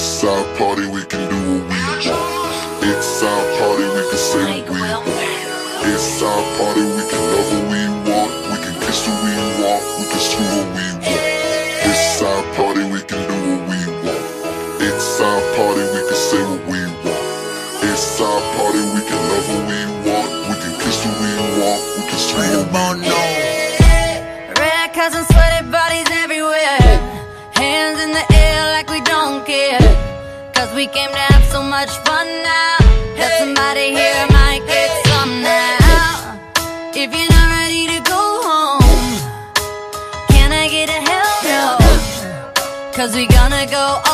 It's our party, we can do what we want. It's our party, we can say what we want. It's our party, much fun now. That somebody here might get some now. If you're not ready to go home, can I get a hell no? Cause we gonna go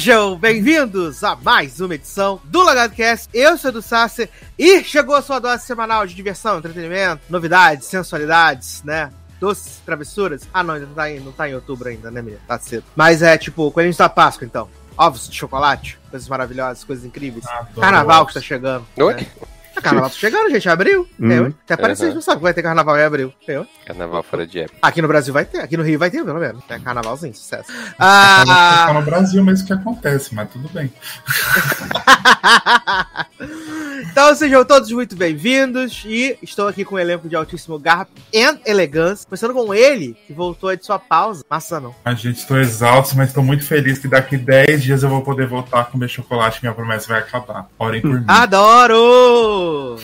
Sejam bem-vindos a mais uma edição do LagardoCast. Eu sou do Sasser e chegou a sua dose semanal de diversão, entretenimento, novidades, sensualidades, né? Doces, travessuras. Ah, não, ainda não tá em, não tá em outubro ainda, né, menina? Tá cedo. Mas é tipo, coelhinhos da Páscoa, então. Ovos de chocolate, coisas maravilhosas, coisas incríveis. Adoro Carnaval ovos. que tá chegando. Oi? né? É, carnaval tá chegando, gente, abril. Hum. Até parece que vocês Uhum. não sabem que vai ter carnaval em abril. Entendeu? Carnaval fora de época. Aqui no Brasil vai ter, aqui no Rio vai ter, pelo menos. É carnavalzinho, sucesso. Só Ah, no Brasil mesmo que acontece, mas tudo bem. então sejam todos muito bem-vindos e estou aqui com um elenco de altíssimo garbo e elegância, começando com ele, que voltou aí de sua pausa. Massa não. A gente estou exausto, mas estou muito feliz que daqui 10 dias eu vou poder voltar a comer chocolate minha promessa vai acabar. Orem por mim. Adoro!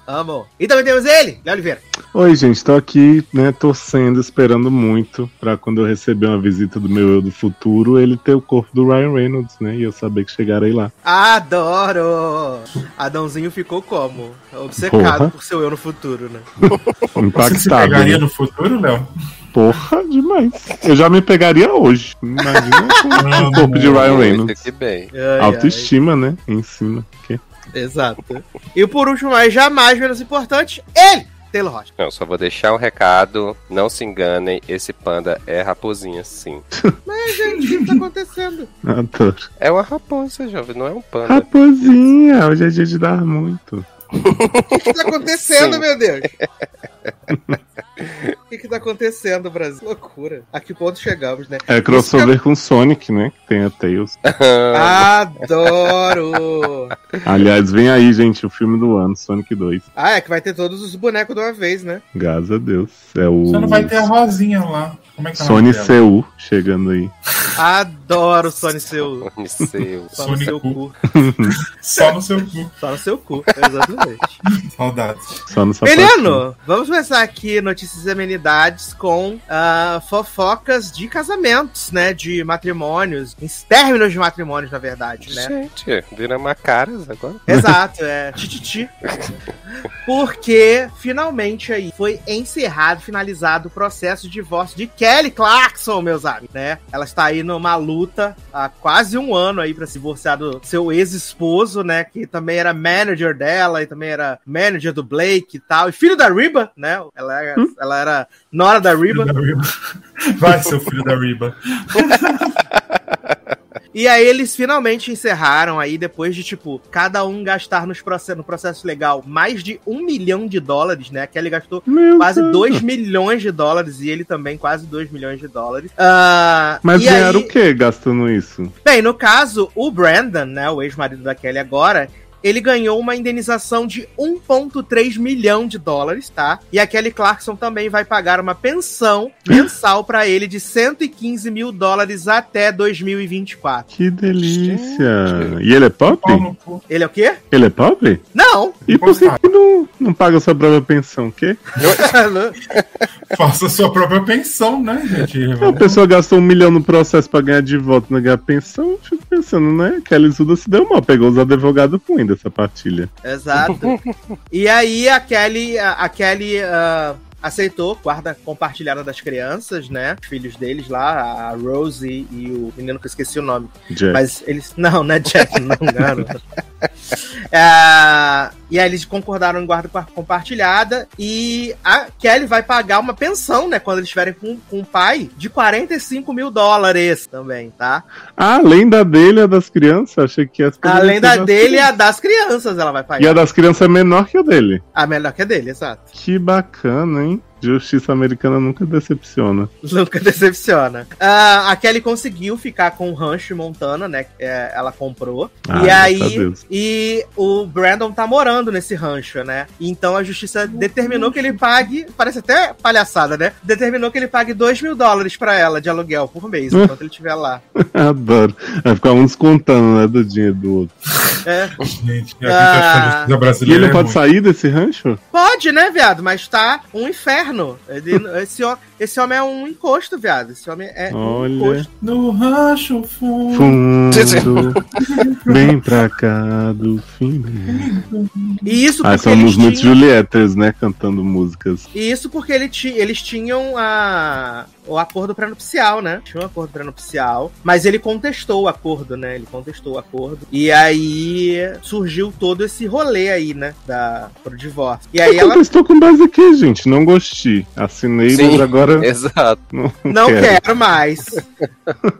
Amo. E também temos ele, Léo Oliveira. Oi, gente, tô aqui, né, torcendo, esperando muito pra quando eu receber uma visita do meu eu do futuro, ele ter o corpo do Ryan Reynolds, né, e eu saber que chegarei lá. Adoro! Adãozinho ficou como? Obcecado Porra. por seu eu no futuro, né? Você se Impactado. pegaria né? no futuro, Léo? Porra, demais. Eu já me pegaria hoje. Imagina o corpo de Ryan Reynolds. que bem. Ai, Autoestima, né, em cima. Que? Exato. E por último, mas jamais menos importante, ele, Taylor Rocha. Não, só vou deixar um recado. Não se enganem, esse panda é raposinha, sim. Mas, gente, o que tá acontecendo? Adoro. É uma raposa, jovem, não é um panda. Raposinha, hoje é dia de dar muito. O que tá acontecendo, Sim. meu Deus? O que, que tá acontecendo, Brasil? Loucura. A que ponto chegamos, né? É crossover com Sonic, né, que tem a Tails. Adoro! Aliás, vem aí, gente, o filme do ano, Sonic 2. Ah, é que vai ter todos os bonecos de uma vez, né? Graças a Deus. É o Você não vai ter a Rosinha lá. Como é que é o Sony? Seu chegando aí. Adoro Sony seu. Niceu. Só no Sonic seu cu. cu. Só no seu cu. Só no seu cu, exatamente. Saudades. Só no. Menino, vamos começar aqui notícias e amenidades com ah, fofocas de casamentos, né? De matrimônios, em términos de matrimônios, na verdade, né? Gente, vira macaras agora. Exato, é tititi. Porque finalmente aí foi encerrado, finalizado o processo de divórcio de Kelly Clarkson, meus amigos, né? Ela está aí numa luta há quase um ano aí pra se divorciar do seu ex-esposo, né? Que também era manager dela e também era manager do Blake e tal. E filho da Riba, né? Ela era, ela era nora da Riba. Filho da Riba. Vai, seu filho da Riba. E aí eles finalmente encerraram aí, depois de, tipo, cada um gastar nos process no processo legal mais de um milhão de dólares, né? Que ele gastou Meu quase Deus. 2 milhões de dólares e ele também quase 2 milhões de dólares. Ah, Mas ganharam aí- o que gastando isso? Bem, no caso, o Brandon, né, o ex-marido da Kelly agora, ele ganhou uma indenização de 1,3 milhão de dólares, tá? E a Kelly Clarkson também vai pagar uma pensão mensal pra ele de 115 mil dólares até 2024. Que delícia. E ele é pobre? Ele é o quê? Ele é pobre? Não! E por que, não, não paga sua própria pensão? O quê? Faça sua própria pensão, né, gente? A pessoa gastou um milhão no processo pra ganhar de volta, não ganhar pensão. Fico pensando, né? Kelly Zuda se deu mal, pegou os advogados ruins dessa partilha. Exato. E aí a Kelly, a, a Kelly, ah, aceitou, guarda compartilhada das crianças, né? Os filhos deles lá, a Rose e o menino que eu esqueci o nome. Jack. Mas eles. Não, não é Jack, não, garoto. É, e aí eles concordaram em guarda compartilhada. E a Kelly vai pagar uma pensão, né? Quando eles estiverem com, com o pai, de 45 mil dólares também, tá? Ah, além da dele, a das crianças? Achei que poderia Além da dele e crianças. a das crianças ela vai pagar. E a das crianças é menor que a dele. A melhor que a dele, exato. Que bacana, hein? Justiça americana nunca decepciona. Nunca decepciona. Ah, a Kelly conseguiu ficar com o rancho em Montana, né? é, ela comprou. Ah, e a aí. E o Brandon tá morando nesse rancho, né? Então a justiça determinou que ele pague. Parece até palhaçada, né? Determinou que ele pague 2 mil dólares pra ela de aluguel por mês, enquanto ele estiver lá. Adoro. Vai ficar um descontando, né, do dinheiro do outro. É. Gente, aqui Ah. a justiça E ele brasileira é pode ruim. sair desse rancho? Pode, né, viado? Mas tá um inferno. Ele- esse, esse homem é um encosto, viado. Esse homem é um Olha. encosto. No rancho fundo. Fundo, vem pra cá do fim. E isso Ah, porque eles somos muitos tinham... Julietters, né, cantando músicas. E isso porque ele ti- eles tinham a, o acordo pré-nupcial, né? Tinha um acordo pré-nupcial, mas ele contestou o acordo, né? Ele contestou o acordo. E aí surgiu todo esse rolê aí, né? Da, pro divórcio. E aí ela contestou com base quê, gente? Não gostei. Assinei, Sim. mas agora Exato. não, não quero. quero mais.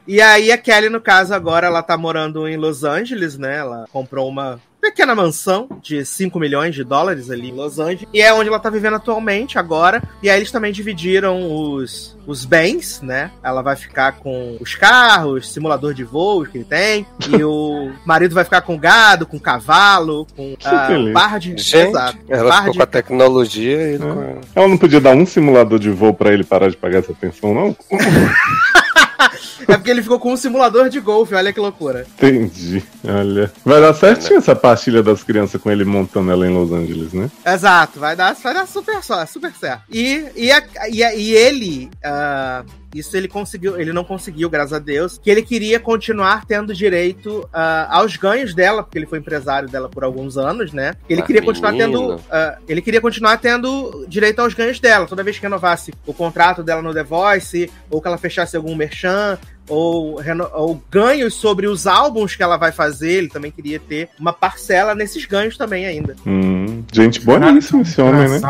e aí a Kelly, no caso, agora ela tá morando em Los Angeles, né? Ela comprou uma pequena mansão de 5 milhões de dólares ali em Los Angeles. E é onde ela tá vivendo atualmente, agora. E aí eles também dividiram os, os bens, né? Ela vai ficar com os carros, simulador de voos que ele tem. E o marido vai ficar com gado, com cavalo, com ah, barra de... Gente, Exato. ela ficou de com a tecnologia e a... Ela não podia dar um simulador de voo pra ele parar de pagar essa pensão, não? É porque ele ficou com um simulador de golfe, olha que loucura. Entendi. Olha. Vai dar certinho essa pastilha das crianças com ele montando ela em Los Angeles, né? Exato, vai dar, vai dar super, super certo. E, e, a- e, a- e ele. ah, isso ele conseguiu, ele não conseguiu, graças a Deus, que ele queria continuar tendo direito ah, aos ganhos dela, porque ele foi empresário dela por alguns anos, né? Ele Ah, queria continuar tendo. ah, ele queria continuar tendo direito aos ganhos dela. Toda vez que renovasse o contrato dela no The Voice, ou que ela fechasse algum merchan, ou, ou ganhos sobre os álbuns que ela vai fazer, ele também queria ter uma parcela nesses ganhos também ainda. Hum, gente boníssima esse homem, né?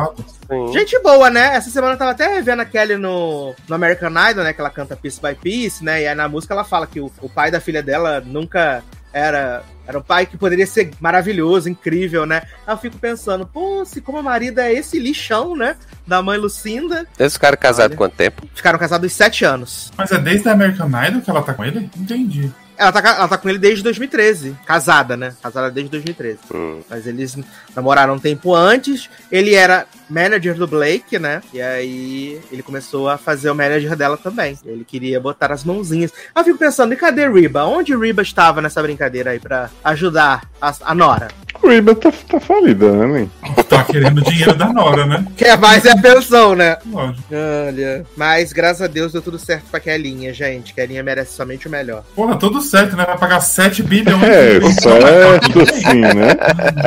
Sim. Gente boa, né? Essa semana eu tava até revendo a Kelly no, no American Idol, né? Que ela canta Piece by Piece, né? E aí na música ela fala que o, o pai da filha dela nunca era. Era um pai que poderia ser maravilhoso, incrível, né? Aí eu fico pensando, pô, se como a marido é esse lixão, né? Da mãe Lucinda. Esse cara casado Olha. quanto tempo? Ficaram casados sete anos. Mas é desde a American Idol que ela tá com ele? Entendi. Ela tá, ela tá com ele desde 2013. Casada, né? Casada desde 2013. Hum. Mas eles namoraram um tempo antes. Ele era manager do Blake, né? E aí ele começou a fazer o manager dela também. Ele queria botar as mãozinhas. Eu fico pensando, e cadê Riba? Onde Riba estava nessa brincadeira aí pra ajudar a, a Nora? O Riba tá, tá falida, né, man? Tá querendo dinheiro da Nora, né? Quer mais é a pensão, né? Lógico. Olha. Mas graças a Deus deu tudo certo pra Kelinha, gente. Kelinha merece somente o melhor. Porra, tudo certo, né? Vai pagar 7 bilhões. É, certo, sim, né?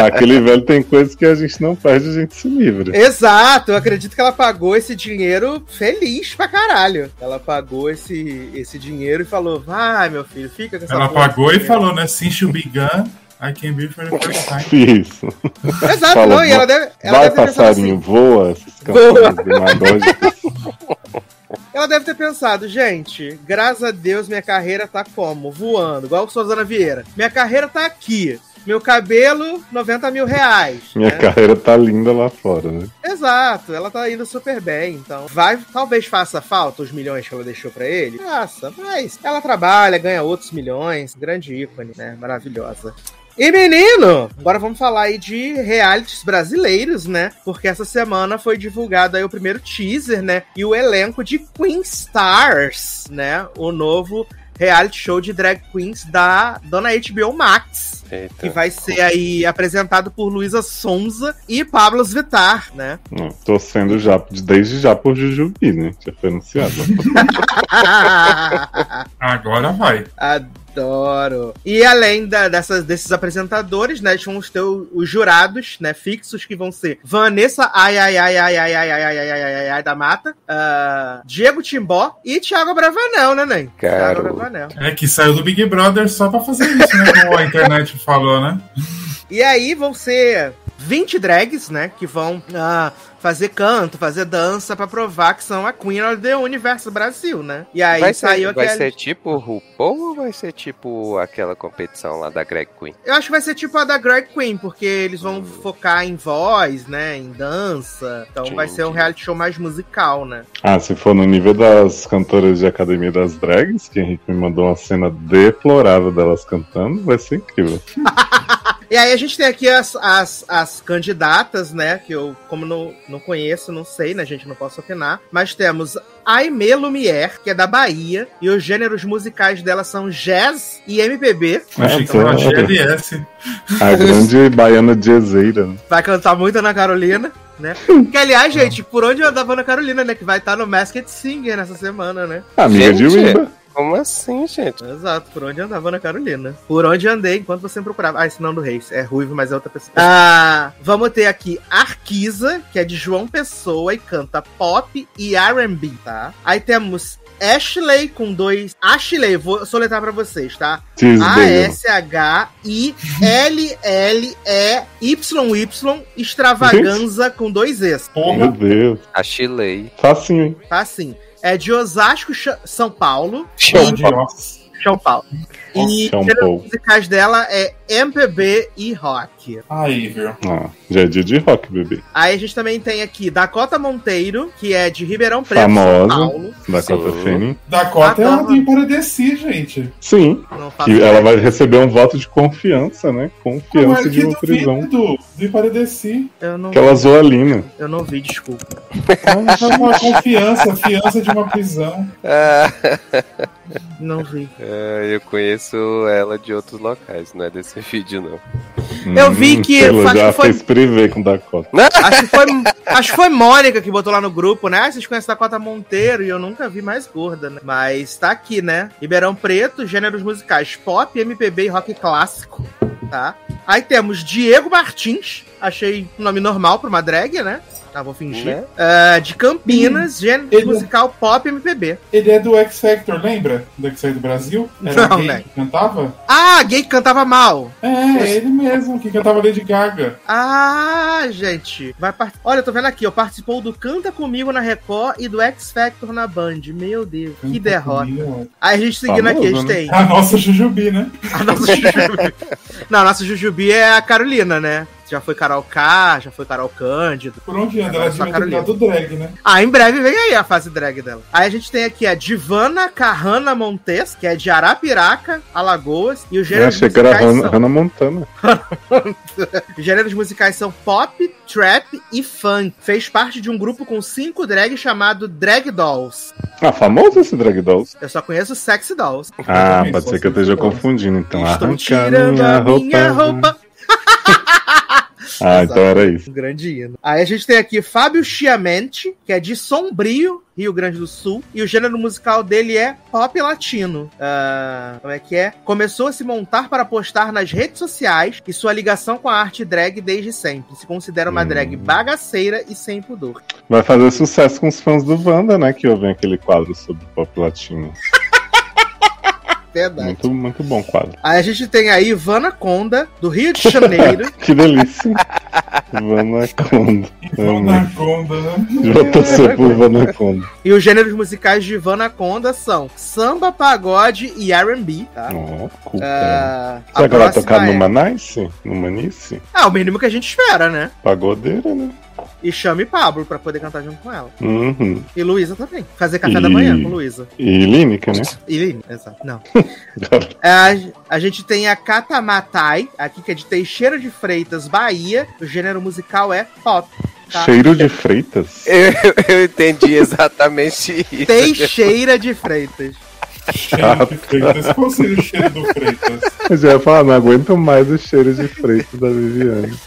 Aquele velho tem coisas que a gente não perde, a gente se livra. Exato, eu acredito que ela pagou esse dinheiro feliz pra caralho. Ela pagou esse, esse dinheiro e falou: vai, meu filho, fica com essa Ela pagou e dinheiro." falou, né? Since you begun, I can be for the first time. Isso. Exato, Fala, não, e ela deve, ela Vai, deve ter pensado passarinho, assim. voa. Esses. Ela deve ter pensado, gente, graças a Deus minha carreira tá como? Voando, igual o Suzana Vieira. Minha carreira tá aqui. Meu cabelo, 90 mil reais. Minha né? carreira tá linda lá fora, né? Exato, ela tá indo super bem, então vai, talvez faça falta os milhões que ela deixou pra ele. Faça, mas ela trabalha, ganha outros milhões, grande ícone, né? Maravilhosa. E menino, agora vamos falar aí de realities brasileiros, né? Porque essa semana foi divulgado aí o primeiro teaser, né? E o elenco de Queen Stars, né? O novo reality show de drag queens da dona HBO Max que Eita. vai ser aí apresentado por Luísa Sonza e Pablo Vittar, né? Não, tô sendo já, desde já por Jujubi, né? Já foi anunciado. a Agora vai. Adoro. E além da- dessas, desses apresentadores, né, vamos ter os jurados, né, fixos, que vão ser Vanessa ai ai ai ai ai ai ai ai ai ai ai ai da Mata, ah, Diego Timbó e Thiago Bravanel, né, Nen? Thiago. Bravanel. É que saiu do Big Brother só pra fazer isso, né? Como a internet falou, né? E aí vão ser 20 drags, né, que vão ah, fazer canto, fazer dança pra provar que são a Queen of the Universo Brasil, né? E aí vai saiu ser, vai aquele... ser tipo RuPaul ou vai ser tipo aquela competição lá da Greg Queen? Eu acho que vai ser tipo a da Drag Queen, porque eles vão focar em voz, né? Em dança. Então vai ser um reality show mais musical, né? Ah, se for no nível das cantoras de Academia das Drags, que a Henrique me mandou uma cena deplorável delas cantando, vai ser incrível. E aí a gente tem aqui as, as, as candidatas, né? Que eu, como não, não conheço, não sei, né? gente não posso opinar. Mas temos Aimee Lumière, que é da Bahia. E os gêneros musicais dela são jazz e MPB. Achei que era tá. GLS. A grande baiana jazzeira, né? Vai cantar muito Ana Carolina, né? Que, aliás, gente, por onde andava Ana Carolina, né? Que vai estar no Masked Singer nessa semana, né? Amiga de Gente. Wimba. Como assim, gente? Exato, por onde andava Ana Carolina. Por onde andei enquanto você me procurava. Ah, esse não é do Reis, é ruivo, mas é outra pessoa. Ah, vamos ter aqui Arquiza, que é de João Pessoa e canta pop e RB, tá? Aí temos Ashley com dois. Ashley, vou soletrar pra vocês, tá? A-S-H-I-L-E-Y-Y extravaganza com dois Es. Meu Deus. A Chilei. Facinho, hein? Tá assim. É de Osasco, São Paulo. show de. São Paulo. E São os Paulo. musicais dela é MPB e rock. Aí, viu? Ah, já é dia de rock, bebê. Aí a gente também tem aqui Dakota Monteiro, que é de Ribeirão Preto, Famosa. São Paulo. Dakota. Fanning. Dakota é ela tá. do Imparadeci, gente. Sim. Não Que ela vai receber um voto de confiança, né? Como Confiança é de que uma prisão. duvido do Imparadeci? Eu não, Aquela zoalina. eu não vi, desculpa. É uma confiança, fiança de uma prisão. Ah, Não vi. eu conheço ela de outros locais, não é desse vídeo, não. Eu vi que- Ela acho já que foi- fez privê com Dakota. Acho que foi, acho que foi Mônica que botou lá no grupo, né? Ah, vocês conhecem Dakota Monteiro e eu nunca vi mais gorda, né? Mas tá aqui, né? Ribeirão Preto, gêneros musicais pop, MPB e rock clássico, tá? Aí temos Diego Martins, achei um nome normal pra uma drag, né? Ah, vou fingir. Né? Ah, de Campinas, gênero Ele- musical pop MPB. Ele é do X Factor, lembra? Do X Factor Brasil? Era Não, gay né? que cantava? Ah, gay que cantava mal. É, ele mesmo, que cantava Lady Gaga. Ah, gente. Vai part... Olha, eu tô vendo aqui, ó. Participou do Canta Comigo na Record e do X Factor na Band. Meu Deus, que Canta derrota. comigo. Aí a gente seguindo aqui, a gente né? tem A nossa Jujubi, né? a nossa Jujubi. Não, a nossa Jujubi é a Carolina, né? Já foi Carol K, já foi Carol Cândido. Por onde anda? Ela devia ter Carolina. virado drag, né? Ah, em breve vem aí a fase drag dela. Aí a gente tem aqui a Divana Carrana Montes, que é de Arapiraca, Alagoas. E os Eu gêneros achei que era musicais Hannah, são... Hannah Montana. Os gêneros musicais são pop, trap e funk. Fez parte de um grupo com cinco drags chamado Drag Dolls. Ah, famoso esse Drag Dolls. Eu só conheço Sexy Dolls. Ah, pode ser que eu esteja confundindo, então. Estou tirando minha a roupa. minha roupa. Ah, então era isso. Um grande hino. Aí a gente tem aqui Fábio Chiamente, que é de Sombrio, Rio Grande do Sul. E o gênero musical dele é pop latino. Ah, como é que é? Começou a se montar para postar nas redes sociais e sua ligação com a arte drag desde sempre. Se considera uma Hum. drag bagaceira e sem pudor. Vai fazer sucesso com os fãs do Wanda, né? Que ouvem aquele quadro sobre pop latino. Verdade. Muito, muito bom quadro. Aí a gente tem a Ivana Conda, do Rio de Janeiro. Que delícia. Vanaconda. Amo. Anaconda, né? Já torcer por Vanaconda. e os gêneros musicais de Ivana Conda são samba, pagode e R&B, tá? Culpa. Ah, a Será que ela vai tocar é- no Manice? No Manice? Ah, o mínimo que a gente espera, né? Pagodeira, né? E chame Pablo pra poder cantar junto com ela. Uhum. E Luísa também. Fazer café E- da manhã com Luísa. E Línica, né? E Lini, exato. Não. É, a, a gente tem a Catamatai, aqui que é de Teixeira de Freitas, Bahia. O gênero musical é pop. tá? Cheiro de Freitas. Eu, eu entendi exatamente isso. Teixeira de Freitas. Cheiro de Freitas. Qual seria o cheiro do Freitas? Eu já ia falar, não aguento mais o cheiro de Freitas da Viviane.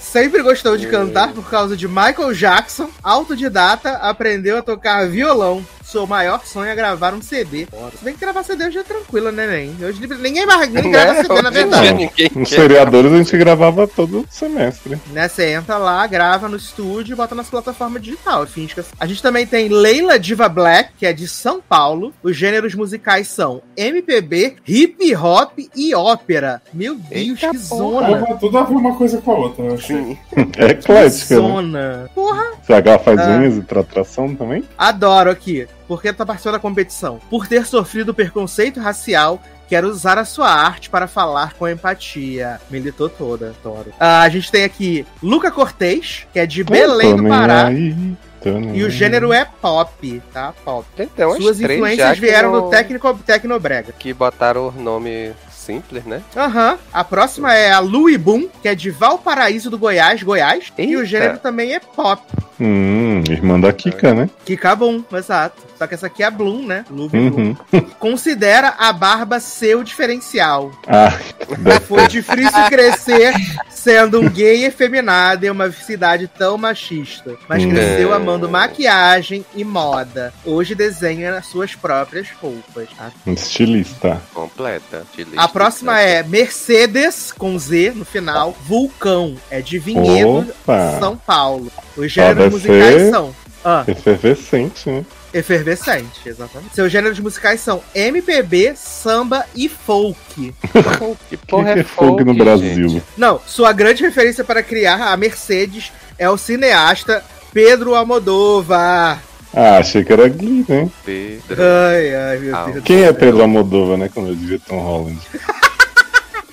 Sempre gostou de cantar por causa de Michael Jackson. Autodidata, aprendeu a tocar violão. Seu maior sonho é gravar um CD. Se bem que gravar CD hoje é tranquilo, né, nem? Hoje ninguém mais ninguém grava CD, na verdade. quer. seriadores a gente gravava todo semestre. Né, você entra lá, grava no estúdio e bota nas plataformas digital. Finge que- A gente também tem Leila Diva Black, que é de São Paulo. Os gêneros musicais são MPB, hip hop e ópera. Meu Deus, Eita que porra. zona! Tudo a ver uma coisa com a outra, eu achei. É eclética, né? Zona. Porra, Será que ela faz Ah. unhas e tratação também? adoro aqui. Porque tá participando da competição. Por ter sofrido preconceito racial, quero usar a sua arte para falar com empatia. Militou toda, adoro. Ah, a gente tem aqui Luca Cortez, que é de Belém do Pará. aí, tô nem E o gênero é pop, tá? Pop. Então, as Suas influências vieram não- do técnico, Tecnobrega. Que botaram o nome simples, né? Aham. A próxima é a Louie Boom, que é de Valparaíso do Goiás, Goiás. E o Eita. gênero também é pop. Hum, irmã da Kika, né? Kika Boom, exato. Só que essa aqui é a Bloom, né? Louie Bloom. Uhum. Considera a barba seu diferencial. Ah, Foi difícil crescer sendo um gay efeminado em uma cidade tão machista. Mas Hum. cresceu amando maquiagem e moda. Hoje desenha as suas próprias roupas. tá? estilista. Completa. de A. próxima é Mercedes, com Z no final, Vulcão. É de Vinhedo, Opa! São Paulo. Os gêneros musicais ser- são... Ah, Efervescente, né? efervescente, exatamente. Seus gêneros musicais são MPB, samba e folk. Que porra que é é no folk, Brasil? gente? Não, sua grande referência para criar a Mercedes é o cineasta Pedro Almodóvar. Ah, achei que era Glee, né? Pedro. Ai, ai, meu Ah, Deus. Quem é. Pedro Almodóvar, né? Como eu dizia Tom Holland.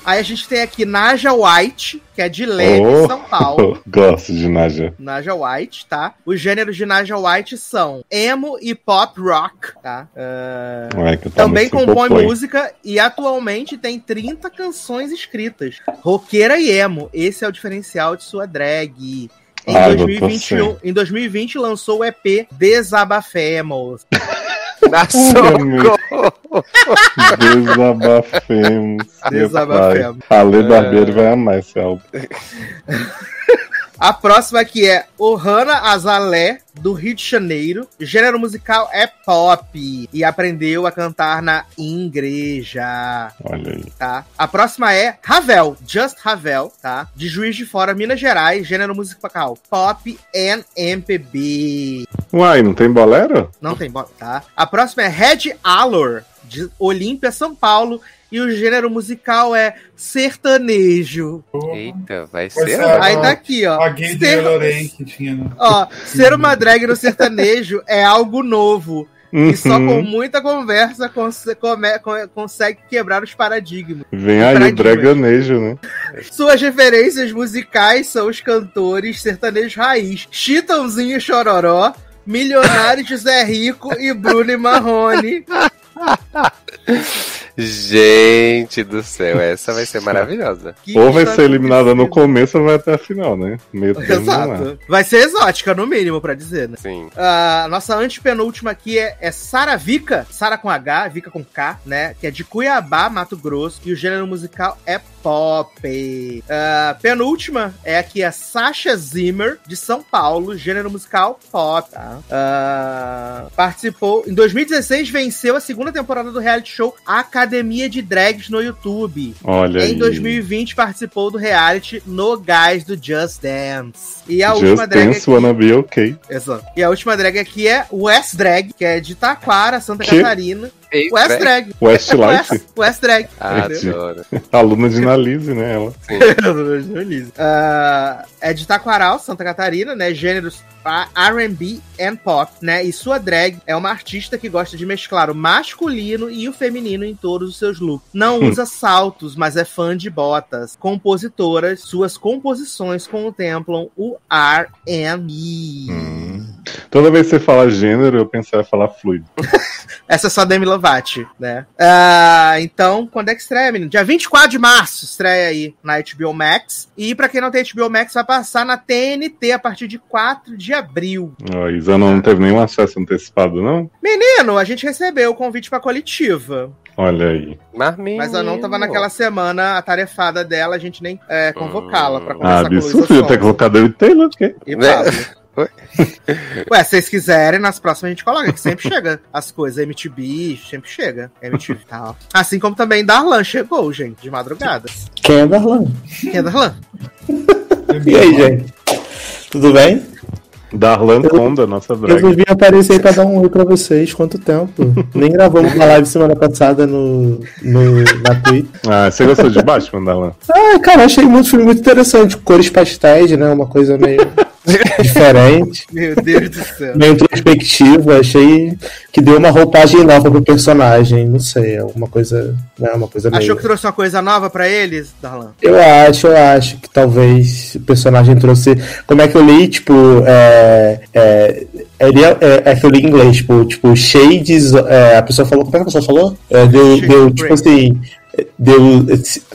Aí a gente tem aqui Naja White, que é de Leme, Oh. São Paulo. Gosto de Naja. Naja White, tá? Os gêneros de Naja White são emo e pop rock, tá? Eu tava Também nesse compõe música e atualmente tem 30 canções escritas. Roqueira e emo. Esse é o diferencial de sua drag. Em, Ah, eu tô 2021, em 2020 lançou o EP Desabafemos. Socorro. Desabafemos. Desabafemos. A Lê Barbeiro vai amar esse álbum. A próxima aqui é Ohana Azalé, do Rio de Janeiro. Gênero musical é pop. E aprendeu a cantar na igreja. Olha aí. tá? A próxima é Ravel, Just Ravel, tá? De Juiz de Fora, Minas Gerais, gênero musical pop and MPB. Uai, não tem bolero? Não tem bota, tá? A próxima é Red Alor, de Olímpia, São Paulo, e o gênero musical é sertanejo. Eita, vai ser. é. Aí tá aqui, ó. A gay de Ser- Lorei que tinha. né? Ó, ser uma drag no sertanejo é algo novo. E só Uhum. com muita conversa conse- come- co- consegue quebrar os paradigmas. Vem aí o Paradigmas. draganejo, né? Suas referências musicais são os cantores sertanejos raiz, Chitãozinho e Chororó, Milionário José Rico e Bruno e Marrone. Gente do céu, essa vai ser maravilhosa. Que Ou vai ser eliminada no começo ou vai até a final, né? Meio não é. Exato. Vai ser exótica, no mínimo, pra dizer, né? Sim. A nossa antepenúltima aqui é, é Sara Vica, Sara com H, Vica com K, né? Que é de Cuiabá, Mato Grosso, e o gênero musical é pop. A penúltima é aqui a Sasha Zimmer, de São Paulo, gênero musical pop. Tá? Ah, participou, em 2016, venceu a segunda temporada do reality show Academia de Drags no YouTube. Olha aí. Em 2020 participou do reality No Guys do Just Dance. E a Just última drag Dance aqui, Wanna Be Okay. Exato. E a última drag aqui é West Drag, que é de Taquara, Santa Que? Catarina. Eita, West Drag. Westlife. West, West Drag. Adoro. Aluna de Analise, né? Ela. Ah, é de Taquaral, Santa Catarina, né? Gêneros R&B and pop, né? E sua drag é uma artista que gosta de mesclar o masculino e o feminino em todos os seus looks. Não usa saltos, mas é fã de botas. Compositoras, suas composições contemplam o R&B. Hum. Toda vez que você fala gênero, eu pensava em falar fluido. Essa é só Demi Lovato, né? Ah, então, quando é que estreia, menino? Dia 24 de março estreia aí na HBO Max. E pra quem não tem HBO Max, vai passar na TNT a partir de 4 de abril. Ó, Isa não teve nenhum acesso antecipado, não? Menino, a gente recebeu o convite pra coletiva. Olha aí. Mas. Mas eu não tava naquela semana atarefada dela, a gente nem é, convocá-la pra Ah, conversar com o Luísa absurdo. Eu ter Sonza colocado eu e Taylor, o quê? e Né? Pablo. Ué, se vocês quiserem, nas próximas a gente coloca, que sempre chega as coisas. MTV, sempre chega. MTV e tal. Assim como também Darlan chegou, gente, de madrugada. Quem é Darlan? Quem é Darlan? E aí, gente? Tudo bem? Darlan Conda, nossa drag. Resolvi aparecer aí pra dar um oi pra vocês. Quanto tempo? Nem gravamos uma live semana passada no, no, na Twitch. Ah, você gostou de Batman, Darlan? Ah, cara, achei muito filme muito interessante. Cores pastéis, né? Uma coisa meio diferente. Meu Deus do céu. Meio introspectiva. Achei que deu uma roupagem nova pro personagem. Não sei, é uma coisa. Né, uma coisa meio. Achou que trouxe uma coisa nova pra eles, Darlan? Eu acho, eu acho que talvez o personagem trouxe. Como é que eu li? Tipo, é. é ele é, é, é que eu li em inglês, tipo, tipo Shades. É, a pessoa falou. Como é que a pessoa falou? É, deu, deu tipo assim. Deu.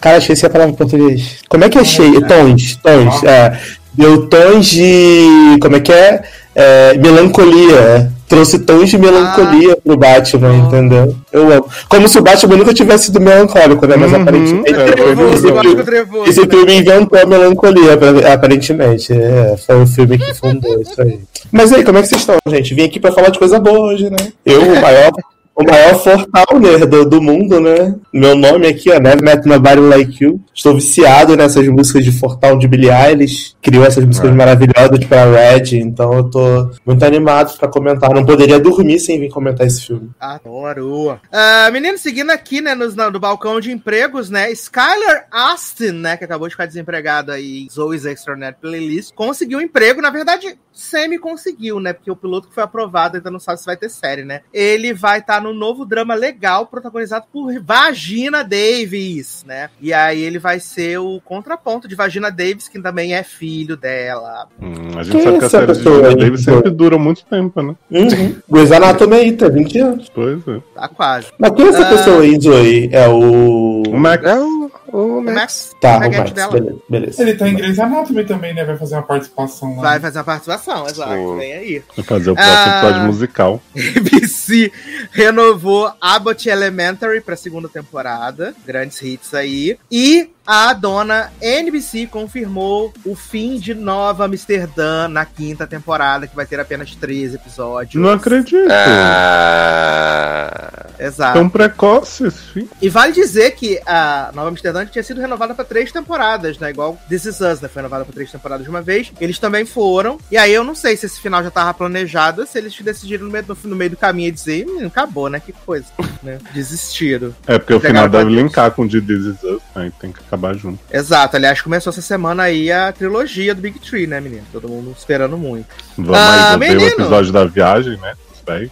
Cara, achei essa palavra em português. Como é que é shade? Tons, tons. É, deu tons de. Como é que é? É, melancolia. Trouxe tons de melancolia pro Batman, Ah. entendeu? Eu amo. Como se o Batman nunca tivesse sido melancólico, né? Mas Uhum, aparentemente. é, Trevoso, visível. Gótico trevoso. Esse né? filme inventou a melancolia, apar- aparentemente. É, foi o filme que fundou isso aí. Mas aí, como é que vocês estão, gente? Vim aqui pra falar de coisa boa hoje, né? Eu, o maior, o maior Fortowner do, do mundo, né? Meu nome aqui, ó, Never Met Nobody Like You. Estou viciado nessas músicas de Fortal de Billie Eilish. Criou essas músicas maravilhosas pra Red, então eu tô muito animado pra comentar. Não poderia dormir sem vir comentar esse filme. Adoro. Ah, menino, seguindo aqui, né, na- no balcão de empregos, né, Skylar Astin, né, que acabou de ficar desempregado aí, Zoe's Extraordinary Playlist, conseguiu um emprego, na verdade, semi-conseguiu, né, porque o piloto que foi aprovado ainda não sabe se vai ter série, né. Ele vai estar no novo drama legal, protagonizado por Vagina Davis, né, e aí ele vai ser o contraponto de Vagina Davis, que também é filho dela. Hum, a gente Quem sabe é que a essa série de pessoa Gina aí? Davis sempre dura muito tempo, né? Uhum. Grey's Anatomy aí, tá 20 anos. Pois é. Tá quase. Mas quem é essa Ah. pessoa aí, Zoe? É o. O Max. É o, o O Max. Tá, o o Max Max, dela. beleza. beleza. Ele tá em Grey's Anatomy também, né? Vai fazer uma participação lá. Vai fazer uma participação, exato. Vem aí. Vai fazer o próximo Ah. episódio musical. ABC renovou Abbott Elementary pra segunda temporada. Grandes hits aí. E a dona NBC confirmou o fim de Nova Amsterdã na quinta temporada, que vai ter apenas 13 episódios. Não acredito. Ah, Exato. Tão precoce esse fim. E vale dizer que a Nova Amsterdã tinha sido renovada pra três temporadas, né? Igual This Is Us, né? Foi renovada pra três temporadas de uma vez. Eles também foram. E aí eu não sei se esse final já tava planejado, se eles decidiram no meio do, no meio do caminho e dizer, "Hum, acabou, né? Que coisa, né? Desistiram. É porque o final deve linkar com o de This Is Us, aí tem que acabar junto. Exato. Aliás, começou essa semana aí a trilogia do Big Tree, né, menino? Todo mundo esperando muito. Vamos Ah, aí, vou ver o episódio da viagem, né?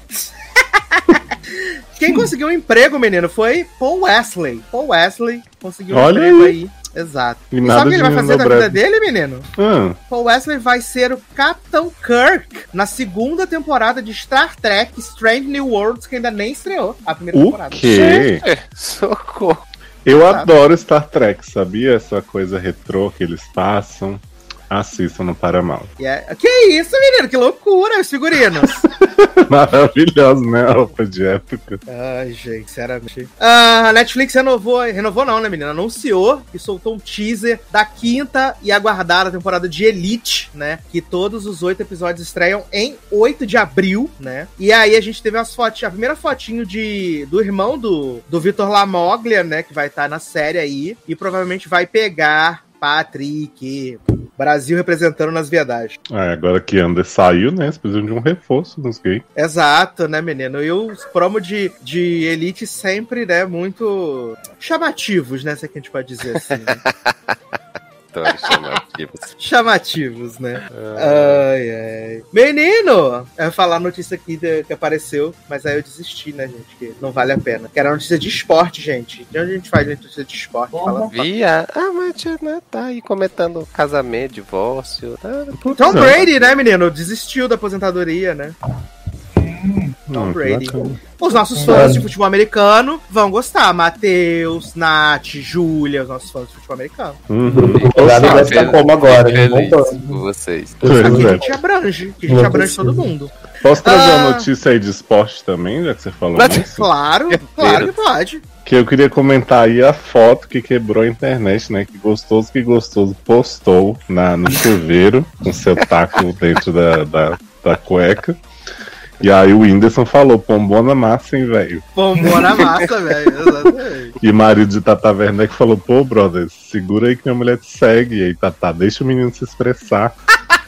Quem conseguiu um emprego, menino, foi Paul Wesley. Paul Wesley conseguiu um Olha emprego aí. aí. Exato. E E sabe o que ele vai de fazer da vida dele, menino? Ah, Paul Wesley vai ser o Capitão Kirk na segunda temporada de Star Trek Strange New Worlds, que ainda nem estreou a primeira o temporada. quê? socorro. Eu Sabe? adoro Star Trek, sabia? Essa coisa retrô que eles passam. Assistam no Paramount. E é- Que isso, menino? Que loucura, os figurinos. Maravilhoso, né? A roupa de época. Ai, gente, sinceramente. Ah, a Netflix renovou, renovou não, né, menina? Anunciou e soltou um teaser da quinta e aguardada temporada de Elite, né? Que todos os oito episódios estreiam em 8 de abril, né? E aí a gente teve as fotinhas, a primeira fotinho de, do irmão do, do Vitor Lamoglia, né? Que vai estar na série aí e provavelmente vai pegar Patrick. Brasil representando nas viadagens. É, agora que Ander saiu, né? Eles precisam de um reforço nos gays. Exato, né, menino? E os promos de, de Elite sempre, né, muito chamativos, né? Se é que a gente pode dizer assim. né? Chamativos. chamativos, né? Ai, ai. Menino! Eu ia falar a notícia aqui de- que apareceu, mas aí eu desisti, né, gente? Que não vale a pena. Que era notícia de esporte, gente. De onde a gente faz notícia de esporte? Fala. Via. Ah, mas tia, né, tá aí comentando casamento, divórcio. Tá, Tom é. Brady, né, menino? Desistiu da aposentadoria, né? Tom Brady. Os nossos fãs de futebol americano vão gostar. Matheus, Nath, Júlia, os nossos fãs de futebol americano. Uhum. O Colorado deve estar como agora? Feliz vocês. Aqui a é. gente abrange, que a gente abrange todo mundo. Posso trazer Ah. uma notícia aí de esporte também, já que você falou Mas- isso? Claro, claro que pode. Que eu queria comentar aí a foto que quebrou a internet, né? Que gostoso que gostoso postou na, no chuveiro com seu taco dentro da, da, da cueca. E aí o Whindersson falou, pombona massa, hein, velho. Pombou na massa, velho. Exatamente. E marido de Tata Werneck falou, pô, brother, segura aí que minha mulher te segue. E aí, Tata, deixa o menino se expressar.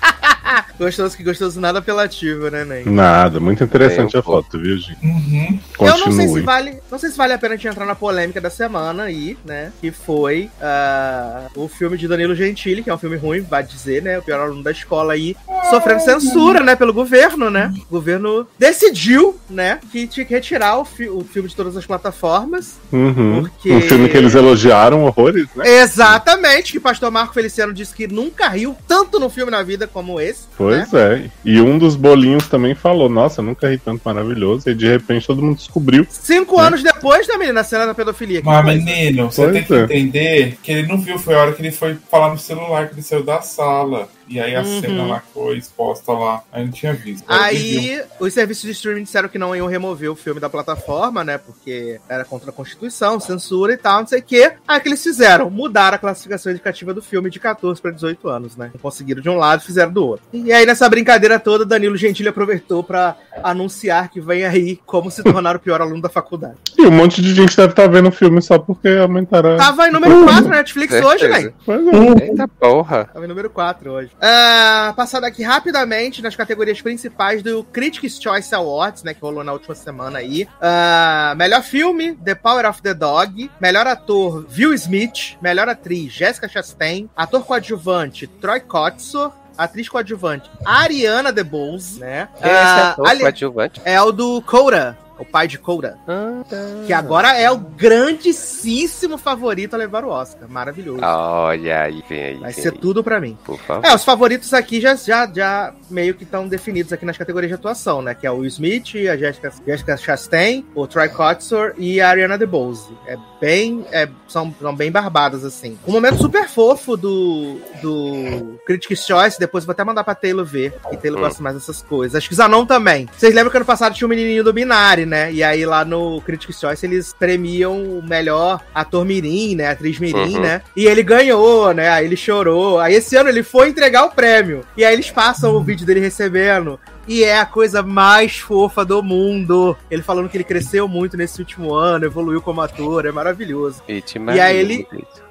Gostoso que gostoso, nada apelativo, né, Ney? Nada, muito interessante Bem, a foto, viu, gente? Uhum. Eu não sei se Continue. vale. Não sei se vale a pena a gente entrar na polêmica da semana aí, né? Que foi ah, o filme de Danilo Gentili, que é um filme ruim, vai dizer, né? O pior aluno da escola aí, sofrendo censura, né? Pelo governo, né? O governo decidiu, né? Que tinha que retirar o, fi- o filme de todas as plataformas. Uhum. Porque- Um filme que eles elogiaram horrores, né? Exatamente, que o pastor Marco Feliciano disse que nunca riu tanto no filme na vida como esse. Pois né? é. E um dos bolinhos também falou, nossa, nunca ri tanto maravilhoso. E de repente todo mundo descobriu. Cinco anos depois, né, menina? A cena da pedofilia. que Mas, coisa. menino, você Pois tem que é. entender que ele não viu, foi a hora que ele foi falar no celular, que ele saiu da sala. E aí a Uhum. cena lá foi exposta lá. Aí não tinha visto. Aí os serviços de streaming disseram que não iam remover o filme da plataforma, né? Porque era contra a Constituição, censura e tal, não sei o quê. Aí o que eles fizeram? Mudaram a classificação indicativa do filme de 14 para 18 anos, né? Conseguiram de um lado e fizeram do outro. E aí, nessa brincadeira toda, Danilo Gentili aproveitou pra anunciar que vem aí como se tornar o pior aluno da faculdade. E um monte de gente deve estar vendo o filme só porque aumentaram. Tava em número 4 na Netflix hoje, velho. Pois é. Eita porra. Tava em número 4 hoje. Ah, passando aqui rapidamente nas categorias principais do Critics' Choice Awards, né? Que rolou na última semana aí. Ah, melhor filme, The Power of the Dog. Melhor ator, Will Smith. Melhor atriz, Jessica Chastain. Ator coadjuvante, Troy Kotsur. Atriz coadjuvante, Ariana DeBose, né? Quem é esse Ah, ator ali- coadjuvante? é o do Cora, o pai de Cora. Ah, tá. Que agora é o grandíssimo favorito a levar o Oscar. Maravilhoso. Olha aí, vem aí. Vai vem ser aí, tudo pra mim. Por favor. É, os favoritos aqui já, já, já meio que estão definidos aqui nas categorias de atuação, né? Que é o Will Smith, a Jessica, Jessica Chastain, o Troy Kotsur e a Ariana DeBose. É bem, é, são, são bem barbadas, assim. Um momento super fofo do, do Critics' Choice, depois vou até mandar pra Taylor ver, que Taylor Hum. gosta mais dessas coisas. Acho que Zanon também. Vocês lembram que ano passado tinha o menininho do Minari, né? E aí lá no Critics' Choice eles premiam o melhor ator mirim, né? Atriz mirim, Uhum. né? E ele ganhou, né? Aí ele chorou. Aí esse ano ele foi entregar o prêmio. E aí eles passam o vídeo dele recebendo. E é a coisa mais fofa do mundo. Ele falando que ele cresceu muito nesse último ano, evoluiu como ator, é maravilhoso. E aí ele-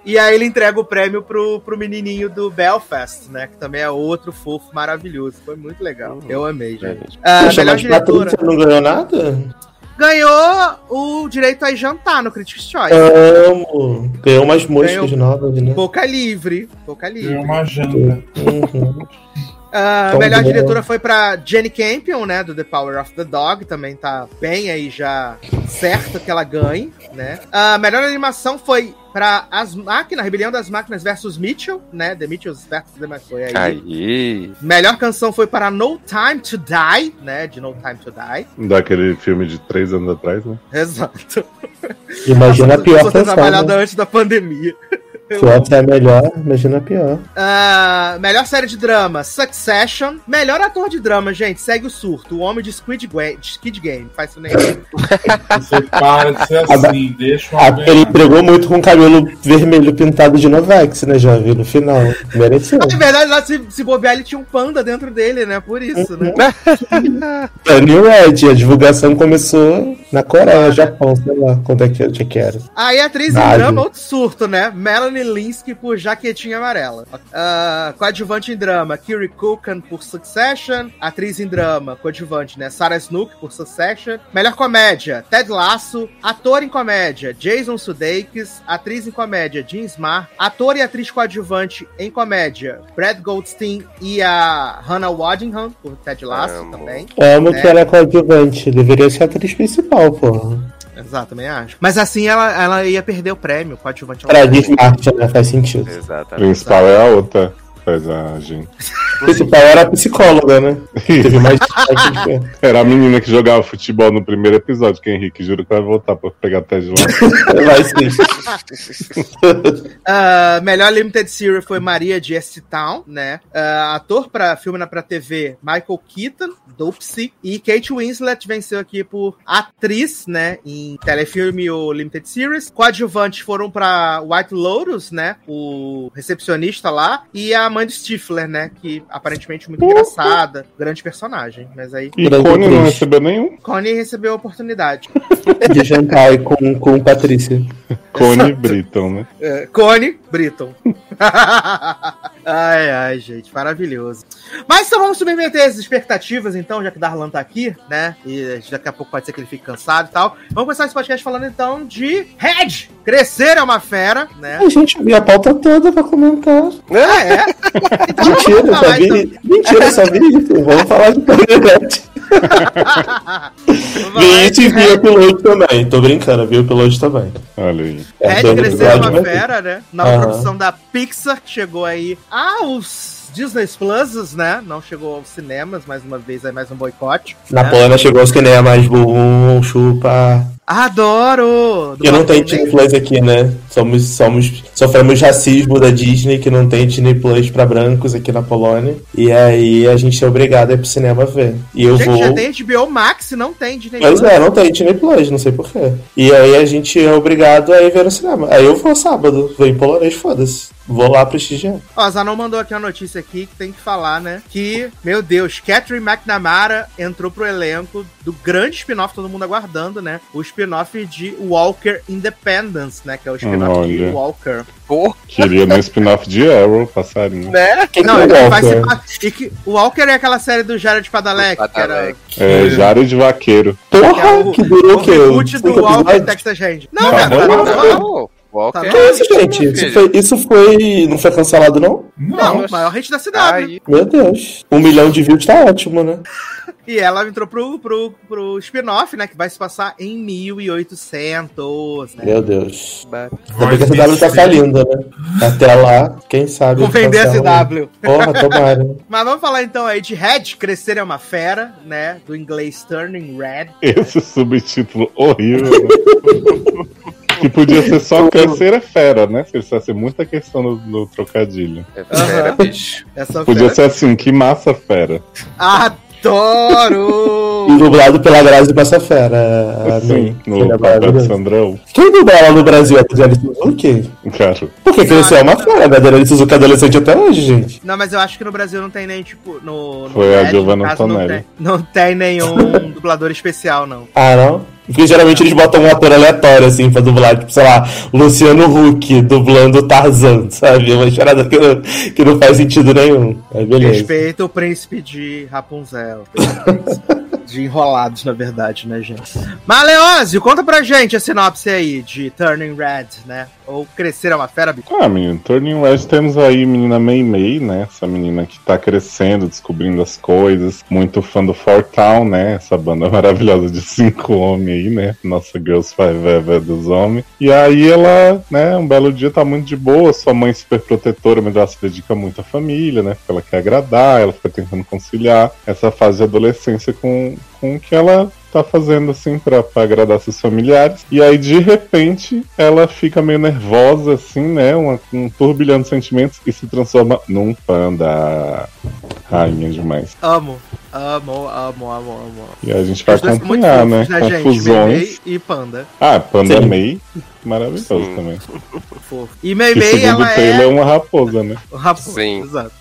E aí ele entrega o prêmio pro, pro menininho do Belfast, né? Que também é outro fofo maravilhoso. Foi muito legal. Eu amei, gente. Ah, Poxa, melhor diretora. Patrícia não ganhou nada? Ganhou o direito a jantar no Critics' Choice. Amo. Ganhou umas moscas Ganhou. novas, né? Boca livre. Boca livre. Deu uma janta. Uhum. A Tom melhor bom. diretora foi pra Jenny Campion, né? Do The Power of the Dog. Também tá bem aí já certo que ela ganhe, né? A melhor animação foi pra As Máquinas, Rebelião das Máquinas versus Mitchell, né? The Mitchells versus The McCoy aí. Aí. Melhor canção foi para No Time to Die, né? De No Time to Die. Daquele filme de três anos atrás, né? Exato. Imagina a pior canção. trabalhado né? antes da pandemia. Se o outro é melhor, imagina a pior. Ah, melhor série de drama, Succession. Melhor ator de drama, gente, segue o surto. O homem de Squid, de Squid Game. Faz isso nem. Você para de ser assim, deixa Ah, uma ele entregou muito com o cabelo vermelho pintado de Novex, né? Já vi no final. Mereceu. Na verdade, lá se, se bobear, ele tinha um panda dentro dele, né? Por isso, né? New Red, a divulgação começou na Coreia, Japão, sei lá quanto é que eu tinha que era. Aí a atriz em drama, outro surto, né? Melanie Linsky por Jaquetinha Amarela. Ah, coadjuvante em drama, Kiri Culkin por Succession. Atriz em drama, coadjuvante, né? Sarah Snook por Succession. Melhor comédia, Ted Lasso. Ator em comédia, Jason Sudeikis. Atriz em comédia, Jean Smart. Ator e atriz coadjuvante em comédia, Brad Goldstein e a Hannah Waddingham por Ted Lasso Amo. também. Amo É. que ela é coadjuvante, deveria ser a atriz principal, porra. Exato, também acho. Mas assim ela, ela ia perder o prêmio, coadjuvante. Pra Dismart, né? Faz sentido. Exatamente. Principal é a outra. A gente. principal era a psicóloga, né? Teve mais Era a menina que jogava futebol no primeiro episódio, que Henrique juro que vai voltar pra pegar até de lá. Vai sim. Ah, melhor Limited Series foi Maria de S Town, né? Ah, ator para filme na pra TV, Michael Keaton, Dopsy. E Kate Winslet venceu aqui por atriz, né? Em telefilme ou Limited Series. Coadjuvantes foram pra White Lotus, né? O recepcionista lá. E a mãe do Stifler, né? Que aparentemente muito engraçada. Grande personagem. Mas aí, E Cone não recebeu nenhum. Connie recebeu a oportunidade. De jantar aí com, com Patrícia. Cone Britton, né? É, Cone Britton. ai, ai, gente, maravilhoso. Mas então vamos submeter as expectativas, então, já que Darlan tá aqui, né? E daqui a pouco pode ser que ele fique cansado e tal. Vamos começar esse podcast falando então de Red! Crescer é uma fera, né? A gente viu a pauta toda pra comentar. Ah, é? Então vamos Mentira, só falar, vi. então. Mentira, só vi isso. Vamos falar de isso e vi Red. o piloto também. Tô brincando, vi o piloto também. Olha aí. É, Red dois Crescer é uma fera, né? Na Aham. Produção da Pixar, que chegou aí aos Disney Pluses, né? Não chegou aos cinemas, mais uma vez, aí mais um boicote. Na né? Polônia chegou os que nem a mais burro, chupa. Adoro! Que não tem Disney Plus aqui, né? Somos, somos, sofremos racismo da Disney, que não tem Disney Plus pra brancos aqui na Polônia. E aí a gente é obrigado a ir pro cinema ver. E eu Gente, vou. já tem HBO Max e não tem Disney Pois Plus. é, não tem Disney Plus, não sei porquê. E aí a gente é obrigado a ir ver no cinema. Aí eu vou sábado, vou em polonês, foda-se. Vou lá prestigiar. Ó, Zanon mandou aqui uma notícia aqui que tem que falar, né? Que, meu Deus, Catherine McNamara entrou pro elenco do grande spin-off, todo mundo aguardando, né? O spin-off de Walker Independence, né? Que é o spin-off de. Walker. Pô, Queria no spin-off de Arrow, passarinho. Né? Não, que é ele o vai Walker? ser. E que, o Walker é aquela série do Jared Padalecki, que era. É, Jared Vaqueiro. que é Porra, o, que durou o o quê? reboot do Walker? Texas Ranger. Não, Tá cara, bom, tá não. bom, tá bom. não, Walker. Tá Que isso, gente? Isso foi, isso foi. Não foi cancelado, não? Não, o maior hit da cidade. Meu Deus. Um milhão de views tá ótimo, né? E ela entrou pro, pro, pro spin-off, né? Que vai se passar em 1800, né? Meu Deus. ba- Ainda bem que a CW tá falindo, né? Até lá, quem sabe. Vou vender a. CW. Porra, tomara. Mas vamos falar então aí de Red, Crescer é uma Fera, né? Do inglês Turning Red. Esse subtítulo horrível. né? que podia ser só crescer é fera, né? Se ia ser muita questão no, no trocadilho. É fera, bicho. Essa Podia fera. ser assim, que massa fera. Adoro! E dublado pela Grazi Passafera. Assim, Que no é papel. Sandrão. Quem dubla ela no Brasil? A Adriane Suzuki? Cara, Porque cresceu é uma fera. A Adriane Suzuki é adolescente até hoje, gente. Não, mas eu acho que no Brasil não tem nem, tipo, no. no Foi a Red, Giovanna no caso, não tem, não tem nenhum dublador especial, não. Ah, não? Porque geralmente eles botam um ator aleatório, assim, pra dublar, tipo, sei lá, Luciano Huck dublando Tarzan, sabe? É uma charada que não, que não faz sentido nenhum. Aí beleza. Respeita o príncipe de Rapunzel. De enrolados, na verdade, né, gente? Mas, Leózio, conta pra gente a sinopse aí de Turning Red, né? Ou Crescer é uma Fera, bicho. ah, menino, Turning Red temos aí a menina Mei Mei, né? Essa menina que tá crescendo, descobrindo as coisas. Muito fã do Four Town, né? Essa banda maravilhosa de cinco homens aí, né? Nossa Girls Five Ever dos homens. E aí ela, né, um belo dia tá muito de boa, sua mãe super protetora, mas ela se dedica muito à família, né? Porque ela quer agradar, ela fica tentando conciliar essa fase de adolescência com, com o que ela tá fazendo assim pra agradar seus familiares. E aí, de repente, ela fica meio nervosa, assim, né? Uma, um turbilhão de sentimentos e se transforma num panda. Rainha demais. Amo, amo, amo, amo, amo. E a gente vai acompanhar, né? gente? Confusões. Meimei e Panda. Ah, Panda Sim. May, maravilhoso Sim. também. Fofo. E Meimei, segundo ela é é. uma raposa, né? O Raposo, Sim. Exato.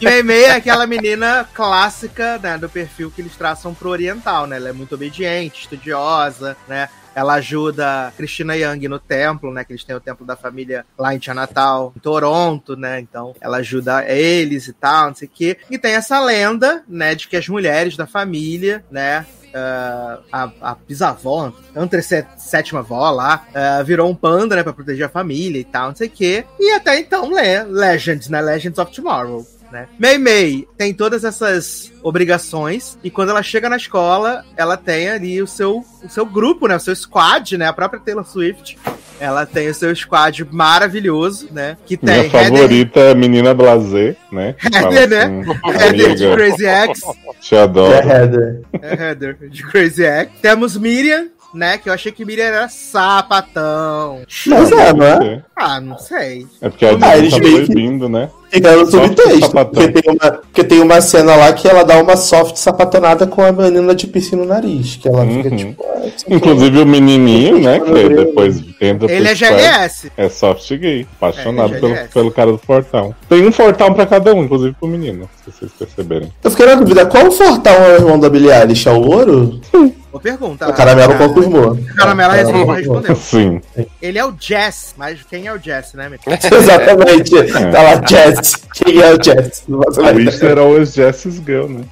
E Meimei é aquela menina clássica, né, do perfil que eles traçam pro oriental, né? Ela é muito obediente, estudiosa, né? Ela ajuda Cristina Young no templo, né? Que eles têm o templo da família lá em Natal, em Toronto, né? Então ela ajuda eles e tal, não sei o quê. E tem essa lenda, né? De que as mulheres da família, né? ah, a, a bisavó, sétima avó lá, ah, virou um panda, né, pra proteger a família e tal, não sei o quê. E até então, né, Legends, né, Legends of Tomorrow. Né? Mei Mei tem todas essas obrigações e quando ela chega na escola, ela tem ali o seu, o seu grupo, né? O seu squad, né? A própria Taylor Swift. Ela tem o seu squad maravilhoso, né? Que tem Minha favorita é a menina Blazer, né? Heather, né? assim, Heather de Crazy X. Te É adoro. Heather. É Heather de Crazy X. Temos Miriam, né? Que eu achei que Miriam era sapatão. Mas é, não é? Ah, não sei. É porque a Ah, eles tá meio que- proibindo, né? Fica no subtexto. sapatão. Porque tem, uma, porque tem uma cena lá que ela dá uma soft sapatonada com a menina de piscina no nariz. Que ela fica Uhum. tipo. ah, isso Inclusive o menininho, né? Que Ele- depois entra Ele é GLS. É soft gay, apaixonado É, é pelo, pelo cara do Fortão. Tem um Fortão pra cada um, inclusive pro menino, se vocês perceberem. Eu fiquei na dúvida, qual Fortão é o irmão da Billie Eilish? É o louro? Boa pergunta. o Caramelo confirmou. O Caramelo respondeu. Sim. Ele é o Jess, mas quem é o Jess, né, meu? Exatamente. Tá lá, Jess. Quem é o Jess? Ideia. Lister always Jess's girl, né?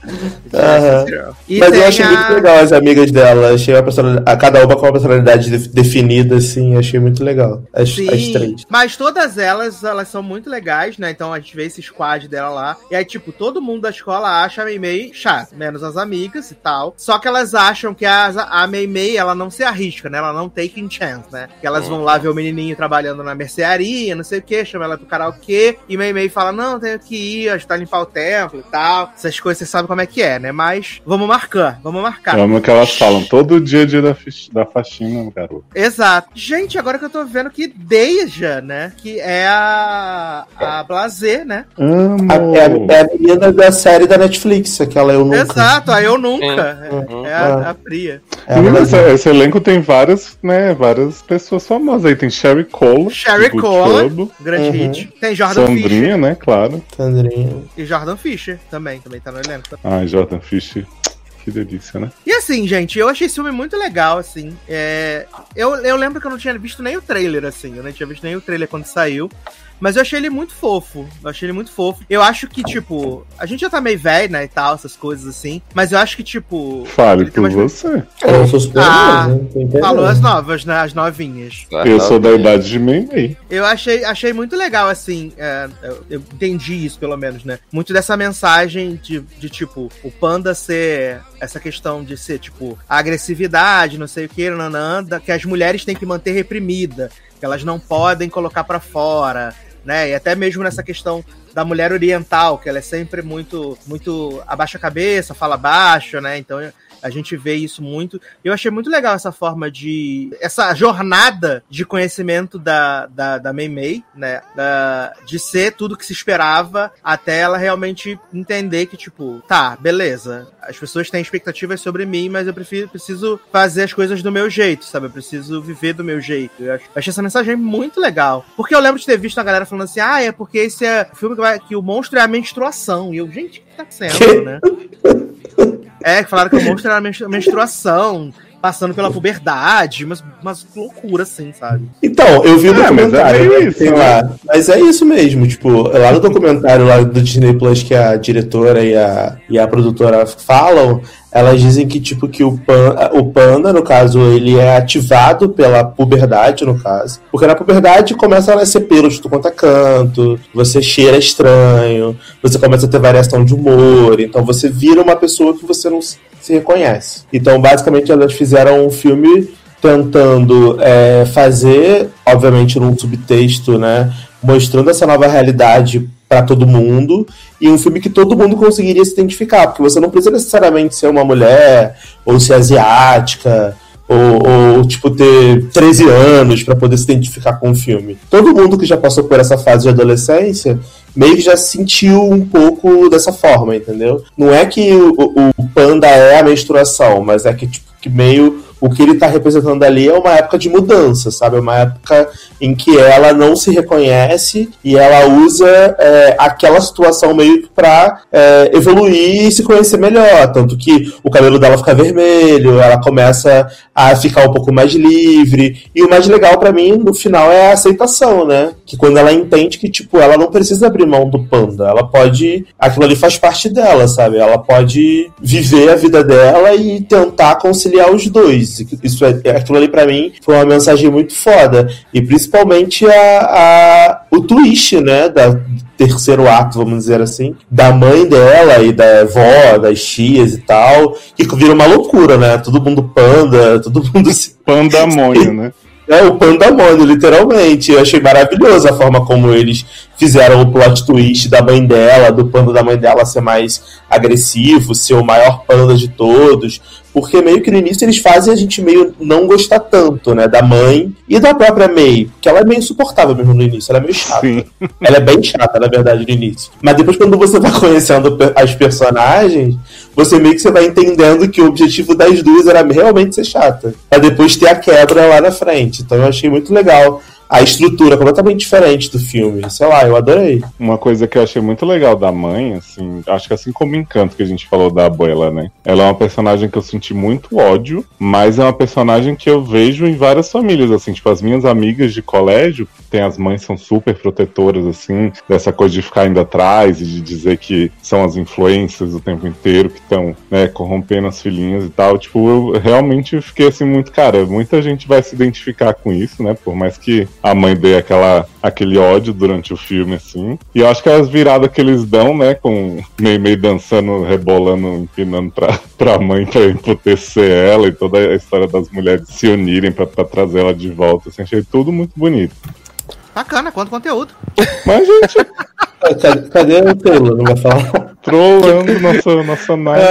E Mas eu achei a- muito legal as amigas dela. Achei a, personalidade, a cada uma com uma personalidade de- definida, assim. Achei muito legal. As, Sim, as três. mas todas elas, elas são muito legais, né? Então a gente vê esse squad dela lá. E aí, tipo, todo mundo da escola acha a Mei Mei chata, menos as amigas e tal. Só que elas acham que a, a Mei Mei, ela não se arrisca, né? Ela não taking chance, né? Que elas vão lá ver o menininho trabalhando na mercearia, não sei o que, chama ela pro karaokê. E Mei Mei fala, não, tenho que ir, ajudar a limpar o templo e tal. Essas coisas vocês sabem como é que é, né? Mas vamos marcar, vamos marcar. Eu amo que elas falam todo dia é dia da, da faxina, garoto. Exato. Gente, agora que eu tô vendo que Deja, né? Que é a, a Blazer, né? Amo! A- é, a, é a menina da série da Netflix, aquela eu nunca. Exato, a Eu Nunca. Uhum. É, é a, a Priya. É Menina, esse, esse elenco tem várias, né, várias pessoas famosas aí. Tem Sherry Cole, Sherry Cole, grande Uhum. hit. Tem Jordan Fisher. Sandrinha, né, claro. Sandrinha. E Jordan Fisher também, também tá no elenco. Ai, Jordan Fisher. Que delícia, né? E assim, gente, eu achei esse filme muito legal, assim. É, eu, eu lembro que eu não tinha visto nem o trailer, assim. Eu não tinha visto nem o trailer quando saiu. Mas eu achei ele muito fofo. Eu achei ele muito fofo. Eu acho que, tipo, a gente já tá meio velho, né, e tal, essas coisas assim. Mas eu acho que, tipo. Fale por umas- você. Eu não sou super Ah, né? Falou as novas, né? As novinhas. Eu sou da idade de Mei Eu achei, achei muito legal, assim. é, eu, eu entendi isso, pelo menos, né? Muito dessa mensagem de, de, tipo, o panda ser. Essa questão de ser, tipo, a agressividade, não sei o que, nananda, que as mulheres têm que manter reprimida, que elas não podem colocar pra fora, né? E até mesmo nessa questão da mulher oriental, que ela é sempre muito, muito abaixa a cabeça, fala baixo, né? Então a gente vê isso muito. Eu achei muito legal essa forma de. essa jornada de conhecimento da, da, da Mei Mei, né? Da, de ser tudo que se esperava até ela realmente entender que, tipo, tá, beleza. As pessoas têm expectativas sobre mim, mas eu prefiro, preciso fazer as coisas do meu jeito, sabe? Eu preciso viver do meu jeito. Eu acho- achei essa mensagem muito legal. Porque eu lembro de ter visto a galera falando assim: ah, é porque esse é o filme que, vai, que o monstro é a menstruação. E eu, gente, o que tá sendo, né? É, que falaram que o monstro era a menstru- menstruação, passando pela puberdade, mas umas loucuras assim, sabe? Então, eu vi o É, mas é documentário. meio né, isso, tem né? lá. Mas é isso mesmo, tipo, lá no documentário lá do Disney Plus que a diretora e a, e a produtora falam, elas dizem que, tipo, que o, pan, o panda, no caso, ele é ativado pela puberdade, no caso. Porque na puberdade começa a nascer pelo de tudo quanto é canto, você cheira estranho, você começa a ter variação de humor, então você vira uma pessoa que você não se se reconhece. Então, basicamente, elas fizeram um filme tentando é, fazer, obviamente, num subtexto, né, mostrando essa nova realidade para todo mundo e um filme que todo mundo conseguiria se identificar, porque você não precisa necessariamente ser uma mulher ou ser asiática ou, ou, tipo ter 13 anos para poder se identificar com o filme. Todo mundo que já passou por essa fase de adolescência meio que já sentiu um pouco dessa forma, entendeu? Não é que o, o- o panda é a menstruação, mas é que, tipo, que meio o que ele tá representando ali é uma época de mudança, sabe? É uma época em que ela não se reconhece e ela usa é, aquela situação meio que pra é, evoluir e se conhecer melhor. Tanto que o cabelo dela fica vermelho, ela começa a ficar um pouco mais livre. E o mais legal pra mim, no final, é a aceitação, né? Que quando ela entende que, tipo, ela não precisa abrir mão do panda. Ela pode. Aquilo ali faz parte dela, sabe? Ela pode viver a vida dela e tentar conciliar os dois. Isso é, aquilo ali pra mim foi uma mensagem muito foda. E principalmente a, a- o twist, né, da terceiro ato, vamos dizer assim, da mãe dela e da avó, das tias e tal, que vira uma loucura, né? Todo mundo panda, todo mundo se Pandamônio, né? é o pandemônio, literalmente. Eu achei maravilhoso a forma como eles fizeram o plot twist da mãe dela, do panda da mãe dela ser mais agressivo, ser o maior panda de todos. Porque meio que no início eles fazem a gente meio não gostar tanto, né? Da mãe e da própria May. Porque ela é meio insuportável mesmo no início, ela é meio chata. Sim. Ela é bem chata, na verdade, no início. Mas depois, quando você vai conhecendo as personagens, você meio que você vai entendendo que o objetivo das duas era realmente ser chata. Pra depois ter a quebra lá na frente. Então eu achei muito legal a estrutura completamente diferente do filme. Sei lá, eu adorei. Uma coisa que eu achei muito legal da mãe, assim, acho que assim como o Encanto que a gente falou da abuela, né? Ela é uma personagem que eu senti muito ódio, mas é uma personagem que eu vejo em várias famílias, assim, tipo, as minhas amigas de colégio, tem as mães são super protetoras, assim, dessa coisa de ficar indo atrás e de dizer que são as influências o tempo inteiro que estão, né, corrompendo as filhinhas e tal. Tipo, eu realmente fiquei assim muito, cara, muita gente vai se identificar com isso, né? Por mais que a mãe dê aquela, aquele ódio durante o filme, assim. E eu acho que as viradas que eles dão, né, com meio, meio dançando, rebolando, empinando pra, pra mãe pra emputecer ela e toda a história das mulheres se unirem pra, pra trazer ela de volta, assim, achei tudo muito bonito. Bacana, quanto conteúdo. Mas, gente, Cadê, cadê o Taylor? Não vai falar? trollando nossa, nossa nave.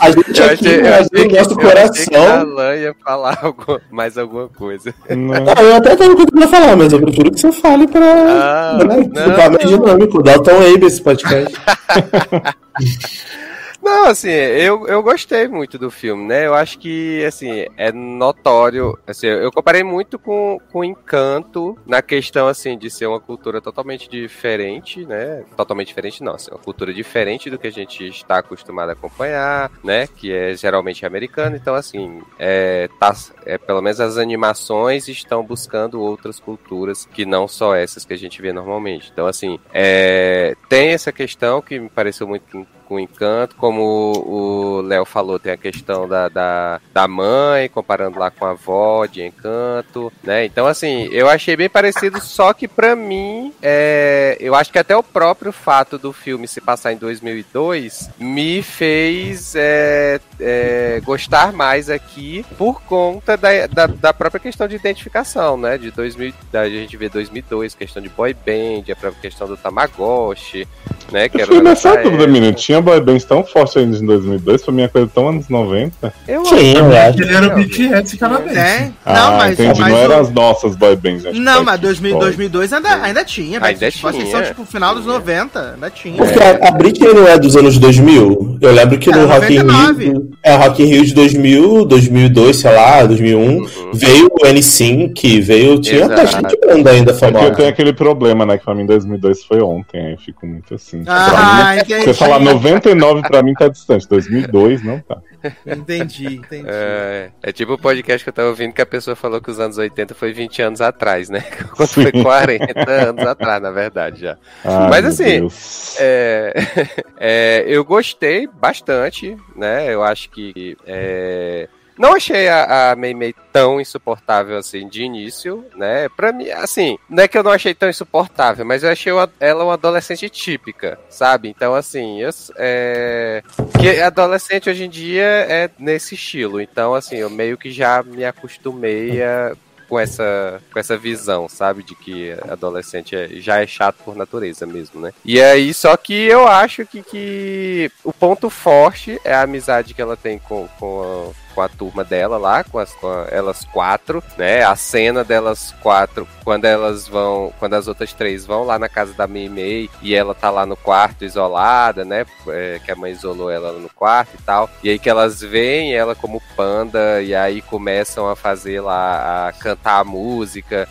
A gente Eu aqui, achei, eu achei no que, nosso eu achei que a coração. Alan ia falar algo- mais alguma coisa. Não. Ah, eu até tenho coisa pra falar, mas eu prefiro que você fale pra Ah, né, não, ficar mais não. dinâmico. Dá o Tom Abe esse podcast. Não, assim, eu, eu gostei muito do filme, né? Eu acho que, assim, é notório. Assim, eu comparei muito com, com Encanto na questão, assim, de ser uma cultura totalmente diferente, né? Totalmente diferente, não, assim, uma cultura diferente do que a gente está acostumado a acompanhar, né? Que é geralmente americana. Então, assim, é, tá, é, pelo menos as animações estão buscando outras culturas que não só essas que a gente vê normalmente. Então, assim, é, tem essa questão que me pareceu muito com- encanto, como o Léo falou, tem a questão da, da, da mãe, comparando lá com a avó de encanto, né? Então, assim, eu achei bem parecido, só que pra mim, é, eu acho que até o próprio fato do filme se passar em 2002 me fez é, é, gostar mais aqui por conta da, da, da própria questão de identificação, né? De 2000, da, a gente vê 2002, questão de boy band, a própria questão do Tamagotchi, né? Que Eu era nessa época. menino. Tinha boy bands tão forte ainda em 2002, pra mim é coisa tão anos 90. Eu Sim, eu acho. Ele era o BTS canadense. Ah, não, mas. entendi. mas não eram as nossas boy bands. acho que Não, foi mas tipo 2000, boy. 2002 ainda, ainda tinha. Ainda Boys, tinha, são tipo final dos tinha. 90, ainda tinha. Porque a, a Britney não é dos anos 2000. Eu lembro que no É, Rock in 99. Rio. É, Rock in Rio de 2000, 2002, sei lá, 2001. Uhum. Veio o N5, veio. Tinha Exato. bastante banda ainda É que eu famosa. tenho aquele problema, né? Que pra mim 2002 foi ontem, aí eu fico muito assim. Ah, mim, entendi. você falar 99 pra mim tá distante, 2002 não tá. Entendi, entendi. É, é tipo o podcast que eu tava ouvindo que a pessoa falou que os anos 80 foi 20 anos atrás, né? Quando foi Sim. 40 anos atrás, na verdade, já. Ai, Mas assim. É, é, eu gostei bastante, né? Eu acho que. é, não achei a, a Mei Mei tão insuportável assim de início, né? Pra mim, assim, não é que eu não achei tão insuportável, mas eu achei ela uma adolescente típica, sabe? Então, assim, eu, é, que adolescente hoje em dia é nesse estilo. Então, assim, eu meio que já me acostumei a, com essa, com essa visão, sabe? De que adolescente é- já é chato por natureza mesmo, né? E aí, só que eu acho que, que o ponto forte é a amizade que ela tem com, com, com a turma dela lá, com, as, com elas quatro, né? A cena delas quatro, quando elas vão, quando as outras três vão lá na casa da Mei Mei e ela tá lá no quarto isolada, né? É, que a mãe isolou ela no quarto e tal. E aí que elas veem ela como panda e aí começam a fazer lá, a cantar a música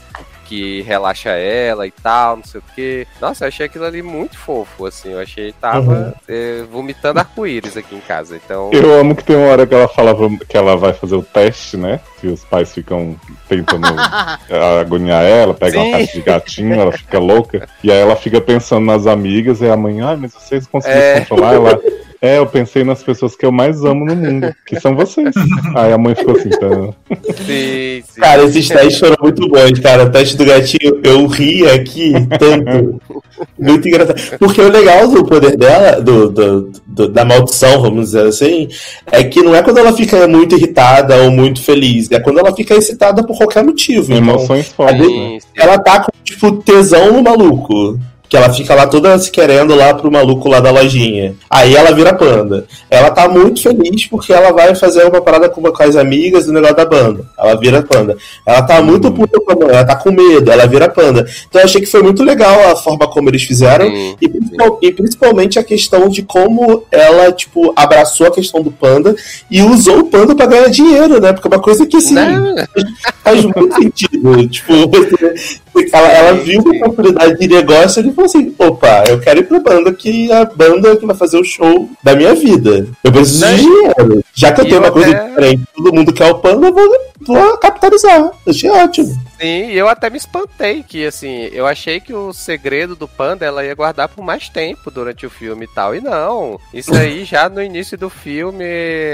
que relaxa ela e tal, não sei o que. Nossa, eu achei aquilo ali muito fofo, assim. Eu achei que tava Uhum. eh, vomitando arco-íris aqui em casa. Então, Eu amo que tem uma hora que ela falava que ela vai fazer o teste, né? Que os pais ficam tentando agoniar ela, pega Sim. uma caixa de gatinho, ela fica louca. E aí ela fica pensando nas amigas, e a mãe, ai, mas vocês conseguiram É. controlar ela. É, eu pensei nas pessoas que eu mais amo no mundo, que são vocês. Aí a mãe ficou assim, tá? Sim, sim. Cara, esses testes foram muito bons, cara. O teste do gatinho, eu ri aqui tanto. Muito engraçado. Porque o legal do poder dela, do, do- do- da maldição, vamos dizer assim, é que não é quando ela fica muito irritada ou muito feliz, é quando ela fica excitada por qualquer motivo. Então, Emoções fortes, né? Ela tá com, tipo, tesão no maluco. Que ela fica lá toda se querendo lá pro maluco lá da lojinha. Aí ela vira panda. Ela tá muito feliz porque ela vai fazer uma parada com, com as amigas do negócio da banda. Ela vira panda. Ela tá muito puta com ela tá com medo, ela vira panda. Então eu achei que foi muito legal a forma como eles fizeram. E, e principalmente a questão de como ela, tipo, abraçou a questão do panda e usou o panda pra ganhar dinheiro, né? Porque é uma coisa que, assim, Não, faz muito sentido. Tipo, ela, ela viu uma oportunidade de negócio e falou assim: opa, eu quero ir pra banda que é a banda que vai fazer o show da minha vida. Eu preciso de dinheiro. Já que eu tenho uma coisa até- diferente, todo mundo quer o panda, eu vou, vou capitalizar. Achei ótimo. Sim, e eu até me espantei que, assim, eu achei que o segredo do panda ela ia guardar por mais tempo durante o filme e tal. E não. Isso aí já no início do filme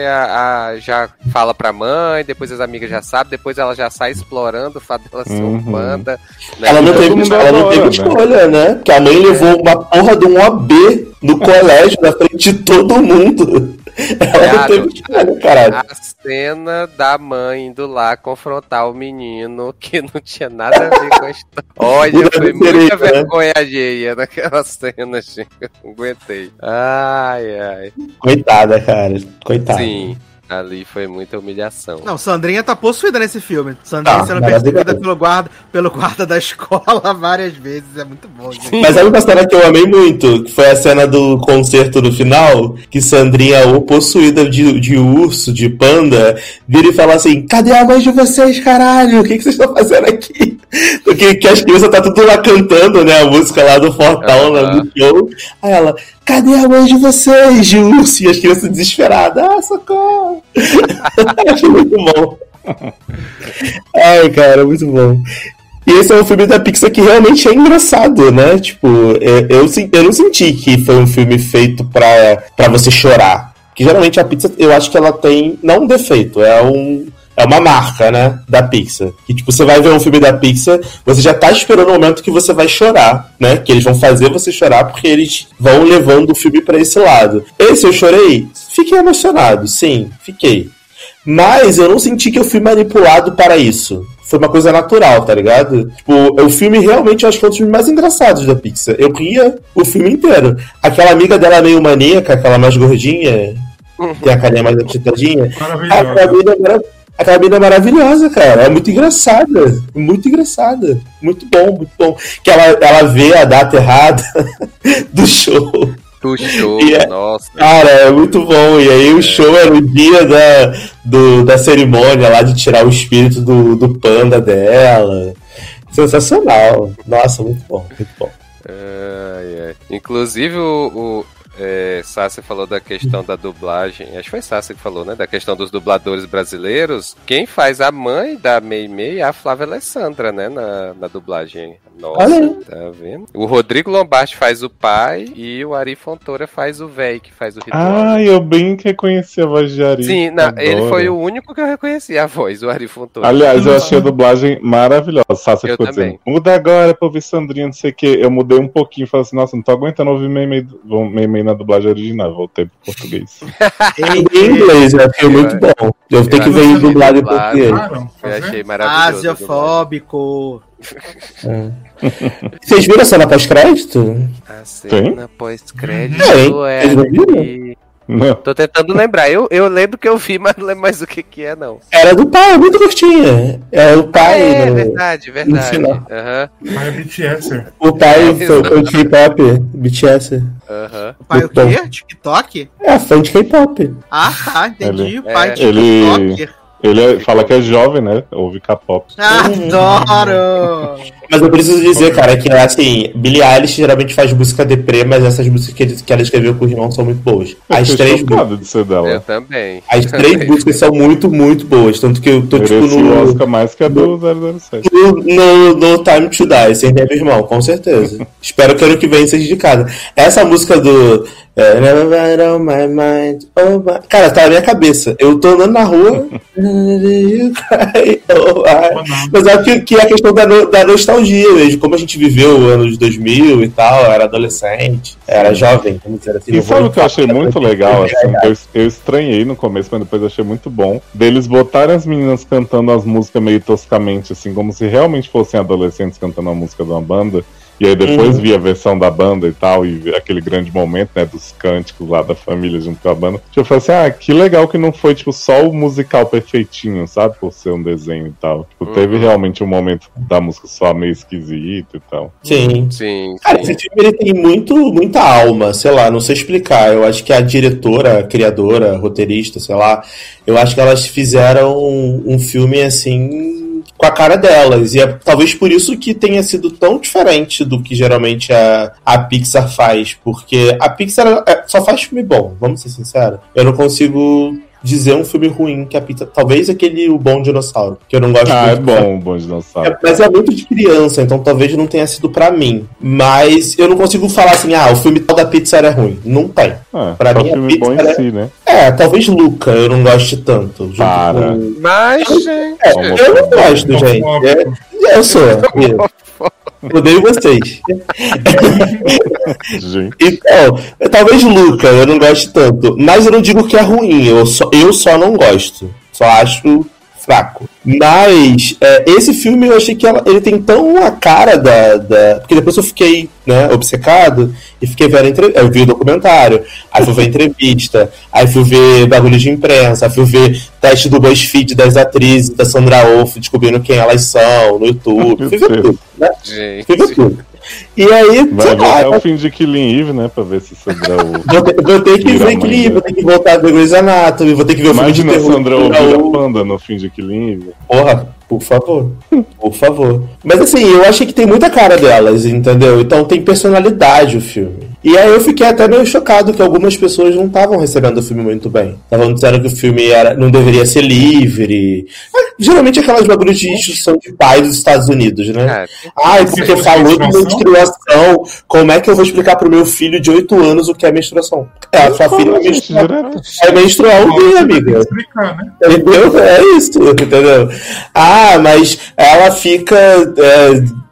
a, a- já fala pra mãe, depois as amigas já sabem, depois ela já sai explorando o fato dela ser um Uhum. panda. né? Ela não teve, ela não teve né? escolha, né? Porque a mãe levou uma porra de um OB no colégio na frente de todo mundo. Ela não teve escolha, caralho. A cena da mãe indo lá confrontar o menino que não tinha nada a ver com a história. Olha, foi muita né? vergonha alheia naquela cena. Eu Não aguentei. Ai, ai. Coitada, cara. Coitada. Sim, ali foi muita humilhação. Não, Sandrinha tá possuída nesse filme. Sandrinha Tá, sendo perseguida pelo guarda, pelo guarda da escola várias vezes. É muito bom, gente. Mas sabe uma cena que eu amei muito? Que foi a cena do concerto no final, que Sandrinha, ou possuída de, de urso, de panda, vira e fala assim: Cadê a mãe de vocês, caralho? O que, que vocês estão fazendo aqui? Porque que as crianças tá tudo lá cantando, né? A música lá do Fortal lá Aham. no show. Aí ela, cadê a mãe de vocês, de urso? E as crianças desesperadas, ah, socorro! Achei muito bom. Ai, cara, muito bom. E esse é um filme da Pixar que realmente é engraçado, né? Tipo, eu, eu, sen- eu não senti que foi um filme feito pra, pra você chorar. Que geralmente a Pixar, eu acho que ela tem, não um defeito, é um. É uma marca, né? Da Pixar. Que, tipo, você vai ver um filme da Pixar, você já tá esperando o momento que você vai chorar, né? Que eles vão fazer você chorar porque eles vão levando o filme pra esse lado. Esse eu chorei? Fiquei emocionado, sim, fiquei. Mas eu não senti que eu fui manipulado para isso. Foi uma coisa natural, tá ligado? Tipo, o filme realmente eu acho que é um dos filmes mais engraçados da Pixar. Eu ria o filme inteiro. Aquela amiga dela meio maníaca, aquela mais gordinha, tem a carinha mais agitadinha. Aquela Maravilhoso. mina, é mara- aquela mina é maravilhosa, cara. É muito engraçada. Muito engraçada. Muito bom, muito bom. Que ela, ela vê a data errada do show. Puxou, E é- nossa. Cara, é muito bom. E aí o show era o dia da, do- da cerimônia lá de tirar o espírito do, do panda dela. Sensacional. Nossa, muito bom, muito bom. Ai, ai. Inclusive, o, o é, Sassi falou da questão da dublagem. Acho que foi Sassi que falou, né? Da questão dos dubladores brasileiros. Quem faz a mãe da Mei Mei é a Flávia Alessandra, né? Na, na dublagem. Nossa, Olha tá vendo? O Rodrigo Lombardi faz o pai e o Ari Fontoura faz o véi, que faz o ritual. Ah, eu bem que reconheci a voz de Ari. Sim, não, ele foi o único que eu reconheci a voz, o Ari Fontoura. Aliás, eu achei a dublagem maravilhosa. Eu ficou também. dizendo, muda agora pra ouvir Sandrinha, não sei o que. Eu mudei um pouquinho, falei assim, nossa, não tô aguentando ouvir Meimei Meimei na dublagem original, voltei pro português. Em inglês, eu achei muito bom. Eu tenho que ver em dublado em português. Claro, Eu fazer. achei maravilhoso. a dublagem. Asiofóbico. Vocês viram a cena pós-crédito? A cena pós-crédito Tem. é. Não. Tô tentando lembrar. Eu, eu lembro que eu vi, mas não lembro mais o que, que é, não. Era do pai, é muito curtinha. É o pai. é, no- verdade, verdade. final. Aham, Mas é BTS. O pai É, foi, foi de K-pop, BTS. aham. O pai o bom. quê? TikTok? É, fã de K-pop. Ah, tá, entendi. O pai é, TikTok. Ele é- fala que é jovem, né? Ouve K-pop. Adoro! Mas eu preciso dizer, cara, que assim, Billie Eilish geralmente faz música deprê, mas essas músicas que, ele- que ela escreveu com o irmão são muito boas. Eu As fiquei três, chocado de ser Eu dela. também. as três músicas são muito, muito boas. Tanto que eu tô, tipo, Merecia o no, Oscar mais que a do 007. no, no, no Time to Die, sem meu irmão, com certeza. Espero que ano que vem seja indicada. Essa música do never mind on my mind. Oh my... Cara, tá na minha cabeça. Eu tô andando na rua. Mas é que, que é a questão da, da nostalgia mesmo. Como a gente viveu o ano de 2000 e tal, era adolescente, era jovem, vamos dizer assim. E sabe o que eu achei muito legal? Assim, eu, eu estranhei no começo, mas depois achei muito bom. Deles botarem as meninas cantando as músicas meio toscamente, assim, como se realmente fossem adolescentes cantando a música de uma banda. E aí depois Uhum. vi a versão da banda e tal, e aquele grande momento, né, dos cânticos lá da família junto com a banda. Eu falei assim, ah, que legal que não foi, tipo, só o musical perfeitinho, sabe? Por ser um desenho e tal. Tipo, teve Uhum. realmente um momento da música só meio esquisito e tal. Sim. Sim, Cara, esse filme ele tem muito, muita alma, sei lá, não sei explicar. Eu acho que a diretora, a criadora, roteirista, sei lá, eu acho que elas fizeram um, um filme assim com a cara delas. E é talvez por isso que tenha sido tão diferente do que geralmente a, a Pixar faz. Porque a Pixar é, só faz filme bom, vamos ser sinceros. Eu não consigo dizer um filme ruim que a Pixar. Talvez aquele O Bom Dinossauro, que eu não gosto Ah, é muito. bom o Bom Dinossauro. É, mas é muito de criança, então talvez não tenha sido pra mim. Mas eu não consigo falar assim, ah, o filme tal da Pixar é ruim. Não tem. Ah, Pra mim, a filme bom Pixar em é- si, né? É, talvez Luca eu não goste tanto. junto Para. com- Mas, gente. É, eu não gosto, gente. É, eu sou. eu. Odeio vocês. Gente. Então, talvez Luca eu não goste tanto. Mas eu não digo que é ruim. Eu só, eu só não gosto. Só acho fraco. Mas é, esse filme eu achei que ela- ele tem tão a cara da, da- Porque depois eu fiquei né, obcecado e fiquei vendo entre... Eu vi o documentário, aí fui ver entrevista, aí fui ver bagulho de imprensa, aí fui ver teste do BuzzFeed das atrizes, da Sandra Oh descobrindo quem elas são no YouTube. Fui ver tudo, né? Gente. Fui ver tudo. E aí, Vai sei lá, até o fim de Killing Eve, né? Pra ver se Sandra Oh. Vou ter, vou ter que ver Clive, dela. vou ter que voltar a ver Grey's Anatomy, vou ter que ver o filme de Imagina terror. Sandra Sandra vira Oh. panda no fim de Killing Eve. Porra, por favor. Por favor. Mas assim, eu achei que tem muita cara delas, entendeu? Então tem personalidade o filme. E aí eu fiquei até meio chocado que algumas pessoas não estavam recebendo o filme muito bem. Estavam dizendo que o filme era, não deveria ser livre. Ah, Geralmente aquelas bagulhos de instituição de pai dos Estados Unidos, né? É, Ai, porque falou de menstruação? Como é que eu vou explicar pro meu filho de 8 anos o que é menstruação? É, a sua filha é menstrual. É menstrual o quê, amiga? explicar, né? Entendeu? É isso, entendeu? Ah, mas ela fica. é,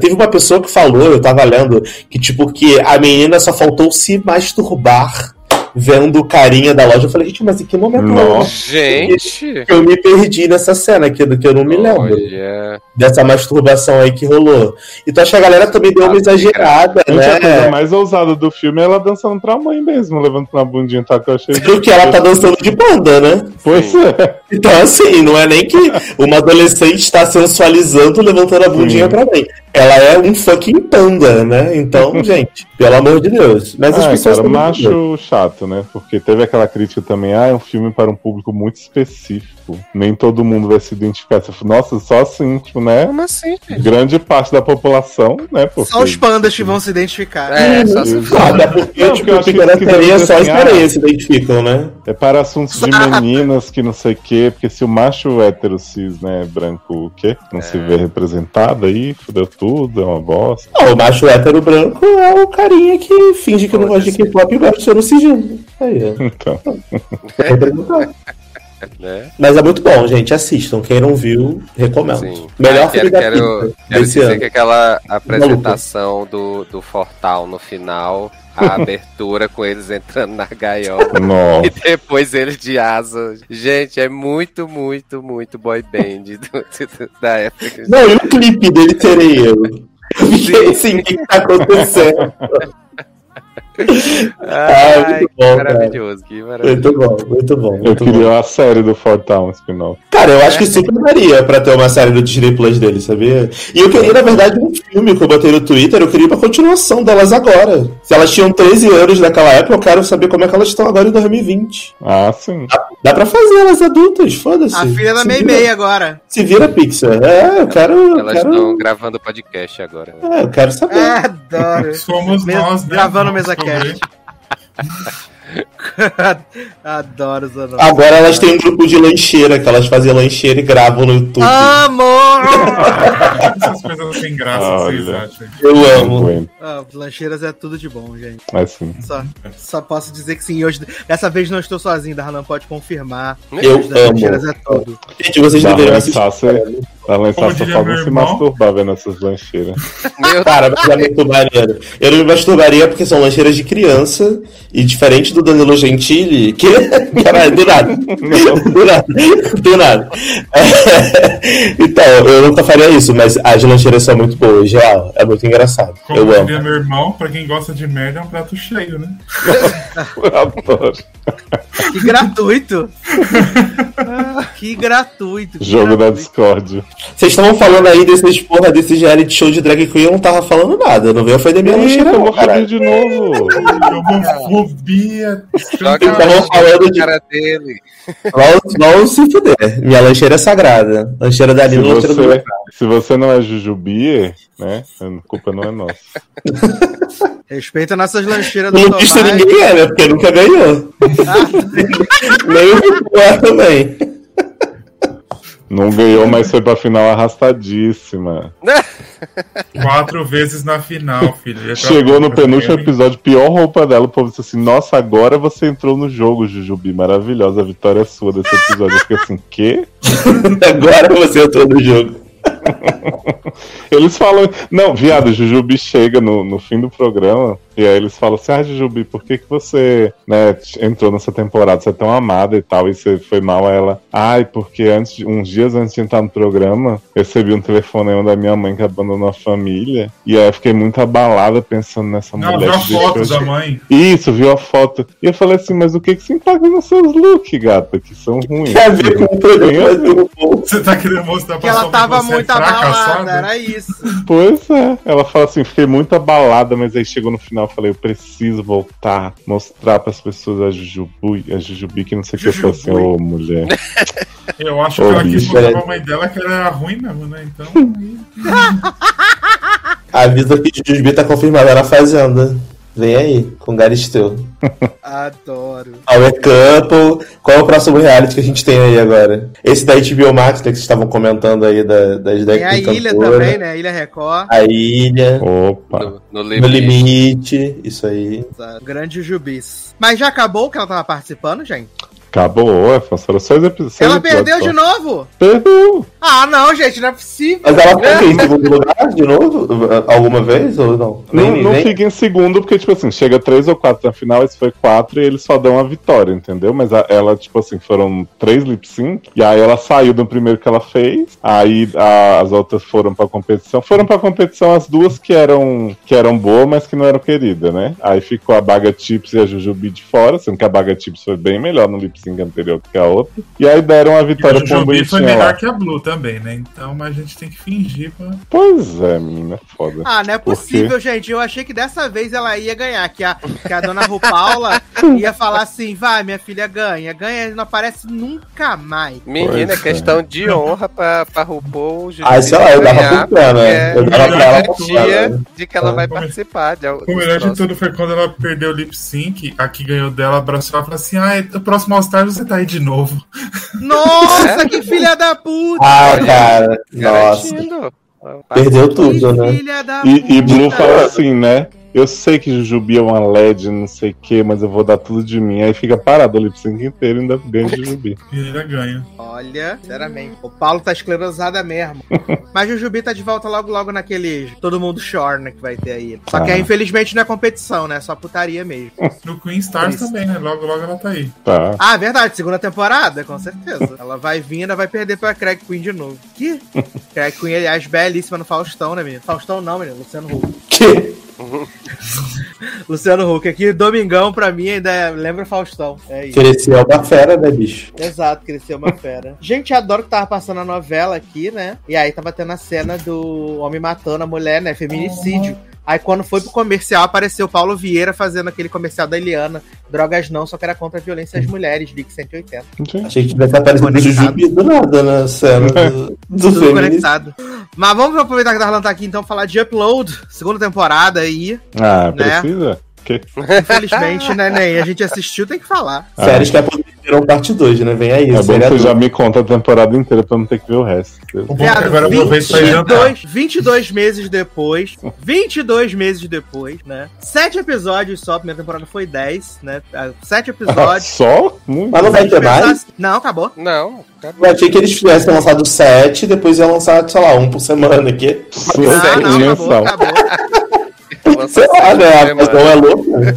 Teve uma pessoa que falou, eu tava lendo, que tipo, que a menina só faltou se masturbar vendo o carinha da loja. Eu falei, gente, mas em que momento Nossa. Gente. eu me perdi nessa cena que, que eu não me lembro Olha. dessa masturbação aí que rolou. Então acho que a galera também deu uma exagerada, Gente, a coisa né? mais ousada do filme é ela dançando pra mãe mesmo, levantando a bundinha, tá? Que eu achei. Porque ela tá dançando de banda, né? Pois é. Então, assim, não é nem que uma adolescente está sensualizando levantando a bundinha Sim. pra mim. Ela é um fucking panda, né? Então, gente, pelo amor de Deus. Mas as pessoas cara, macho chato, né? Porque teve aquela crítica também, ah, é um filme para um público muito específico. Nem todo mundo vai se identificar. Nossa, só assim, tipo, né? Como assim, gente? Grande parte da população, né? Porque... Só os pandas que vão se identificar. É, só se Ah, Até porque, Não, tipo, eu pequena que sereia, deve só assim, sereias se identificam, né? É para assuntos de meninas que não sei o quê, porque se o macho hétero cis, né, branco, o quê? Não se vê representado aí, fudeu tudo, é uma bosta. Ah, o macho hétero branco é o carinha que finge que não gosta de K-pop e gosta de ser sigilo. Aí. Então, né? Mas é muito bom, gente. Assistam. Quem não viu, recomendo. Sim. Melhor Ah, filme quero, da quero, Pixar quero desse dizer ano. que aquela apresentação do, do Fortal no final, a abertura com eles entrando na gaiola. nossa. E depois eles de asa. Gente, é muito, muito, muito boy band do- do- da época. Não, e o clipe dele serei eu. Sim. assim, o que que tá acontecendo? Ai, muito que bom, maravilhoso, que maravilhoso. Muito bom, muito bom. Eu Muito queria bom. a série do Fortal, um spin-off. Cara, eu acho que super daria pra ter uma série do Disney Plus dele, sabia? E eu queria, na verdade, um filme que eu botei no Twitter, eu queria uma continuação delas agora. Se elas tinham 13 anos naquela época, eu quero saber como é que elas estão agora em 2020. Ah, sim. Dá pra fazer elas adultas, foda-se. A filha da Mei vira- Mei agora. Se vira Pixar. É, eu quero. eu Elas quero... estão gravando podcast agora. É, eu quero saber. É, adoro. Somos Mes- nós, né? gravando mesa sobre- cast. Adoro. Agora elas têm um grupo de lancheira, que elas fazem lancheira e gravam no YouTube. Amor! Essas coisas sem graça, vocês acham? Eu amo. Ah, lancheiras é tudo de bom, gente. Assim. Só, só posso dizer que sim. Hoje, dessa vez não estou sozinho, Darlan pode confirmar. Eu amo. lancheiras é tudo. Gente, vocês Dá deveriam lançar, assistir. você- Como só falta se masturbar vendo essas lancheiras. Meu Cara, mas é muito maneiro. Eu não me masturbaria porque são lancheiras de criança e diferente do Danilo Gentili, que. Caralho, do nada. Do nada. Do nada. É, Então, eu nunca faria isso, mas as lancheiras são muito boas, geral. É muito engraçado. Como Eu amo. meu irmão, pra quem gosta de merda, é um prato cheio, né? Eu adoro. Que gratuito! Ah, que gratuito! que Jogo da gratuito. Discord. Vocês estavam falando aí desses porra, desses reality show de drag queen, eu não tava falando nada. Não veio ofender minha Ih, lancheira, não, tomou caralho. de novo. Homofobia. Então, na falando de- cara dele. Vamos se fuder. Minha lancheira é sagrada. Lancheira da Se Nina, lancheira do você, se você não é Jujubi, né? A culpa não é nossa. Respeita nossas lancheiras do Não disse ninguém é, né? Porque nunca ganhou. Nem o Vitor é também. Não ganhou, mas foi pra final arrastadíssima. Quatro vezes na final, filho. Pra- Chegou no penúltimo Ia- episódio, pior roupa dela. O povo disse assim: Nossa, agora você entrou no jogo, Jujubi. Maravilhosa, a vitória é sua desse episódio. Eu fiquei assim: Quê? Agora você entrou no jogo. Eles falam. Não, viado, Jujubi chega no, no fim do programa e aí eles falam assim: Ah, Jujubi, por que, que você né, entrou nessa temporada? Você é tão amada e tal, e você foi mal a ela. Ai, porque antes, uns dias antes de entrar no programa, eu recebi um telefonema da minha mãe que abandonou a família. E aí eu fiquei muito abalada pensando nessa Não, mulher viu a que foto da mãe. Isso, viu a foto. E eu falei assim, mas o que que se encaixa nos seus looks, gata? Que são ruins. Quer ver com o programa povo. Você tá querendo mostrar Que pra ela sua mãe tava que você muito é fracassada? abalada, era isso. Pois é. Ela fala assim, fiquei muito abalada, mas aí chegou no final, eu falei, eu preciso voltar, mostrar pras pessoas a Jujubi, a Jujubi, que não sei o que. Eu falei assim, ô mulher. Eu acho Ô, que ela quis bicho. mostrar pra mãe dela que ela era ruim mesmo, né? Então. Avisa que o Jusbi tá confirmado na Fazenda. Vem aí, com Galisteu. Adoro. Power Couple. Qual é o próximo reality que a gente tem aí agora? Esse da HBO Max, né, que vocês estavam comentando aí da, das Tem a ilha cantora. também, né? Ilha Record. A Ilha. Opa. No, no No limite. limite, isso aí. Grande Jubis. Mas já acabou que ela tava participando, gente? Acabou, é, foram seis episódios. ela perdeu só. de novo? Perdeu. Ah, não, gente, não é possível. Mas ela ficou em segundo lugar de novo? Alguma vez ou não? Não, Nem- não nem- fica em segundo, porque, tipo assim, chega três ou quatro na final, esse foi quatro e eles só dão a vitória, entendeu? Mas a- ela, tipo assim, foram três lip sync, e aí ela saiu do primeiro que ela fez, aí a- as outras foram pra competição. Foram pra competição as duas que eram, que eram boas, mas que não eram queridas, né? Aí ficou a Baga Chips e a Jujubi de fora, sendo que a Baga Chips foi bem melhor no lip sync anterior do que a outra. E aí deram a E vitória o pra uma Jujubi foi melhor lá. que a Blue também, né? Então mas a gente tem que fingir pra. Pois é, menina, foda. Ah, não é possível, gente. Eu achei que dessa vez ela ia ganhar. Que a, que a dona Rupaula ia falar assim: vai, minha filha, ganha. Ganha, não aparece nunca mais. Menina, é. questão de honra pra, pra RuPaul. Jujubi Ah, sei lá, eu dava pé, né? porque Eu dava pra ela é garantia pé. de que ela vai Como- participar. De, O melhor de tudo foi quando ela perdeu o lip sync, a que ganhou dela abraçou ela e falou assim: Ah, o próximo All Stars você tá aí de novo. Nossa, que filha da puta! Ah, cara. Nossa. Garantindo. Perdeu tudo, né? filha da E, e Blue fala assim, né? Eu sei que Jujubi é uma LED, não sei o que, mas eu vou dar tudo de mim. Aí fica parado o lip sync inteiro e ainda ganha de Jujubi. E ainda ganha. Olha, sinceramente. O Paulo tá esclerosada mesmo. Mas o Jujubi tá de volta logo, logo naquele Todo Mundo Shore, né? Que vai ter aí. Só que Ah. aí, infelizmente, não é competição, né? É só putaria mesmo. No Queen Stars Isso. também, né? Logo, logo ela tá aí. Tá. Ah, verdade, segunda temporada, com certeza. Ela vai vir, ainda vai perder pra Craig Queen de novo. Que? Craig Queen, aliás, belíssima no Faustão, né, menino? Faustão não, menino, Luciano Huck. Que? Luciano Huck aqui, Domingão, pra mim, ainda é- lembra Faustão. É isso. Cresceu uma fera, né, bicho? Exato, cresceu uma fera. Gente, adoro que tava passando a novela aqui, né? E aí tava tendo a cena do homem matando a mulher, né? Feminicídio. Aí quando foi pro comercial, apareceu o Paulo Vieira fazendo aquele comercial da Eliana. Drogas não, só que era contra a violência às mulheres, Ligue 180. Gente, Achei que tivesse aparecido. Jujubi do nada na cena do, do Tudo conectado. Mas vamos aproveitar que o Darlan tá aqui, então, falar de Upload, segunda temporada aí. ah, Né? precisa? Que... Infelizmente, né, nem a gente assistiu, tem que falar. Ah. Séries que apareceram parte 2, né? Vem aí. É bom que você já me conta a temporada inteira pra não ter que ver o resto. O bom é agora eu aproveito pra ir jantar. 22, 22 meses depois, 22 meses depois, né? Sete episódios só, a primeira temporada foi 10, né? Ah, Sete Ah, episódios. só? Muito. Mas não vai ter mais? Não, acabou. Ah, Não, Eu achei que eles tivessem lançado 7 e depois ia lançar, sei lá, um por semana aqui. Só Não, acabou, acabou. Sei lá, né? A Semana. pessoa é louca.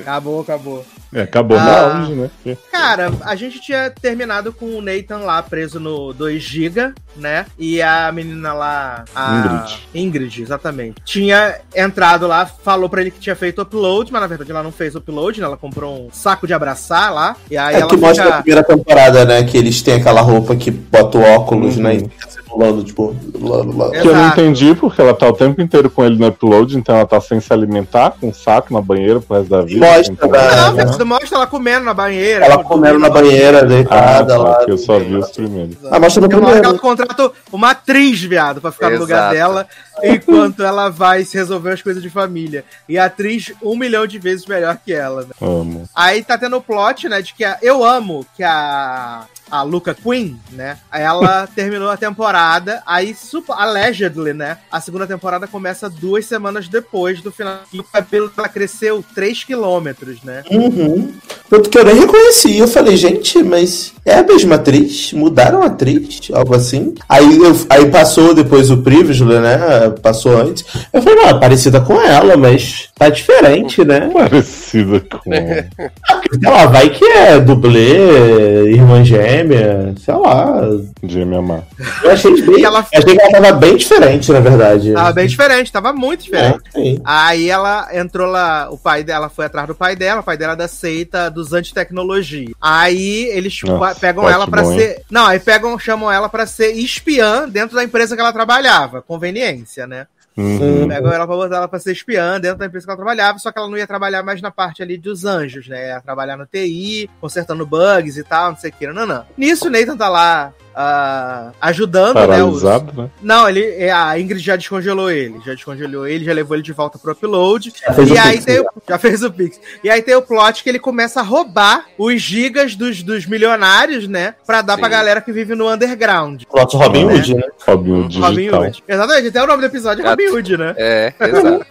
Acabou, acabou. É, acabou Ah. na auge, né? Cara, a gente tinha terminado com o Nathan lá preso no 2GB, né? E a menina lá. A Ingrid. Ingrid, exatamente. Tinha entrado lá, falou pra ele que tinha feito upload, mas na verdade ela não fez upload, né? Ela comprou um saco de abraçar lá. E aí É ela que mostra a fica. primeira temporada, né? Que eles têm aquela roupa que bota o óculos, Uhum. né? E simulando, tipo. Lá, lá. Que eu não Exato. entendi, porque ela tá o tempo inteiro com ele no upload, então ela tá sem se alimentar, com um saco na banheira pro resto da vida. Mostra, Então, né? Não, né? você mostra ela comendo na banheira. Ela comendo na banheira, Ah, deitada tá, lá. que eu só vi os primeiros. Ah, mostra no primeiro. ela contrata uma atriz, viado, pra ficar no lugar Exato. dela, enquanto ela vai se resolver as coisas de família. E a atriz, um milhão de vezes melhor que ela, né? Amo. Aí tá tendo o plot, né, de que a, eu amo que a a Luca Queen, né? Ela terminou a temporada, aí supo- allegedly, né? A segunda temporada começa duas semanas depois do final. E o cabelo dela cresceu 3 quilômetros, né? Uhum. Tanto que eu nem reconheci. Eu falei, gente, mas é a mesma atriz? Mudaram a atriz? Algo assim. Aí, eu, aí passou depois o Privilege, né? Passou antes. Eu falei, não, é parecida com ela, mas tá diferente, né? Parecida com. Sei lá, vai que é dublê, irmã gêmea, sei lá. Jamie Amar. Eu achei bem. Ela- eu achei que ela tava bem diferente, na verdade. Tava bem diferente, tava muito diferente. É. Aí ela entrou lá, o pai dela foi atrás do pai dela, o pai dela é da seita dos antitecnologia. Aí eles Nossa, pegam ela pra bom, hein? ser. Não, aí pegam, chamam ela pra ser espiã dentro da empresa que ela trabalhava. Conveniência, né? Uhum. Pegam ela pra botar ela pra ser espiã dentro da empresa que ela trabalhava, só que ela não ia trabalhar mais na parte ali dos anjos, né? Ia trabalhar no TI, consertando bugs e tal, não sei o que, não, não. Nisso, o Nathan tá lá ah, ajudando, né? os- Paralisado, né? não, ele, é, a Ingrid já descongelou ele. Já descongelou ele, já levou ele de volta pro upload. Já fez e o aí Pix, tem já. o, já fez o Pix. E aí tem o plot que ele começa a roubar os gigas dos, dos milionários, né? Pra dar Sim. pra galera que vive no underground. Plot Robin Né? Hood, né? Robin Robin Digital. Hood. Exatamente, até o nome do episódio é Gato. Robin Hood, né? É, exato.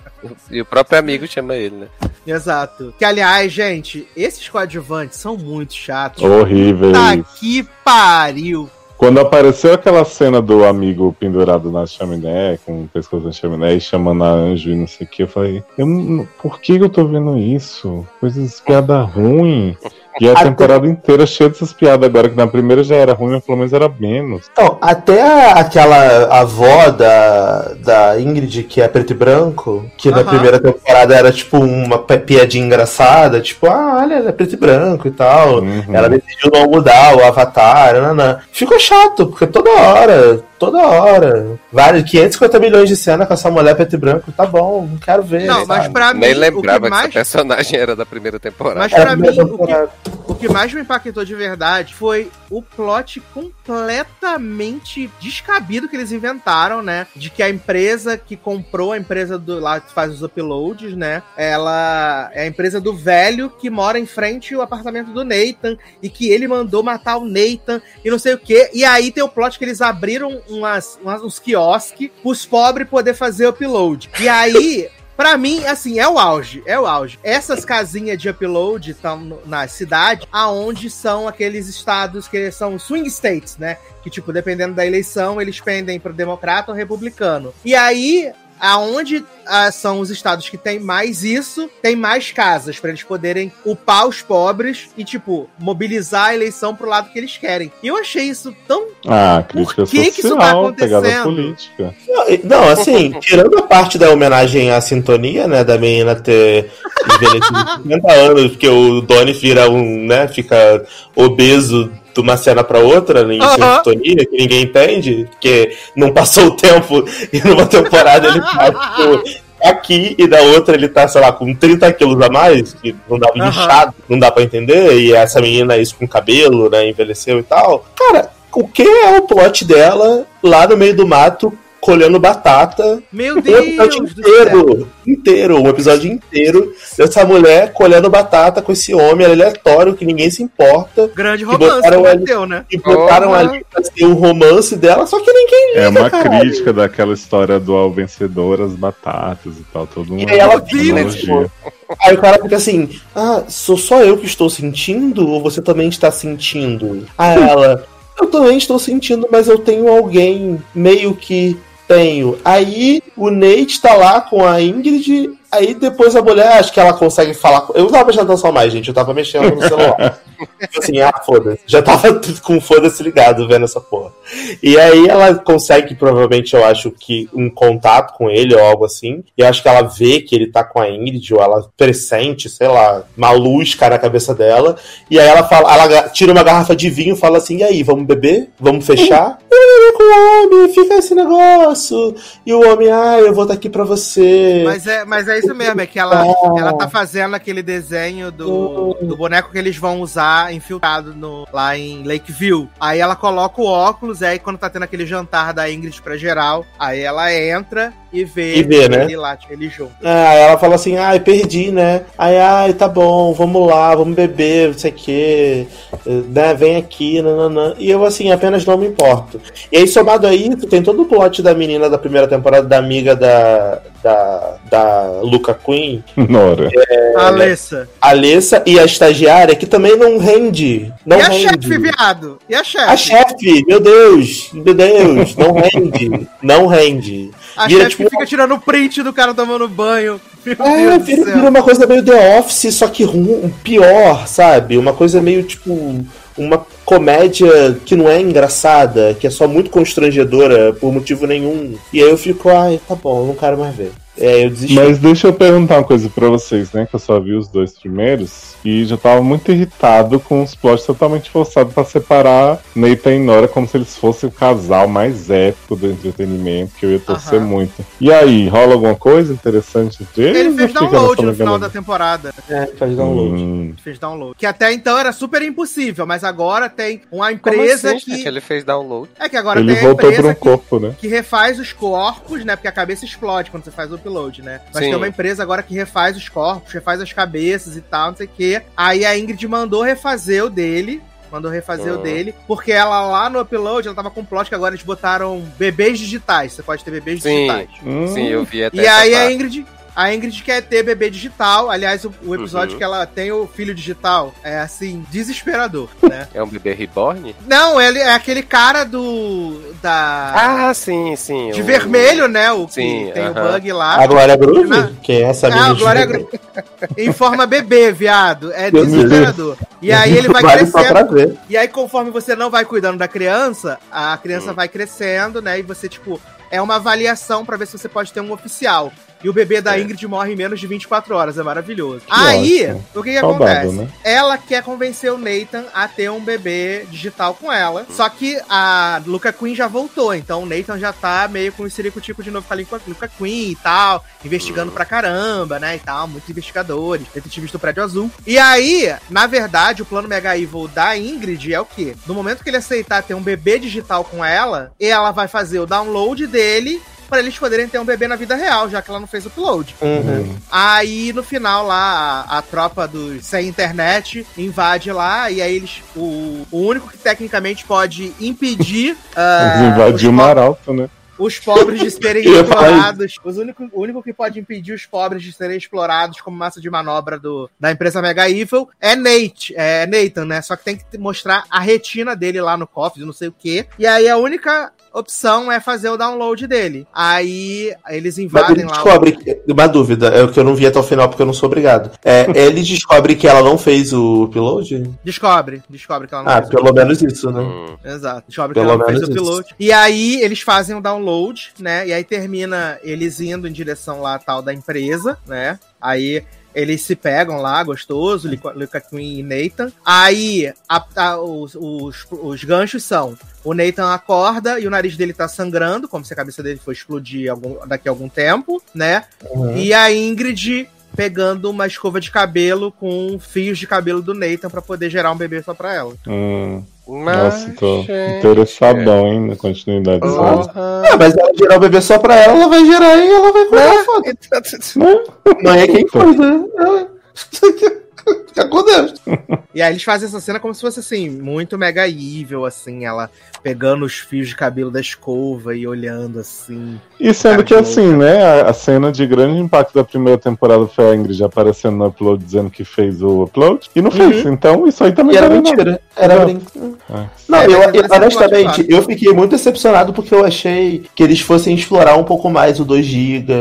E o próprio amigo chama ele, né? Exato. Que, aliás, gente, esses coadjuvantes são muito chatos. Horrível. Tá que pariu. Quando apareceu aquela cena do amigo pendurado na chaminé, com o pescoço na chaminé e chamando a anjo e não sei o que, eu falei, eu por que eu tô vendo isso? Coisas, piada ruim. E a Até- temporada inteira cheia dessas piadas agora, que na primeira já era ruim, mas pelo menos era menos. Então, até a- aquela avó da, da Ingrid, que é preto e branco, que na Aham. primeira temporada era tipo uma pi- piadinha engraçada, tipo, ah, olha, ela é preto e branco e tal. Uhum. Ela decidiu não mudar o avatar, nanã. Ficou chato, porque toda hora, toda hora, vários, 550 milhões de cena com essa mulher preto e branco, tá bom, não quero ver. Não, mas sabe? pra mim, Nem o que lembrava que, mais essa personagem era da primeira temporada. Mas pra mim, o que, que mais me impactou de verdade foi o plot completamente descabido que eles inventaram, né? De que a empresa que comprou a empresa do lá que faz os uploads, né? Ela é a empresa do velho que mora em frente ao apartamento do Nathan e que ele mandou matar o Nathan e não sei o que. E aí tem o plot que eles abriram umas, umas, uns quiosques pros pobres poder fazer upload. E aí Pra mim, assim, é o auge, é o auge. Essas casinhas de upload estão na cidade, aonde são aqueles estados que são swing states, né? Que, tipo, dependendo da eleição, eles pendem pro democrata ou republicano. E aí, aonde ah, são os estados que tem mais isso, tem mais casas pra eles poderem upar os pobres e, tipo, mobilizar a eleição pro lado que eles querem. E eu achei isso tão Ah, crítica Por que que isso social, tá pegada acontecendo? política. Não, Não, assim, tirando a parte da homenagem à sintonia, né, da menina ter envelhecido 50 anos, porque o Donnie vira um, né, fica obeso de uma cena pra outra, em Aham. sintonia, que ninguém entende, porque não passou o tempo e numa temporada ele tá, tipo, aqui e da outra ele tá, sei lá, com 30 quilos a mais, que não dá Aham. inchado, não dá pra entender, e essa menina isso com cabelo, né, envelheceu e tal. Cara, o que é o plot dela lá no meio do mato colhendo batata. Meu Um episódio Deus do céu. inteiro, inteiro, um episódio inteiro dessa mulher colhendo batata com esse homem aleatório que ninguém se importa. Grande romance botaram que ali- bateu, né? E botaram Porra. ali pra ser o romance dela, só que ninguém liga, É uma caralho. crítica daquela história do ao vencedor as batatas e tal, todo mundo. E aí ela analogia. Aí o cara fica assim, ah, sou só eu que estou sentindo ou você também está sentindo? Aí ela, eu também estou sentindo, mas eu tenho alguém meio que tenho. Aí o Nate tá lá com a Ingrid, aí depois a mulher, acho que ela consegue falar. com- Eu não tava prestando atenção mais, gente, eu tava mexendo no celular. Tipo assim, ah, foda-se. Já tava com foda-se ligado vendo essa porra. E aí ela consegue, provavelmente, eu acho que um contato com ele ou algo assim. E eu acho que ela vê que ele tá com a Ingrid, ou ela pressente, sei lá, uma luz cai na cabeça dela. E aí ela fala, ela tira uma garrafa de vinho e fala assim: e aí, vamos beber? Vamos fechar? Com o homem, fica esse negócio. E o homem, ah, eu vou estar aqui pra você. Mas é, mas é isso mesmo, é que ela, ela tá fazendo aquele desenho do, do boneco que eles vão usar infiltrado no, lá em Lakeview. Aí ela coloca o óculos, aí quando tá tendo aquele jantar da Ingrid pra geral, aí ela entra e vê, E vê, né? ele lá, tipo, ele junto. Ah, aí ela fala assim, ai, perdi, né? Aí, ai, tá bom, vamos lá, vamos beber, não sei o quê, né? Vem aqui, nananã. E eu, assim, apenas não me importo. E aí, somado a isso, tem todo o plot da menina da primeira temporada, da amiga da, da, da Luca Queen, Nora. A Alessa. a Alessa e a estagiária, que também não rende. Não E a rende. chefe, viado? E a chefe? A chefe, meu Deus, meu Deus, não rende, não rende. A Vira, chefe tipo, que fica tirando print do cara tomando banho. Meu É, vira, vira uma coisa meio The Office, só que rum, pior, sabe? Uma coisa meio tipo. Uma comédia que não é engraçada, que é só muito constrangedora por motivo nenhum. E aí eu fico, ai, tá bom, eu não quero mais ver. É, eu desisti. Mas deixa eu perguntar uma coisa pra vocês, né? Que eu só vi os dois primeiros e já tava muito irritado com os plots totalmente forçados pra separar Nathan e Nora como se eles fossem o casal mais épico do entretenimento, que eu ia torcer Aham. muito. E aí, rola alguma coisa interessante entre eles? Ele fez download no final da temporada. É, faz download. Hum, Fez download. Que até então era super impossível, mas agora tem uma empresa assim, que. gente? Ele fez download. É que agora ele tem a voltou empresa pra um que, corpo, né? que refaz os corpos, né? Porque a cabeça explode quando você faz o upload, né? Mas Sim. tem uma empresa agora que refaz os corpos, refaz as cabeças e tal, não sei o quê. Aí a Ingrid mandou refazer o dele. Mandou refazer o Ah. dele. Porque ela lá no upload, ela tava com plot que agora eles botaram bebês digitais. Você pode ter bebês Sim. digitais. Hum, Sim, eu vi até E aí a parte. Ingrid, a Ingrid quer ter bebê digital. Aliás, o, o episódio Uhum. que ela tem o filho digital é assim, desesperador, né? É um bebê reborn? Não, ele é aquele cara do. da. Ah, sim, sim. de o- vermelho, né? O que Sim, tem o aham. bug lá. A Glória Groove? Na- Quem é essa Ah, a Glória Groove. em forma bebê, viado. É Meu Deus. desesperador. E aí ele vai Vale crescendo. ver. E aí, conforme você não vai cuidando da criança, a criança Hum. vai crescendo, né? E você, tipo, é uma avaliação pra ver se você pode ter um oficial. E o bebê da É. Ingrid morre em menos de 24 horas, é maravilhoso. Aí, ótimo. o que, que Saudável, acontece? né? Ela quer convencer o Nathan a ter um bebê digital com ela. Só que a Luca Queen já voltou, então o Nathan já tá meio com o ciricutico de novo com a Luca Luca Queen e tal, investigando pra caramba, né? E tal, muitos investigadores, detetives do prédio azul. E aí, na verdade, o plano Mega Evil da Ingrid é o quê? No momento que ele aceitar ter um bebê digital com ela, ela vai fazer o download dele. Pra eles poderem ter um bebê na vida real, já que ela não fez o upload. Uhum. Aí no final lá, a, a tropa dos sem internet invade lá, e aí eles. O, o único que tecnicamente pode impedir. ah, Invadiu o Maralto, né? os pobres de serem explorados. Os único, o único que pode impedir os pobres de serem explorados como massa de manobra do, da empresa Mega Evil é Nate, é Nathan, né? Só que tem que mostrar a retina dele lá no cofre, não sei o quê. E aí a única opção é fazer o download dele. Aí eles Mas ele invadem lá. o- descobre. que- Uma dúvida, é o que eu não vi até o final porque eu não sou obrigado. É, ele descobre que ela não fez o upload? Descobre, descobre que ela não Ah, fez o pelo menos isso, né? Hum. Exato. Descobre Pelo que ela fez o menos isso. E aí eles fazem o download, né? E aí termina eles indo em direção lá tal da empresa, né? Aí eles se pegam lá, gostoso, Luca Queen e Nathan. Aí a- a- os, os, os ganchos são: o Nathan acorda e o nariz dele tá sangrando, como se a cabeça dele for explodir algum- daqui a algum tempo, né? Uhum. E a Ingrid pegando uma escova de cabelo com fios de cabelo do Nathan pra poder gerar um bebê só pra ela. Nossa, tô gente, interessadão, hein, na continuidade dessa Porra. Ah, mas ela gerar o bebê só pra ela, ela vai gerar e ela vai cuidar foda. Mãe é quem cuida. né? Fica com Deus. E aí eles fazem essa cena como se fosse assim, muito mega evil, assim, ela pegando os fios de cabelo da escova e olhando assim. E sendo que assim, né, a, a cena de grande impacto da primeira temporada foi a Ingrid aparecendo no upload dizendo que fez o upload e não fez. Então isso aí também E era é mentira. Era Não. brincadeira. É. Não, É, eu, eu- é honestamente, eu fiquei muito decepcionado porque eu achei que eles fossem explorar um pouco mais o 2 GB.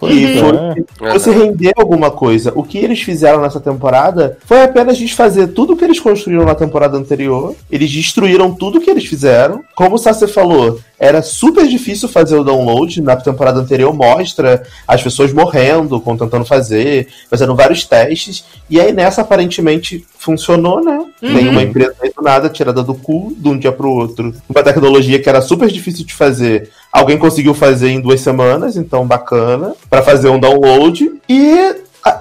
Que Uhum. fosse render alguma coisa. O que eles fizeram nessa temporada foi apenas desfazer tudo que eles construíram na temporada anterior. Eles destruíram tudo que eles fizeram. Como o Sassi falou, era super difícil fazer o download. Na temporada anterior mostra as pessoas morrendo, com- tentando fazer, fazendo vários testes. E aí nessa aparentemente funcionou, né? Nenhuma empresa do nada tirada do cu de um dia pro outro. Uma tecnologia que era super difícil de fazer. Alguém conseguiu fazer em duas semanas, então bacana, Pra fazer um download. E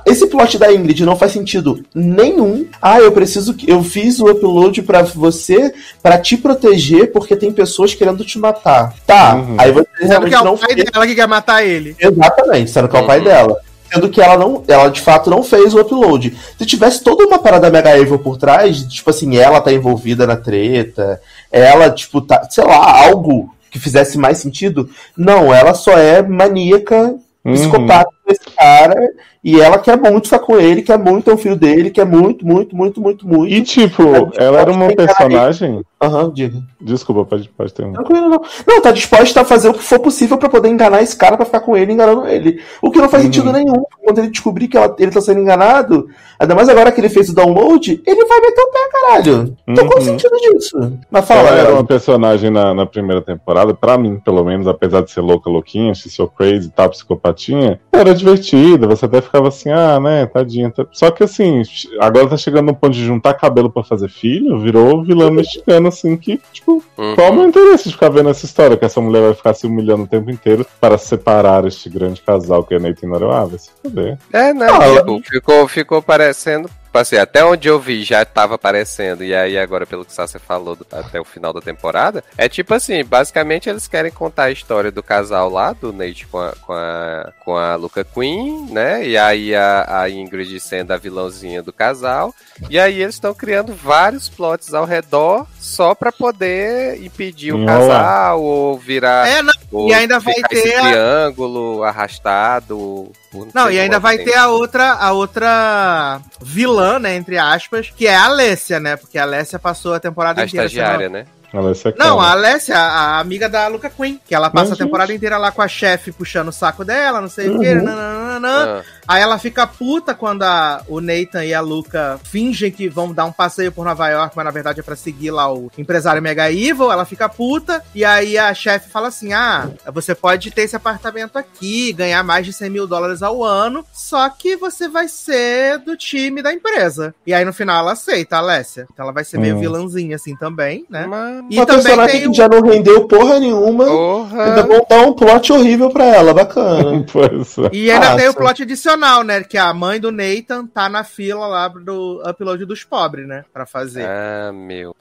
esse plot da Ingrid não faz sentido nenhum. Ah, eu preciso que eu fiz o upload pra você pra te proteger porque tem pessoas querendo te matar. Tá. Uhum. Aí você Sendo realmente que é não o pai fez. dela que quer matar ele. Exatamente, sendo que é o pai Uhum. dela. Sendo que ela não, ela de fato não fez o upload. Se tivesse toda uma parada mega evil por trás, tipo assim, ela tá envolvida na treta, ela, tipo, tá, sei lá, algo que fizesse mais sentido. Não, ela só é maníaca, Uhum. psicopata desse cara, e ela quer muito ficar com ele, quer muito ter um filho dele, quer muito, muito, muito, muito, muito. E tipo, ela era uma personagem. Aham, diga. Desculpa, pode, pode ter um. Tranquilo, não. Não, tá disposta a fazer o que for possível pra poder enganar esse cara pra ficar com ele, enganando ele. O que não faz Uhum. sentido nenhum. Quando ele descobrir que ela- ele tá sendo enganado, ainda mais agora que ele fez o download, ele vai meter o pé, caralho. Então qual o Uhum. sentido disso? Mas fala, Ela era uma personagem na, na primeira temporada, pra mim, pelo menos, apesar de ser louca, louquinha, she's so crazy tal, psicopatinha, era divertida, você até ficava assim, ah, né, tadinha. tá- Só que assim, agora tá chegando no ponto de juntar cabelo pra fazer filho, virou vilã mexicana, assim, que, tipo, Uhum. qual é o meu interesse de ficar vendo essa história? Que essa mulher vai ficar se humilhando o tempo inteiro para separar este grande casal que é Nathan e Nora. Vai se foder. É, não, Ah, tipo, ficou, ficou parecendo. Assim, até onde eu vi já tava aparecendo, e aí agora, pelo que Sassi falou do- até o final da temporada, é tipo assim, basicamente eles querem contar a história do casal lá, do Nate com a, com a, com a Luca Queen, né? E aí a, a Ingrid sendo a vilãozinha do casal. E aí eles estão criando vários plots ao redor só pra poder impedir o casal ou virar. É, não. ou e ainda vai esse ter a- triângulo arrastado. Não, sei e ainda vai ter a outra, a outra vilã, né, entre aspas, que é a Alessia, né? Porque a Alessia passou a temporada A inteira. estagiária, sendo- né? É Não, a. Alessia, a amiga da Luca Queen, que ela passa Mas, a temporada inteira lá com a chefe puxando o saco dela, não sei o Uhum. que, nananana. Ah, Aí ela fica puta quando a- o Nathan e a Luca fingem que vão dar um passeio por Nova York, mas na verdade é pra seguir lá o empresário Mega Evil. Ela fica puta. E aí a chefe fala assim: Ah, você pode ter esse apartamento aqui, ganhar mais de 100 mil dólares ao ano, só que você vai ser do time da empresa. E aí no final ela aceita, a Alessia. Então ela vai ser meio Hum. vilãzinha assim também, né? mas... E Uma também personagem tem que o- já não rendeu porra nenhuma. Ainda Porra! vão dar um plot horrível pra ela, bacana. Pois é. E ainda tem o plot adicional, né? Que a mãe do Nathan tá na fila lá do upload dos pobres, né? Pra fazer. Ah, meu.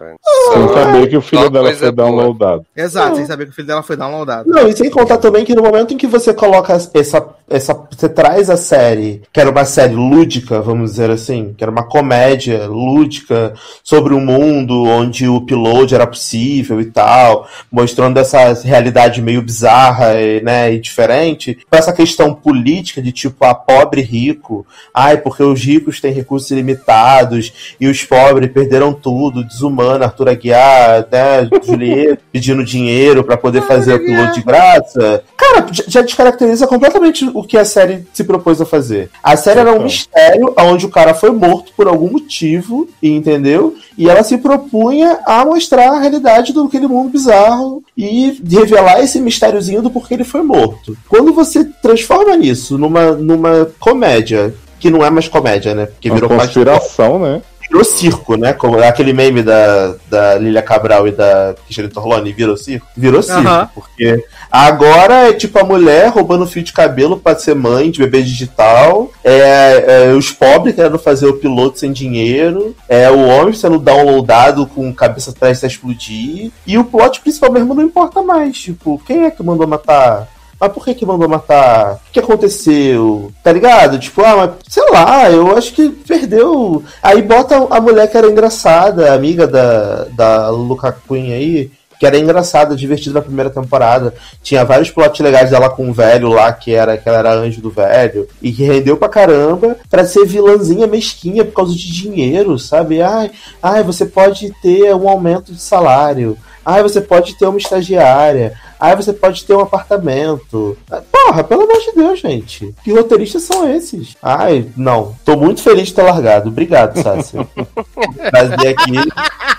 Sem saber que o filho dela foi boa. downloadado. Exato, sem saber que o filho dela foi downloadado. Não, e sem contar também que no momento em que você coloca essa, essa. Você traz a série, que era uma série lúdica, vamos dizer assim, que era uma comédia lúdica sobre um mundo onde o upload era possível e tal, mostrando essa realidade meio bizarra e, né, e diferente, com essa questão política de tipo, a pobre e rico, ai, porque os ricos têm recursos ilimitados e os pobres perderam tudo, desumano, Arthur Aguiar, né, Julieta pedindo dinheiro pra poder fazer o upload de graça. Cara, já- descaracteriza completamente o que a série se propôs a fazer. A série era um mistério onde o cara foi morto por algum motivo, entendeu? E ela se propunha a mostrar a realidade do aquele mundo bizarro e revelar esse mistériozinho do porquê ele foi morto. Quando você transforma isso numa, numa comédia, que não é mais comédia, né? Porque Uma virou conspiração, né? Virou circo, né? Como aquele meme da, da Lilia Cabral e da Cristiane Torloni, virou circo? Virou circo, porque agora é tipo a mulher roubando fio de cabelo pra ser mãe de bebê digital, é, é, os pobres querendo fazer o piloto sem dinheiro, é o homem sendo downloadado com cabeça prestes a explodir, e o plot principal mesmo não importa mais, tipo, quem é que mandou matar mas por que que mandou matar? O que, aconteceu? Tá ligado? Tipo, ah, mas sei lá, eu acho que perdeu. Aí bota a mulher que era engraçada, amiga da, da Luca Queen aí, que era engraçada, divertida na primeira temporada. Tinha vários plots legais dela com o velho lá, que era que ela era anjo do velho, e que rendeu pra caramba pra ser vilãzinha mesquinha por causa de dinheiro, sabe? Ai, ai, você pode ter um aumento de salário. Ai, você pode ter uma estagiária. Ai, você pode ter um apartamento. Ah, Porra, pelo amor de Deus, gente. Que roteiristas são esses? Ai, não. Tô muito feliz de ter largado. Obrigado, Sácio. trazer aqui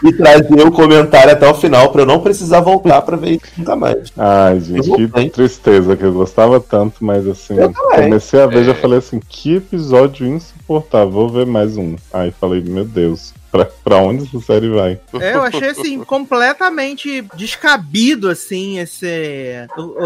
e trazer o comentário até o final pra eu não precisar voltar pra ver isso nunca mais. Ai, gente, que tristeza, que eu gostava tanto, mas assim, Eu comecei a ver, já falei assim, que episódio insuportável, vou ver mais um. Aí falei, meu Deus, pra, pra onde essa série vai? É, eu achei assim, completamente descabido, assim, esse,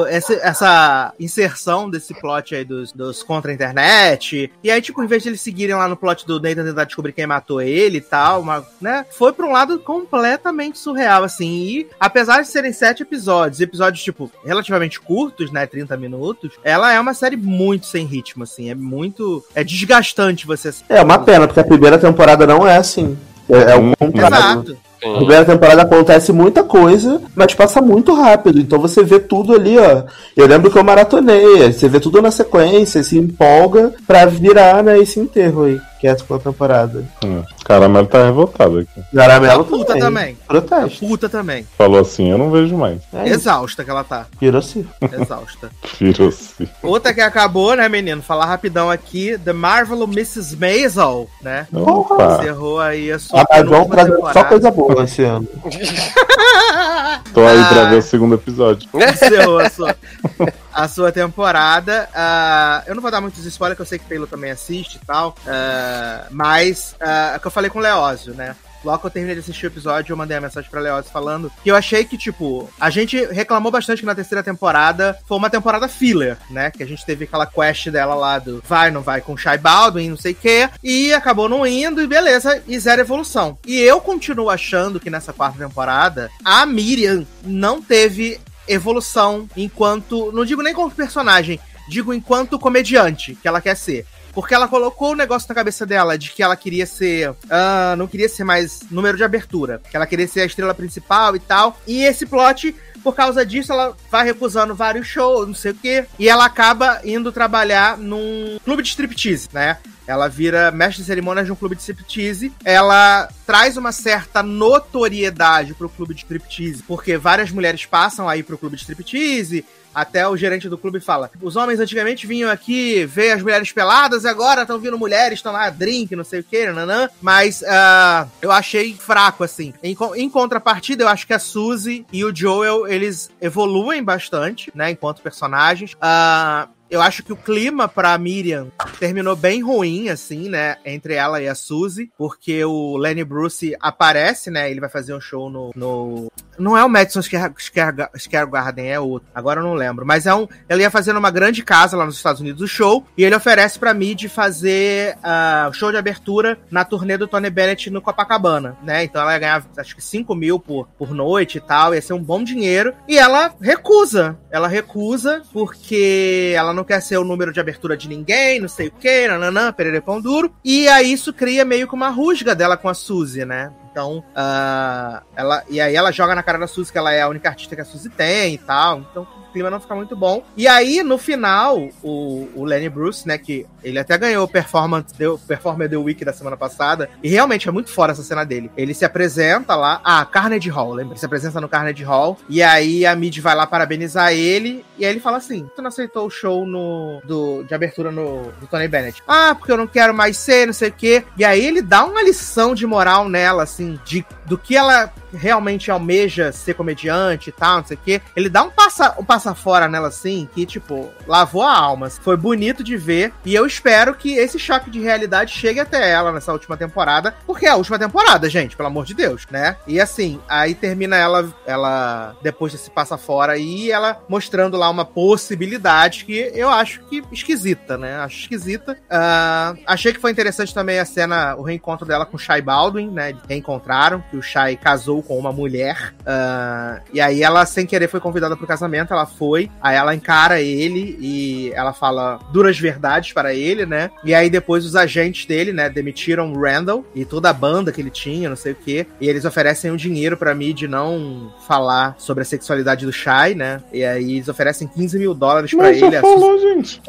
esse- essa inserção desse plot aí dos, dos contra a internet. E aí, tipo, em vez de eles seguirem lá no plot do Nathan tentar descobrir quem matou ele e tal, uma, né? Foi pra um lado completamente surreal, assim. E apesar de serem sete episódios, episódios, tipo, relativamente curtos, né? 30 minutos, ela é uma série muito sem ritmo, assim. É muito. É desgastante você. É uma pena, porque a primeira temporada não é assim. É, é o Hum, contrário. Exato. Na primeira temporada acontece muita coisa, mas passa muito rápido. Então você vê tudo ali, ó. Eu lembro que eu maratonei. Você vê tudo na sequência, se empolga pra virar né, esse enterro aí, que é a segunda temporada. Hum, Caramelo tá revoltado aqui. Garamelo Puta também. Protesto. Puta também. Falou assim, eu não vejo mais. É isso. Exausta que ela tá. Circo. Exausta. Virou-se. Outra que acabou, né, menino? Falar rapidão aqui, The Marvel Mrs. Maisel, né? Opa, Encerrou aí a sua Ah, vamos trazer só coisa boa esse ano. tô aí pra Ah. ver o segundo episódio. Encerrou a sua, a sua temporada. Ah, eu não vou dar muitos spoilers, que eu sei que o Taylor também assiste e tal. Ah, mas ah, é o que eu falei com o Leózio, né? Logo que eu terminei de assistir o episódio, eu mandei uma mensagem pra Leózio falando que eu achei que, tipo, a gente reclamou bastante que na terceira temporada foi uma temporada filler, né? Que a gente teve aquela quest dela lá do vai, não vai com o Shai Baldwin, não sei o quê, e acabou não indo, e beleza, e zero evolução. E eu continuo achando que nessa quarta temporada, a Miriam não teve evolução enquanto. Não digo nem como personagem, digo enquanto comediante que ela quer ser. Porque ela colocou o negócio na cabeça dela de que ela queria ser. ah, não queria ser mais número de abertura. Que ela queria ser a estrela principal e tal. E esse plot, por causa disso, ela vai recusando vários shows, não sei o quê. E ela acaba indo trabalhar num clube de striptease, né? Ela vira mestre de cerimônias de um clube de striptease. Ela traz uma certa notoriedade pro clube de striptease, porque várias mulheres passam aí pro clube de striptease. Até o gerente do clube fala: os homens antigamente vinham aqui ver as mulheres peladas agora estão vindo mulheres, estão lá, drink, não sei o que, nanã. Mas ah, eu achei fraco, assim. Em, em contrapartida, eu acho que a Suzy e o Joel, eles evoluem bastante, né, enquanto personagens. Ah, eu acho que o clima pra Miriam terminou bem ruim, assim, né? Entre ela e a Suzy, porque o Lenny Bruce aparece, né? Ele vai fazer um show no. no... Não é o Madison Square, Square, Square Garden, é outro. Agora eu não lembro. Mas é um. Ele ia fazer numa grande casa lá nos Estados Unidos o show. E ele oferece pra Mid fazer ah, o show de abertura na turnê do Tony Bennett no Copacabana, né? Então ela ia ganhar, acho que 5 mil por, por noite e tal. Ia ser um bom dinheiro. E ela recusa. Ela recusa porque ela não quer ser o número de abertura de ninguém, não sei o que, nananã, perere pão duro. E aí isso cria meio que uma rusga dela com a Suzy, né? Então, ah, ela, e aí ela joga na cara da Suzy que ela é a única artista que a Suzy tem e tal. Então, clima não fica muito bom. E aí, no final, o, o Lenny Bruce, né, que ele até ganhou o performance, deu, Performer The Week da semana passada, e realmente é muito fora essa cena dele. Ele se apresenta lá, ah, Carnegie Hall, lembra? Ele se apresenta no Carnegie Hall, e aí a Mid vai lá parabenizar ele, e aí ele fala assim, tu não aceitou o show no, do, de abertura no, do Tony Bennett? Ah, porque eu não quero mais ser, não sei o quê. E aí ele dá uma lição de moral nela, assim, de, do que ela realmente almeja ser comediante e tal, não sei o quê. Ele dá um, passa, um passa fora nela assim que, tipo, lavou a alma. Foi bonito de ver. E eu espero que esse choque de realidade chegue até ela nessa última temporada. Porque é a última temporada, gente, pelo amor de Deus, né? E assim, aí termina ela, ela depois desse passa fora e ela mostrando lá uma possibilidade que eu acho que esquisita, né? Acho esquisita. Uh, achei que foi interessante também a cena, o reencontro dela com o Shai Baldwin, né? Reencontraram, que o Shai casou com uma mulher. Uh, e aí ela, sem querer, foi convidada pro casamento, ela foi. Aí ela encara ele e ela fala duras verdades para ele, né? E aí depois os agentes dele, né, demitiram o Randall e toda a banda que ele tinha, não sei o quê. E eles oferecem um dinheiro pra mim de não falar sobre a sexualidade do Shai, né? E aí eles oferecem 15 mil dólares pra Mas ele. falou, gente.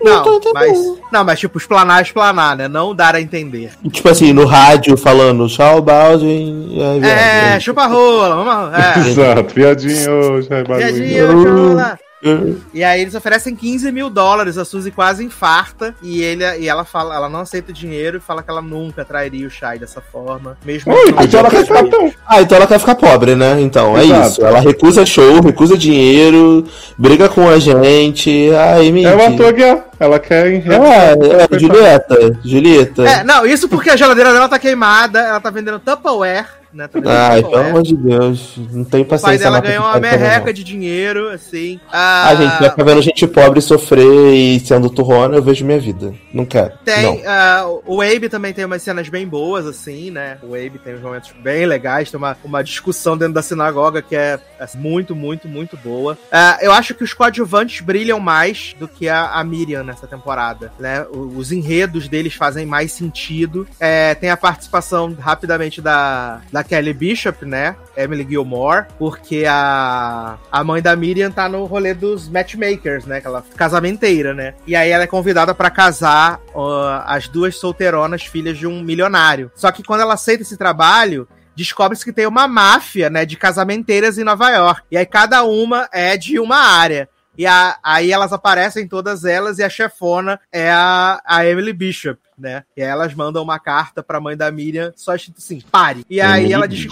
Não, Então tá mas, não, mas tipo, explanar, explanar, né? Não dar a entender. Tipo assim, no rádio falando tchau, Baldwin. É, É, chupa rola, vamos. É. Exato, piadinho, já é rola. E aí eles oferecem 15 mil dólares, a Suzy quase infarta, e, ele, e ela fala, ela não aceita o dinheiro e fala que ela nunca trairia o Shai dessa forma. Mesmo não então ela quer ficar tão. Ah, então ela quer ficar pobre, né? Então, é Exato. isso. Ela recusa show, recusa dinheiro, briga com a gente. Ai, me É o ator Guiar. Ela quer em É, é, Julieta. Julieta. É, não, isso porque a geladeira dela tá queimada, ela tá vendendo Tupperware, né? Tá vendendo Ai, Tupperware. pelo amor de Deus. Não tem O pai paciência dela ganhou uma não. merreca de dinheiro, assim. Ah, gente, vai ficar vendo gente pobre sofrer e sendo turrona, eu vejo minha vida. Não quero. Tem, Não. ah, o Abe também tem umas cenas bem boas, assim, né? O Abe tem uns momentos bem legais, tem uma, uma discussão dentro da sinagoga que é assim, muito, muito, muito boa. Ah, eu acho que os coadjuvantes brilham mais do que a, a Miriam nessa temporada, né? O- Os enredos deles fazem mais sentido. É, tem a participação, rapidamente, da, da Kelly Bishop, né? Emily Gilmore, porque a, a mãe da Miriam tá no rolê dos matchmakers, né? Aquela casamenteira, né? E aí ela é convidada pra casar ó, as duas solteironas, filhas de um milionário. Só que quando ela aceita esse trabalho, descobre-se que tem uma máfia, né, de casamenteiras em Nova York. E aí cada uma é de uma área. E a- aí elas aparecem todas elas e a chefona é a, a Emily Bishop, né? E aí elas mandam uma carta pra mãe da Miriam, só escrito assim, pare. E aí Emily ela diz.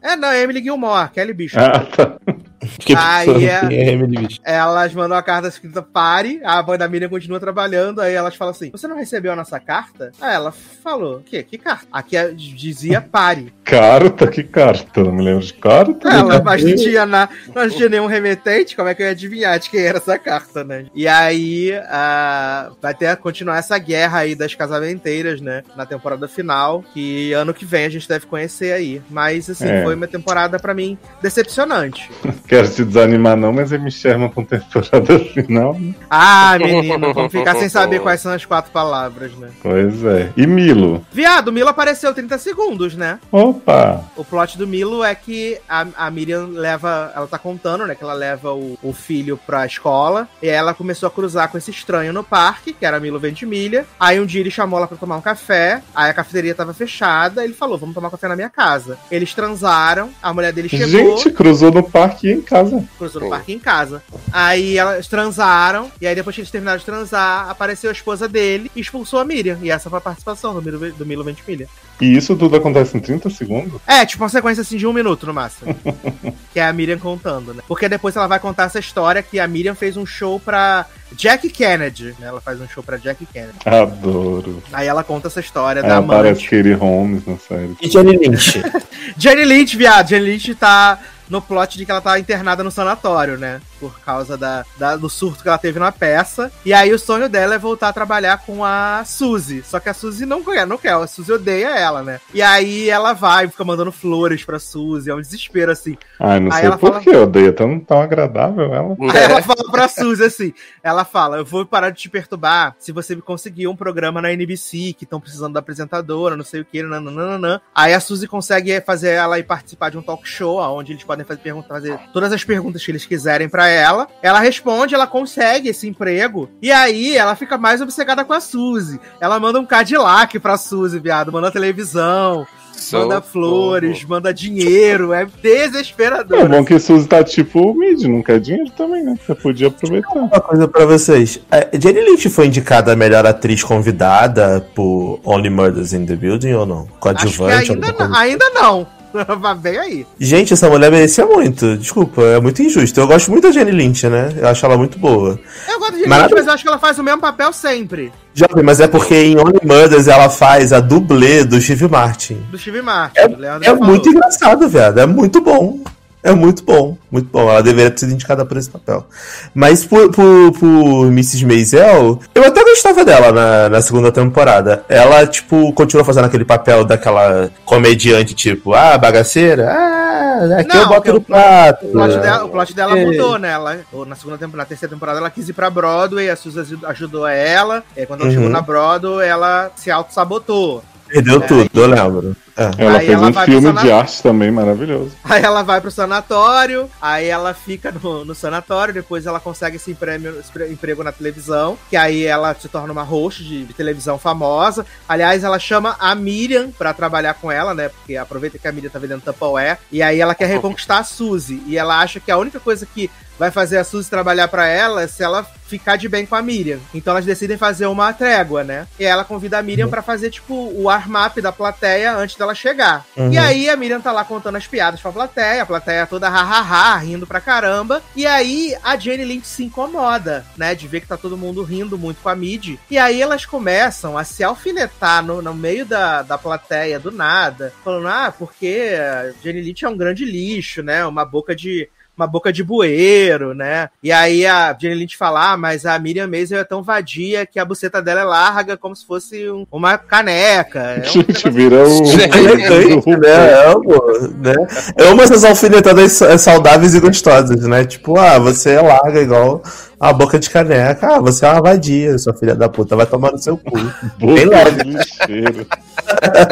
É, não, é Emily Gilmore, Kelly Bishop. Ah, tá. Fiquei Aí pensando é- é. Elas mandam a carta escrita pare, a mãe da Miriam continua trabalhando, aí elas falam assim: Você não recebeu a nossa carta? Aí ela falou: O quê? Que carta? Aqui é- dizia pare. Carta, que carta? Não me lembro de carta. Ela, mas não tinha, na, não tinha nenhum remetente, como é que eu ia adivinhar de quem era essa carta, né? E aí ah, vai ter continuar essa guerra aí das casamenteiras, né? Na temporada final, que ano que vem a gente deve conhecer aí. Mas assim, É. foi uma temporada pra mim decepcionante. Quero te desanimar, não, mas me chama com temporada final. né? Ah, menino, vamos ficar sem saber quais são as quatro palavras, né? Pois é. E Milo? Viado, Milo apareceu 30 segundos, né? Opa! O plot do Milo é que a, a Miriam leva. Ela tá contando, né? Que ela leva o, o filho pra escola. E ela começou a cruzar com esse estranho no parque, que era Milo Ventimilha. Aí um dia ele chamou ela pra tomar um café. Aí a cafeteria tava fechada. Ele falou: Vamos tomar café na minha casa. Eles transaram. A mulher dele chegou. Gente, cruzou no parque em casa. Cruzou no parque em casa. Aí elas transaram. E aí, depois que eles terminaram de transar, apareceu a esposa dele e expulsou a Miriam. E essa foi a participação do Milo, do Milo Ventimilha. E isso tudo acontece em 30 segundos? É, tipo uma sequência assim de um minuto no máximo. que é a Miriam contando, né? Porque depois ela vai contar essa história que a Miriam fez um show pra Jack Kennedy. Né? Ela faz um show pra Jack Kennedy. Adoro. Aí ela conta essa história da Ela parece amante. Katie Holmes na série. E Jenny Lynch. Jenny Lynch, viado. Jenny Lynch tá no plot de que ela tá internada no sanatório, né? Por causa da, da- do surto que ela teve na peça. E aí o sonho dela é voltar a trabalhar com a Suzy. Só que a Suzy não quer, não quer. A Suzy odeia ela, né? E aí ela vai, fica mandando flores pra Suzy. É um desespero, assim. Ai, não Aí sei por fala- que eu odeio tão, tão agradável ela. Aí ela fala pra Suzy assim: ela fala, eu vou parar de te perturbar se você me conseguir um programa na NBC, que estão precisando da apresentadora, não sei o que, nananana. Aí a Suzy consegue fazer ela ir participar de um talk show, onde eles podem fazer, fazer todas as perguntas que eles quiserem pra ela. Ela responde, ela consegue esse emprego. E aí ela fica mais obcecada com a Suzy. Ela manda um Cadillac pra Suzy, viado, manda televisão. Manda Socorro. flores, manda dinheiro, é desesperador. É bom que Suzy tá tipo Mid, não quer dinheiro também, né? Você podia aproveitar. Uma coisa pra vocês. É, Jenny Lynch foi indicada a melhor atriz convidada por Only Murders in the Building ou não? Acho que Coadjuvante? ainda não, ainda não. Vai bem aí. Gente, essa mulher merecia muito. Desculpa, é muito injusto. Eu gosto muito da Jenny Lynch, né? Eu acho ela muito boa. Eu gosto de Mas- Lynch, mas eu acho que ela faz o mesmo papel sempre. Jovem, mas é porque em Only Murders ela faz a dublê do Steve Martin. Do Steve Martin. É, é muito engraçado, viado. É muito bom. É muito bom, muito bom. Ela deveria ter sido indicada por esse papel. Mas por, por, por Mrs. Maisel, eu até gostava dela na, na segunda temporada. Ela, tipo, continua fazendo aquele papel daquela comediante, tipo, ah, bagaceira, ah, aqui Não, eu boto no o prato. O plot dela, o plot dela É. mudou, né? Ela, na segunda temporada, na terceira temporada, ela quis ir pra Broadway, a Suzy ajudou ela. E aí, quando ela Uhum. chegou na Broadway, ela se auto-sabotou. Perdeu É, tudo, eu lembro. É. Ela Aí fez ela um vai pro filme de arte também maravilhoso. Aí ela vai pro sanatório, aí ela fica no, no sanatório, depois ela consegue esse, prêmio, esse pre- emprego na televisão, que aí ela se torna uma host de, de televisão famosa. Aliás, ela chama a Miriam pra trabalhar com ela, né? Porque aproveita que a Miriam tá vendendo Tupperware, e aí ela quer reconquistar a Suzy. E ela acha que a única coisa que vai fazer a Suzy trabalhar pra ela se ela ficar de bem com a Miriam. Então elas decidem fazer uma trégua, né? E ela convida a Miriam pra fazer, tipo, o arm-up da plateia antes dela chegar. Uhum. E aí a Miriam tá lá contando as piadas pra plateia, a plateia toda ha-ha-ha, rindo pra caramba. E aí a Jenny Lynch se incomoda, né? De ver que tá todo mundo rindo muito com a Mid. E aí elas começam a se alfinetar no, no meio da, da plateia do nada, falando, ah, porque a Jenny Lynch é um grande lixo, né? Uma boca de uma boca de bueiro, né? E aí a Jenny Lynch fala, ah, mas a Miriam Maisel é tão vadia que a buceta dela é larga como se fosse um- uma caneca. É um Gente, vira o. Elegante, né? Amo, né? Eu amo essas alfinetadas sa- saudáveis e gostosas, né? Tipo, ah, você é larga igual a boca de caneca. Ah, você é uma vadia, sua filha da puta. Vai tomar no seu cu. Bem Boca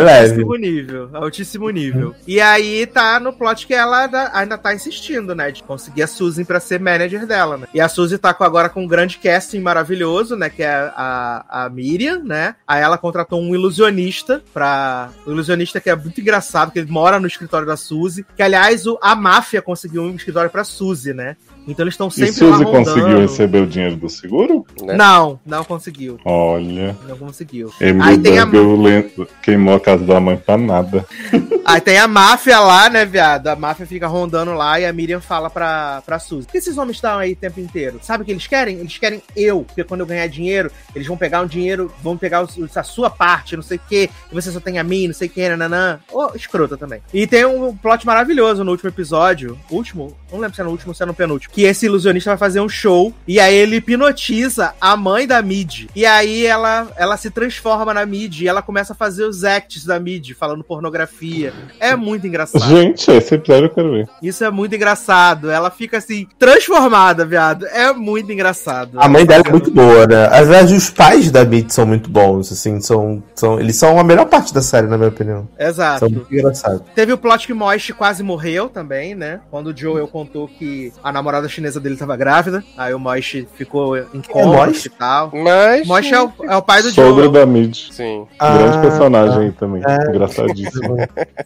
leve. Altíssimo nível, altíssimo nível. E aí tá no plot que ela ainda, tá insistindo, né? De conseguir a Suzy pra ser manager dela, né? E a Suzy tá com, agora com um grande casting maravilhoso, né? Que é a, a Miriam, né? Aí ela contratou um ilusionista pra. Um ilusionista que é muito engraçado, que ele mora no escritório da Suzy. Que, aliás, o, a máfia conseguiu um escritório pra Suzy, né? Então eles estão E sempre lá Suzy conseguiu receber o dinheiro do seguro? né? Não, não conseguiu. Olha. Não conseguiu. Emily Aí tem a- lento- queimou a casa da mãe pra nada. Aí tem a máfia lá, né, viado? A máfia fica rondando lá e a Miriam fala pra, pra Suzy: Por que esses homens estão aí o tempo inteiro? Sabe o que eles querem? Eles querem eu. Porque quando eu ganhar dinheiro, eles vão pegar um dinheiro, vão pegar o- a sua parte, não sei o quê, e você só tem a mim, não sei o quê, nananã. Ô, escrota também. E tem um plot maravilhoso no último episódio. Último? Não lembro se é no último ou se é no penúltimo. Que esse ilusionista vai fazer um show e aí ele hipnotiza a mãe da Mid. E aí ela, ela se transforma na Mid e ela começa a fazer os acts da Mid, falando pornografia. É muito engraçado. Gente, esse episódio eu quero ver. Isso é muito engraçado. Ela fica assim, transformada, viado. É muito engraçado. A mãe dela é muito boa, né? Às vezes os pais da Mid são muito bons, assim, são, são. Eles são a melhor parte da série, na minha opinião. Exato. São muito engraçados. Teve o plot que Moist quase morreu também, né? Quando o Joel contou que a namorada chinesa dele tava grávida. Aí o Moist ficou em coma Moist? e tal. Mas. Moist é o, é o pai do Sogro da Mid. Sim. Grande Ah, personagem aí também. É. Engraçadíssimo.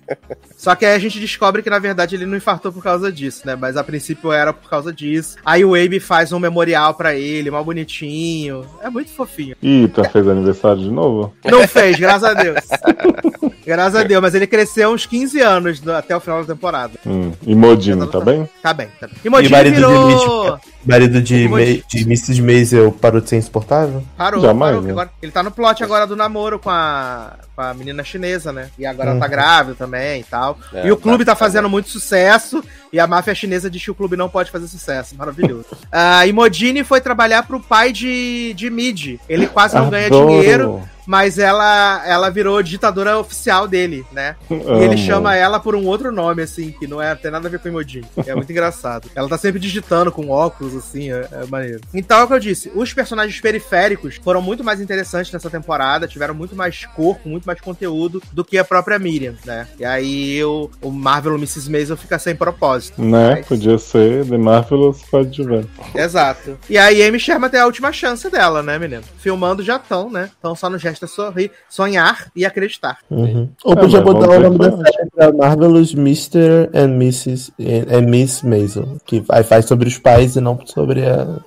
Só que aí a gente descobre que, na verdade, ele não infartou por causa disso, né? Mas a princípio era por causa disso. Aí o Abe faz um memorial pra ele, mal bonitinho. É muito fofinho. Ih, tá fez aniversário de novo? Não fez, graças a Deus. graças a Deus, mas ele cresceu uns 15 anos do- até o final da temporada. Hum. E Modino, tá bem? Tá bem, tá bem. E Modini marido de virou... Marido de, Como Ma- eu de Mrs. Maisel parou de ser insuportável? Parou, Jamais, parou. né? Agora, ele tá no plot agora do namoro com a, com a menina chinesa, né? E agora ela tá Uhum. grávida também e tal. É, e o clube tá- tá, fazendo muito sucesso. E a máfia chinesa diz que o clube não pode fazer sucesso. Maravilhoso. Ah, e Modini foi trabalhar pro pai de, de Mid. Ele quase não ganha Adoro. dinheiro, mas ela, ela virou ditadora oficial dele, né? E ele chama ela por um outro nome, assim, que não é, tem nada a ver com Emodini. É muito engraçado. Ela tá sempre digitando com óculos, assim, é, é maneiro. Então é o que eu disse: os personagens periféricos foram muito mais interessantes nessa temporada, tiveram muito mais corpo, muito mais conteúdo do que a própria Miriam, né? E aí o, o Marvel Mrs. Maisel fica sem propósito. Né? Mas- Podia ser The Marvelous Coadjuvant. Exato. E aí Amy Sherman tem a última chance dela, né, menino? Filmando já estão, né? Então só nos resta sorrir, sonhar e acreditar. Uhum. Ou É, podia mas botar o nome da série pra Marvelous Mr. and Mrs. and, and Miss Maisel. Que aí faz sobre os pais e não sobre a,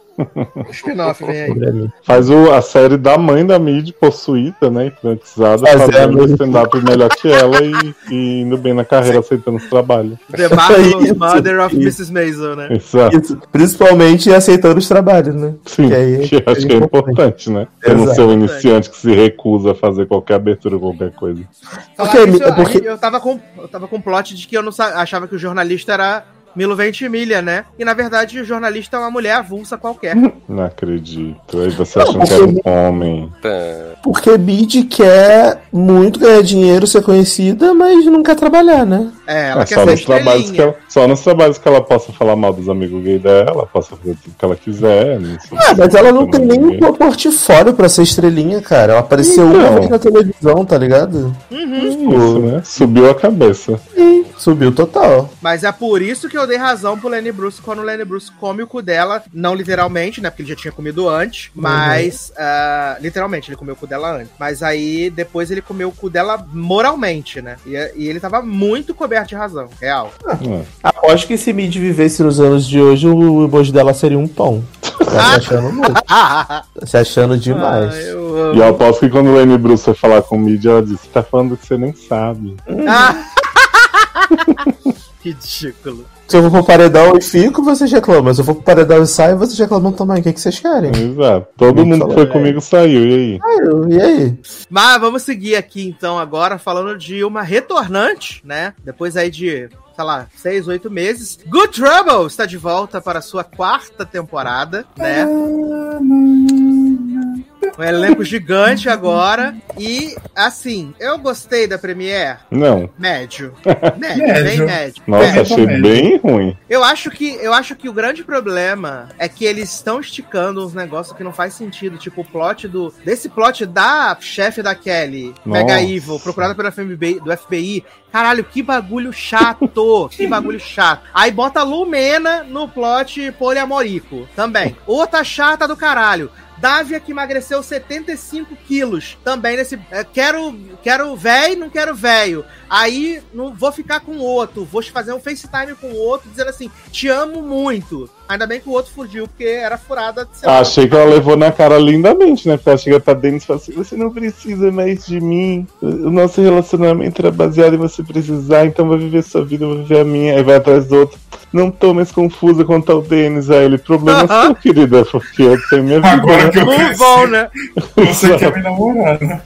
Spin-off, vem aí. Faz o, a série da mãe da Mid, possuída, né? Hipnotizada, Fazendo. stand-up melhor que ela e, e indo bem na carreira, aceitando os trabalhos. The Marvelous Isso, Mother of isso. Mrs. Maisel, né? Exato. Isso, principalmente aceitando os trabalhos, né? Sim, Que aí que acho que é importante, né? Você não ser um iniciante que se recusa a fazer qualquer abertura, qualquer coisa. Porque- nisso, eu- porque- eu, tava com, eu tava com plot de que eu não achava que o jornalista era Milo Ventimiglia, né? E na verdade o jornalista é uma mulher avulsa qualquer. Não acredito. Aí você achando que era um homem. Porque Bid quer muito ganhar dinheiro, ser conhecida, mas não quer trabalhar, né? É, ela É quer só ser nos, trabalhos que ela, só nos trabalhos que ela possa falar mal dos amigos gay dela, possa fazer tudo que ela quiser. Ah, mas ela não tem nem um portfólio pra ser estrelinha, cara. Ela apareceu uma Então. vez na televisão, tá ligado? Isso, né? Subiu a cabeça. E subiu total. Mas é por isso que eu dei razão pro Lenny Bruce quando o Lenny Bruce come o cu dela, não literalmente, né? Porque ele já tinha comido antes, mas. ah, literalmente, ele comeu o cu dela antes. Mas aí depois ele comeu o cu dela moralmente, né? E, e ele tava muito coberto de razão, real. É. Aposto que se Mid vivesse nos anos de hoje, o emoji dela seria um pão. Tá se achando muito. Tá se achando demais. Ah, eu E eu aposto que quando o Lenny Bruce foi falar com o mídia, ela disse: tá falando que você nem sabe. Ah! Ridículo. Se eu for pro paredão e fico, vocês reclamam. Se eu for pro paredão e saio, vocês reclamam também. O que, que vocês querem? Exato. Todo mundo que foi bem. comigo saiu, e aí? Ah, eu- E aí? Mas vamos seguir aqui então agora falando de uma retornante, né? Depois aí de, sei lá, seis, oito meses. Good Trouble está de volta para a sua quarta temporada, né? Um elenco gigante agora. E, assim, eu gostei da Premiere. Não. Médio. Médio, Médio. bem médio. Nossa, Médio. achei bem ruim. Eu acho que eu acho que o grande problema é que eles estão esticando uns negócios que não faz sentido, tipo o plot do desse plot da chefe da Kelly, Mega Nossa. Evil, procurada pela FBI, do FBI. Caralho, que bagulho chato, que bagulho chato. Aí bota a Lumena no plot poliamorico também. Outra chata do caralho. Dávia que emagreceu 75 quilos. Também nesse. é, quero quero véi, não quero velho. Aí não vou ficar com outro. Vou fazer um FaceTime com o outro, dizendo assim: te amo muito. Ainda bem que o outro fugiu, porque era furada de lá. Achei que ela levou na cara lindamente, né? Porque ela chega pra Denis e fala assim: Você não precisa mais de mim. O nosso relacionamento era baseado em você precisar, então vai viver sua vida, eu vou viver a minha. Aí vai atrás do outro. Não tô mais confusa quanto ao Denis. Aí ele: Problema Aham. seu, querida, porque eu tenho minha vida. Agora que eu cresci, on, né? você quer me namorar, né?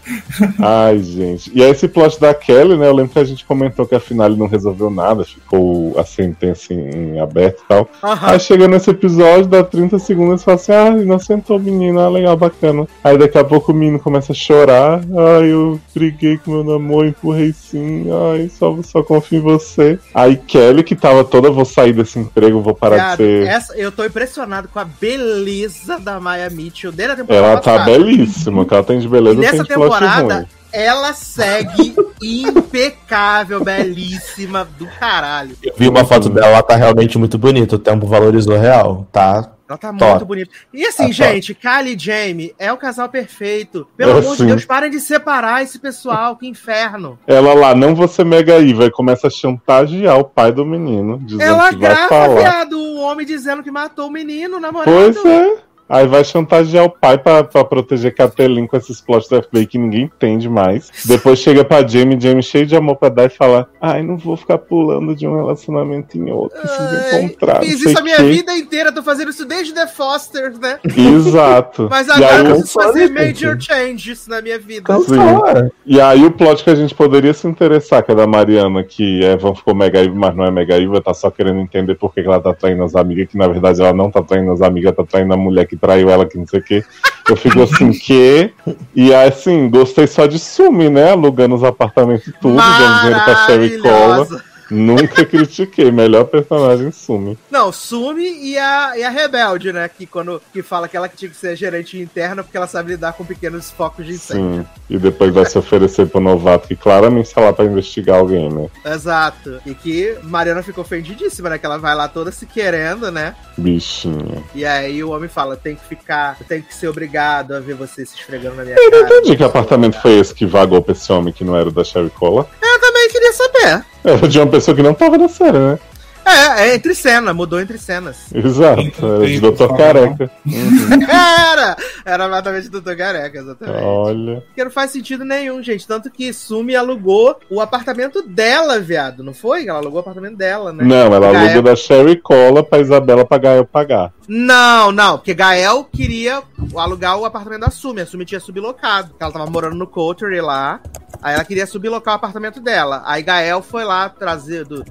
Ai, gente. E aí esse plot da Kelly, né? Eu lembro que a gente comentou que a finale não resolveu nada, ficou a sentença em, aberto e tal. Aham. Aí chega nesse episódio, dá 30 segundos e fala assim: Ah, inocentou o menino, ah, legal, bacana. Aí daqui a pouco o menino começa a chorar. Ai, eu briguei com meu namoro, empurrei sim. Ai, só, só confio em você. Aí Kelly, que tava toda, vou sair desse emprego, vou parar Viado, de ser. essa, eu tô impressionado com a beleza da Maya Mitchell desde a temporada Ela tá passada. belíssima, que ela tem de beleza E nessa tem de temporada, ruim. Ela segue impecável, belíssima do caralho. Eu vi uma foto dela, ela tá realmente muito bonita. O tempo valorizou real, tá? Ela tá Top. muito bonita. E assim, Tá gente, Kylie e Jamie é o casal perfeito. Pelo É, amor de sim. Deus, parem de separar esse pessoal, que inferno. Ela lá, não vou ser mega Iva, e começa a chantagear o pai do menino, dizendo Ela que vai grava, falar. viado, o homem dizendo que matou o menino, namorado. Pois é. Aí vai chantagear o pai pra, pra proteger Catelyn com esses plots do FBI que ninguém entende mais. Depois chega pra Jamie, Jamie cheio de amor pra dar e fala: Ai, não vou ficar pulando de um relacionamento em outro, preciso Ai, encontrar. não Fiz isso a minha quê." vida inteira, tô fazendo isso desde The Fosters, né? Exato. Mas agora eu preciso fazer major changes na minha vida. Então Sim. e aí o plot que a gente poderia se interessar, que é da Mariana, que Evan ficou mega Iva, mas não é mega Iva, tá só querendo entender por que que ela tá traindo as amigas, que na verdade ela não tá traindo as amigas, tá traindo a mulher que traiu ela, que não sei o quê. Eu fico assim, que. E assim, gostei só de sumir, né? Alugando os apartamentos e tudo, dando dinheiro pra Sherry Cola. Nunca critiquei, melhor personagem sume. Não, Sumi e a, e a Rebelde, né? Que quando que fala que ela tinha que ser gerente interna porque ela sabe lidar com pequenos focos de incêndio. Sim. E depois vai se oferecer pro novato, que claramente está lá pra investigar alguém, né? Exato. E que Mariana ficou ofendidíssima, né? Que ela vai lá toda se querendo, né? Bichinha. E aí o homem fala: tem que ficar, tem que ser obrigado a ver você se esfregando na minha Eu não cara. entendi que apartamento foi esse que vagou pra esse homem que não era o da Sherry Cola. Eu também queria saber. Era de uma pessoa que não tava na série, né? É, é entre cena, mudou entre cenas. Exato, era de tem- Dr. Careca. Uhum. Era! Era exatamente do Dr. Careca, exatamente. Olha. Porque não faz sentido nenhum, gente. Tanto que Sumi alugou o apartamento dela, viado. Não foi? Ela alugou o apartamento dela, né? Não, ela Gael- aluga da Sherry Cola pra Isabela pagar eu pagar. Não, não, porque Gael queria alugar o apartamento da Sumi. A Sumi tinha sublocado. Ela tava morando no Coterie lá. Aí ela queria sublocar o apartamento dela. Aí Gael foi lá trazer do.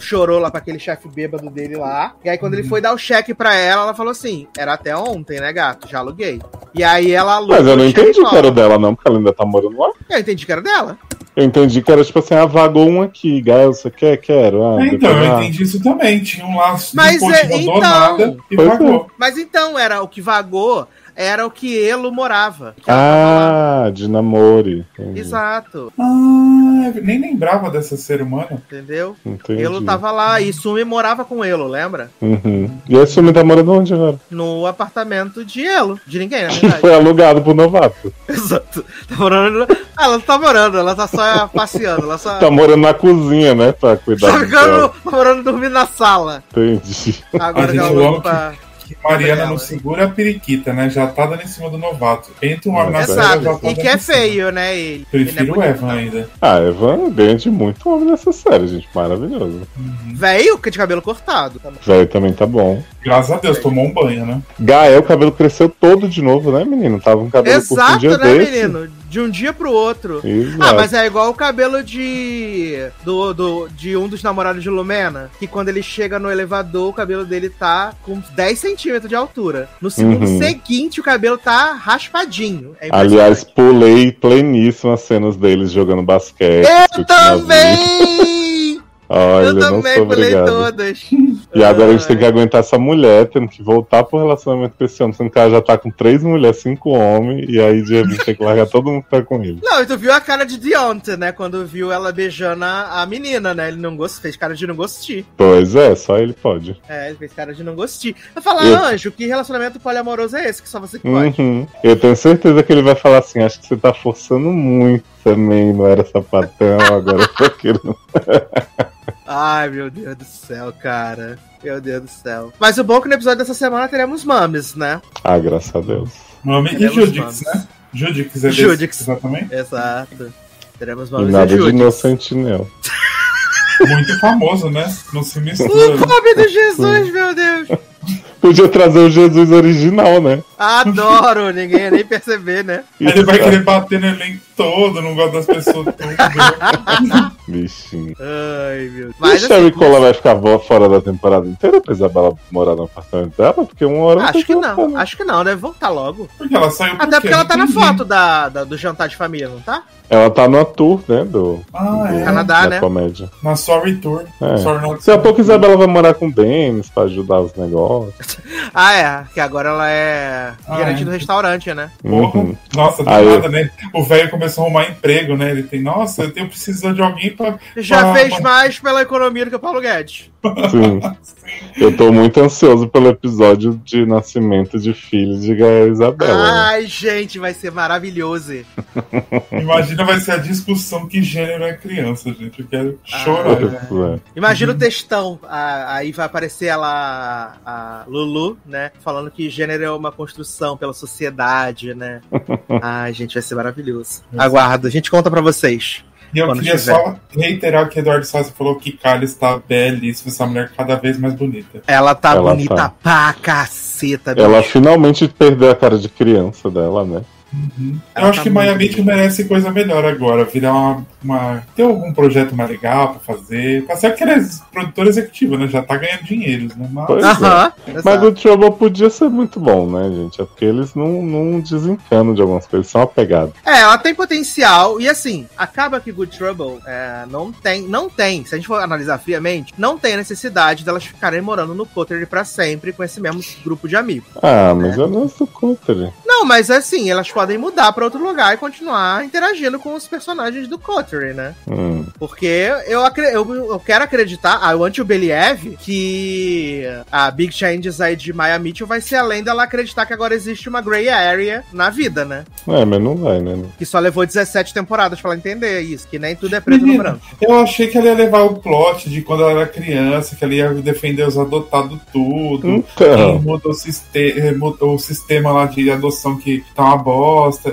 Chorou lá pra aquele chefe bêbado dele lá. E aí, quando ele foi dar o cheque pra ela, ela falou assim: Era até ontem, né, gato? Já aluguei. E aí ela alugou. Mas eu não entendi que era dela, não, porque ela ainda tá morando lá. Eu entendi que era dela. Eu entendi que era tipo assim, ah, vagou um aqui, Gael, você quer? Quero. Ah, É, então, eu ah. entendi isso também. Tinha um laço Mas de é, rodou então. nada e Pois é. pagou. Mas então, era o que vagou, era o que Elo morava. Que. Ah, de namoro. Entendi. Exato, Ah, nem lembrava dessa ser humana. entendeu? entendi. Elo tava lá e Sumi morava com Elo, lembra? Uhum. E esse filme tá morando onde agora? No apartamento de Elo. De ninguém, na Que verdade. foi alugado pro novato. Exato. Tá morando. Ah, ela não tá morando, ela tá só passeando. Ela só. Tá morando na cozinha, né? Pra cuidar Tá ficando, tá morando dormindo na sala. Entendi. Agora A que ela gente pra. Que Mariana não segura a periquita, né? Já tá dando em cima do novato. Entra um homem na Exato. série, já Exato. tá E que é feio, né, ele. ele Prefiro é o Evan não. ainda. Ah, Evan ganha de muito homem nessa série, gente. Maravilhoso. Velho, que de cabelo cortado. Velho também tá bom. Graças a Deus, tomou um banho, né? Gael, o cabelo cresceu todo de novo, né, menino? Tava um cabelo curto um Exato, dia né, desse. menino? De um dia pro outro. Exato. Ah, mas é igual o cabelo de. Do, do, de um dos namorados de Lumena. Que quando ele chega no elevador, o cabelo dele tá com 10 centímetros de altura. No segundo Uhum. seguinte, o cabelo tá raspadinho. É Aliás, pulei pleníssimo as cenas deles jogando basquete. eu também! Olha, eu não também sou pulei obrigado. todas. E agora a gente tem que aguentar essa mulher, tendo que voltar pro relacionamento com esse homem, sendo que ela já tá com três mulheres, cinco homens, e aí de repente tem que largar todo mundo que tá com ele. Não, e tu viu a cara de Deontay, né? Quando viu ela beijando a, menina, né? Ele não gostou, fez cara de não gostar. Pois é, só ele pode. É, ele fez cara de não gostar. Eu falar, Eu- Anjo, que relacionamento poliamoroso é esse que só você que pode? Uhum. Eu tenho certeza que ele vai falar assim: acho que você tá forçando muito também, não era sapatão, agora eu tô querendo. Ai, meu Deus do céu, cara. Meu Deus do céu. Mas o bom é que no episódio dessa semana teremos mames, né? Ah, graças a Deus. Nome e Judix, mames. né? Judix é desse, Judix. exatamente. Exato. Teremos E mames nada e de inocente, não. Muito famoso, né? Não se mistura. O nome do Jesus, meu Deus. Podia trazer o Jesus original, né? Adoro, ninguém ia nem perceber, né? Ele vai querer bater no elenco todo, não gosta das pessoas todas. Bichinho. Ai, meu Deus. e a Mas Sherry assim, Cola vai ficar fora da temporada inteira pra Isabela morar no apartamento dela? Porque uma hora acho tem que voltar, não, né? acho que não, deve voltar logo. Porque ela saiu por Até quê? porque ela tá na foto da, da- do jantar de família, não tá? Ela tá no tour, né? Do, Ah, do- é. Canadá, da né? comédia. Na Sorry Tour. É. Sorry Not Daqui a pouco Isabela vai morar com o Denis pra ajudar os negócios. Ah, é, que agora ela é Ah, gerente é. do restaurante, né? Uhum. Nossa, do Aí nada, né? O velho começou a arrumar emprego, né? Ele tem, nossa, eu tenho precisando de alguém pra. Já fez mais pela economia do que o Paulo Guedes. Sim. Eu tô muito ansioso pelo episódio de nascimento de filhos de Gael e Isabela. né? Ai, gente, vai ser maravilhoso. Imagina, vai ser a discussão que gênero é criança, gente. Eu quero Ah, chorar. É. Imagina o textão. aí vai aparecer ela, a Lulu, né? Falando que gênero é uma construção pela sociedade, né? Ai, gente, vai ser maravilhoso. Aguardo, a gente conta pra vocês. E eu Quando queria tiver. só reiterar que Eduardo Sassi falou que Kylie está belíssima, essa mulher cada vez mais bonita. Ela tá Ela bonita tá. pra caceta, Ela bicho. finalmente perdeu a cara de criança dela, né? Eu Ela acho tá que muito Miami bonita. merece coisa melhor agora, virar uma, uma. ter algum projeto mais legal pra fazer. Tá certo que ela é produtora executiva, né? Já tá ganhando dinheiros, né? Mas Pois Aham. Mas o Trouble podia ser muito bom, né, gente? É porque eles não, não desencanam de algumas coisas, são apegados. É, ela tem potencial e assim, acaba que Good Trouble é, não tem, não tem, se a gente for analisar friamente, não tem a necessidade delas ficarem morando no Cotter pra sempre com esse mesmo grupo de amigos. Ah, mas eu do Cotter. Não, Não, mas assim, elas podem mudar pra outro lugar e continuar interagindo com os personagens do Coterie, né? Hum. Porque eu, eu, eu quero acreditar, I want to believe, que a Big Changes aí de Maya Mitchell vai ser além dela acreditar que agora existe uma gray area na vida, né? É, mas não vai, né? Que só levou 17 temporadas pra ela entender isso, que nem tudo é preto no Menina, branco. Eu achei que ela ia levar o plot de quando ela era criança, que ela ia defender os adotados tudo. Quem Então, muda o, siste- mudou o sistema lá de adoção que tá uma bosta.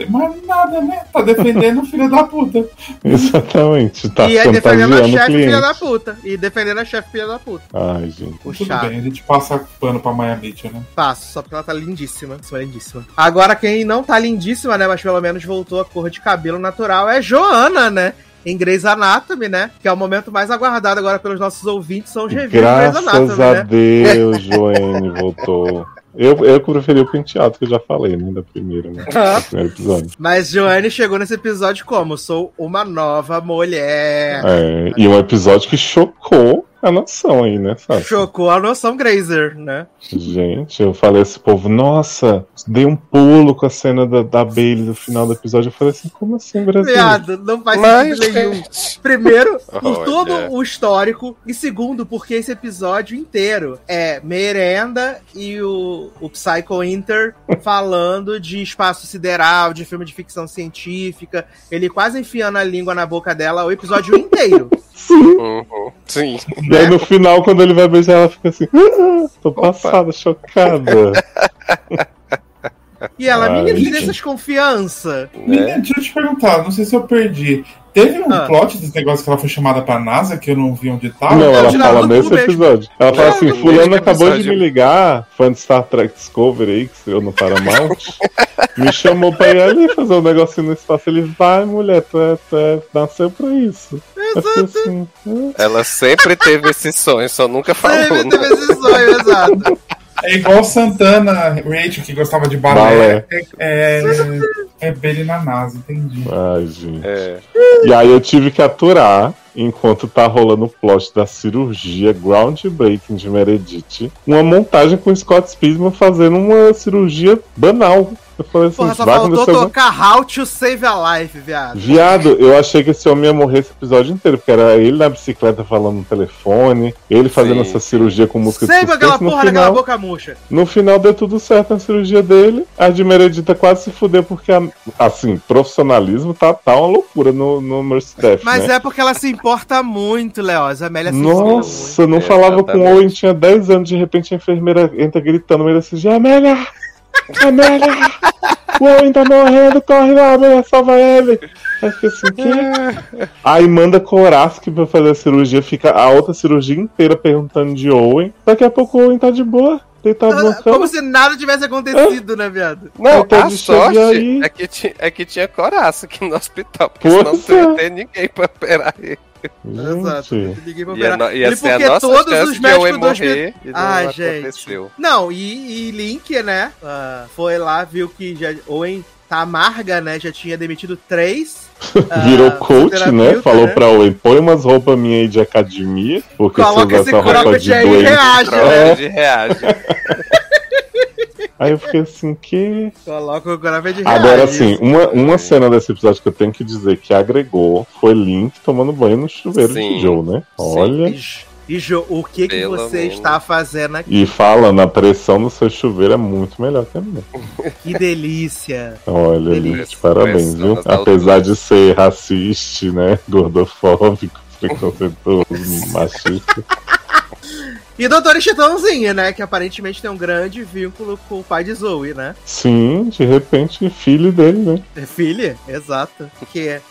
Mas nada, né? Tá defendendo o filho da puta. exatamente. Tá e aí defendendo a chefe filha da puta. E defendendo a chefe filha da puta. Ai, gente. O Tudo chato. bem, a gente passa pano pra Maya Mitchell, né? Passo, só porque ela tá lindíssima. Só lindíssima. Agora, quem não tá lindíssima, né? Mas pelo menos voltou a cor de cabelo natural é Joana, né? Em Grey's Anatomy, né? Que é o momento mais aguardado agora pelos nossos ouvintes, são os reviews de Grey's Graças Anatomy, a né? Deus, Joane voltou. Eu, eu preferi o penteado, que eu já falei, né? Da primeira, né? Ah. Do primeiro episódio. Mas Joane chegou nesse episódio como? Sou uma nova mulher. É, e um episódio que chocou a nação aí, né? Sabe? Chocou a noção Grazer, né? Gente, eu falei esse povo, nossa, dei um pulo com a cena da, da Bailey no final do episódio. Eu falei assim, como assim, Brasil? Viado, não faz Mas, sentido nenhum. Primeiro, por todo o histórico. E segundo, porque esse episódio inteiro é Merenda e o, o Psycho Inter falando de espaço sideral, de filme de ficção científica. Ele quase enfiando a língua na boca dela o episódio inteiro. Uhum. Sim. E aí no final, quando ele vai beijar, ela fica assim, "Ah, tô passada, chocada. E ela, Ai, menina, que gente. dessas confiança. Menina, deixa eu te perguntar, não sei se eu perdi. Teve um Ah. plot desse negócio que ela foi chamada pra NASA, que eu não vi onde tava? Não, ela fala nesse episódio. Ela fala Não, assim, no fulano acabou de me ligar, fã de Star Trek Discovery aí, que eu no Paramount, me chamou pra ir ali fazer um negocinho no espaço. Ele, vai, mulher, tu, é, tu é, nasceu pra isso. Eu fiquei assim, "Ah." Ela sempre teve esse sonho, só nunca falou. Sempre né? teve esse sonho, exato. É igual Santana, Rachel, que gostava de balé. É, é, é Bailey na NASA, entendi. Ai, gente. É. E aí eu tive que aturar, enquanto tá rolando o plot da cirurgia groundbreaking de Meredith, uma montagem com o Scott Speedman fazendo uma cirurgia banal. Eu falei assim, Porra, só vai faltou acontecer alguma tocar How to Save a Life, viado. Viado, eu achei que esse homem ia morrer esse episódio inteiro, porque era ele na bicicleta falando no telefone, ele fazendo Sim, essa cirurgia com música de Sempre aquela suspense. No porra daquela final, boca murcha. no final deu tudo certo na cirurgia dele. A de Meredita quase se fudeu, porque, a- assim, profissionalismo tá, tá uma loucura no, no Mercy Death, Mas né? é porque ela se importa muito, Leoz. A Amélia se importa muito. Nossa, eu não É, falava com o. Owen, tinha 10 anos, de repente a enfermeira entra gritando no meio desse dia, Amélia! Amélia! O Owen tá morrendo, corre lá, Amélia, salva ele! Aí fica assim, que? Aí manda Koraski pra fazer a cirurgia, fica a outra cirurgia inteira perguntando de Owen. Daqui a pouco o Owen tá de boa, deitado Ah, cama. Como se nada tivesse acontecido, né, viado? Não, a sorte aí- é que, é que tinha coraça aqui no hospital, porque Pois senão não é. ia ter ninguém pra operar ele. Exato. Ninguém vai Ia, no- ia E a porque nossa todos chance os médicos do hospital. morrer e não Ai, gente. aconteceu. Não, e, e Link, né? ah, foi lá, viu que já, Owen tá amarga, né? Já tinha demitido três. ah, Virou coach, né? Falou né? pra Owen, põe umas roupas minhas aí de academia, porque Coloca se esse usar essa roupa cropped de aí e doente. reage, né? É. Reage. Aí eu fiquei assim, que. Coloca o grave de Agora reage. sim, uma, uma cena desse episódio que eu tenho que dizer que agregou foi Link tomando banho no chuveiro Sim. de Joe, né? Olha. E, e Jo, o que, que Pelo você está fazendo aqui? E falando, a pressão no seu chuveiro é muito melhor que a minha. Que delícia. Olha, Delícia. Link, parabéns, viu? Apesar de ser racista, né? Gordofóbico, preconceituoso, machista. E Doutor Chitãozinho, né? Que aparentemente tem um grande vínculo com o pai de Zoe, né? Sim, de repente, filho dele, né? É Filha, exato. Que, é-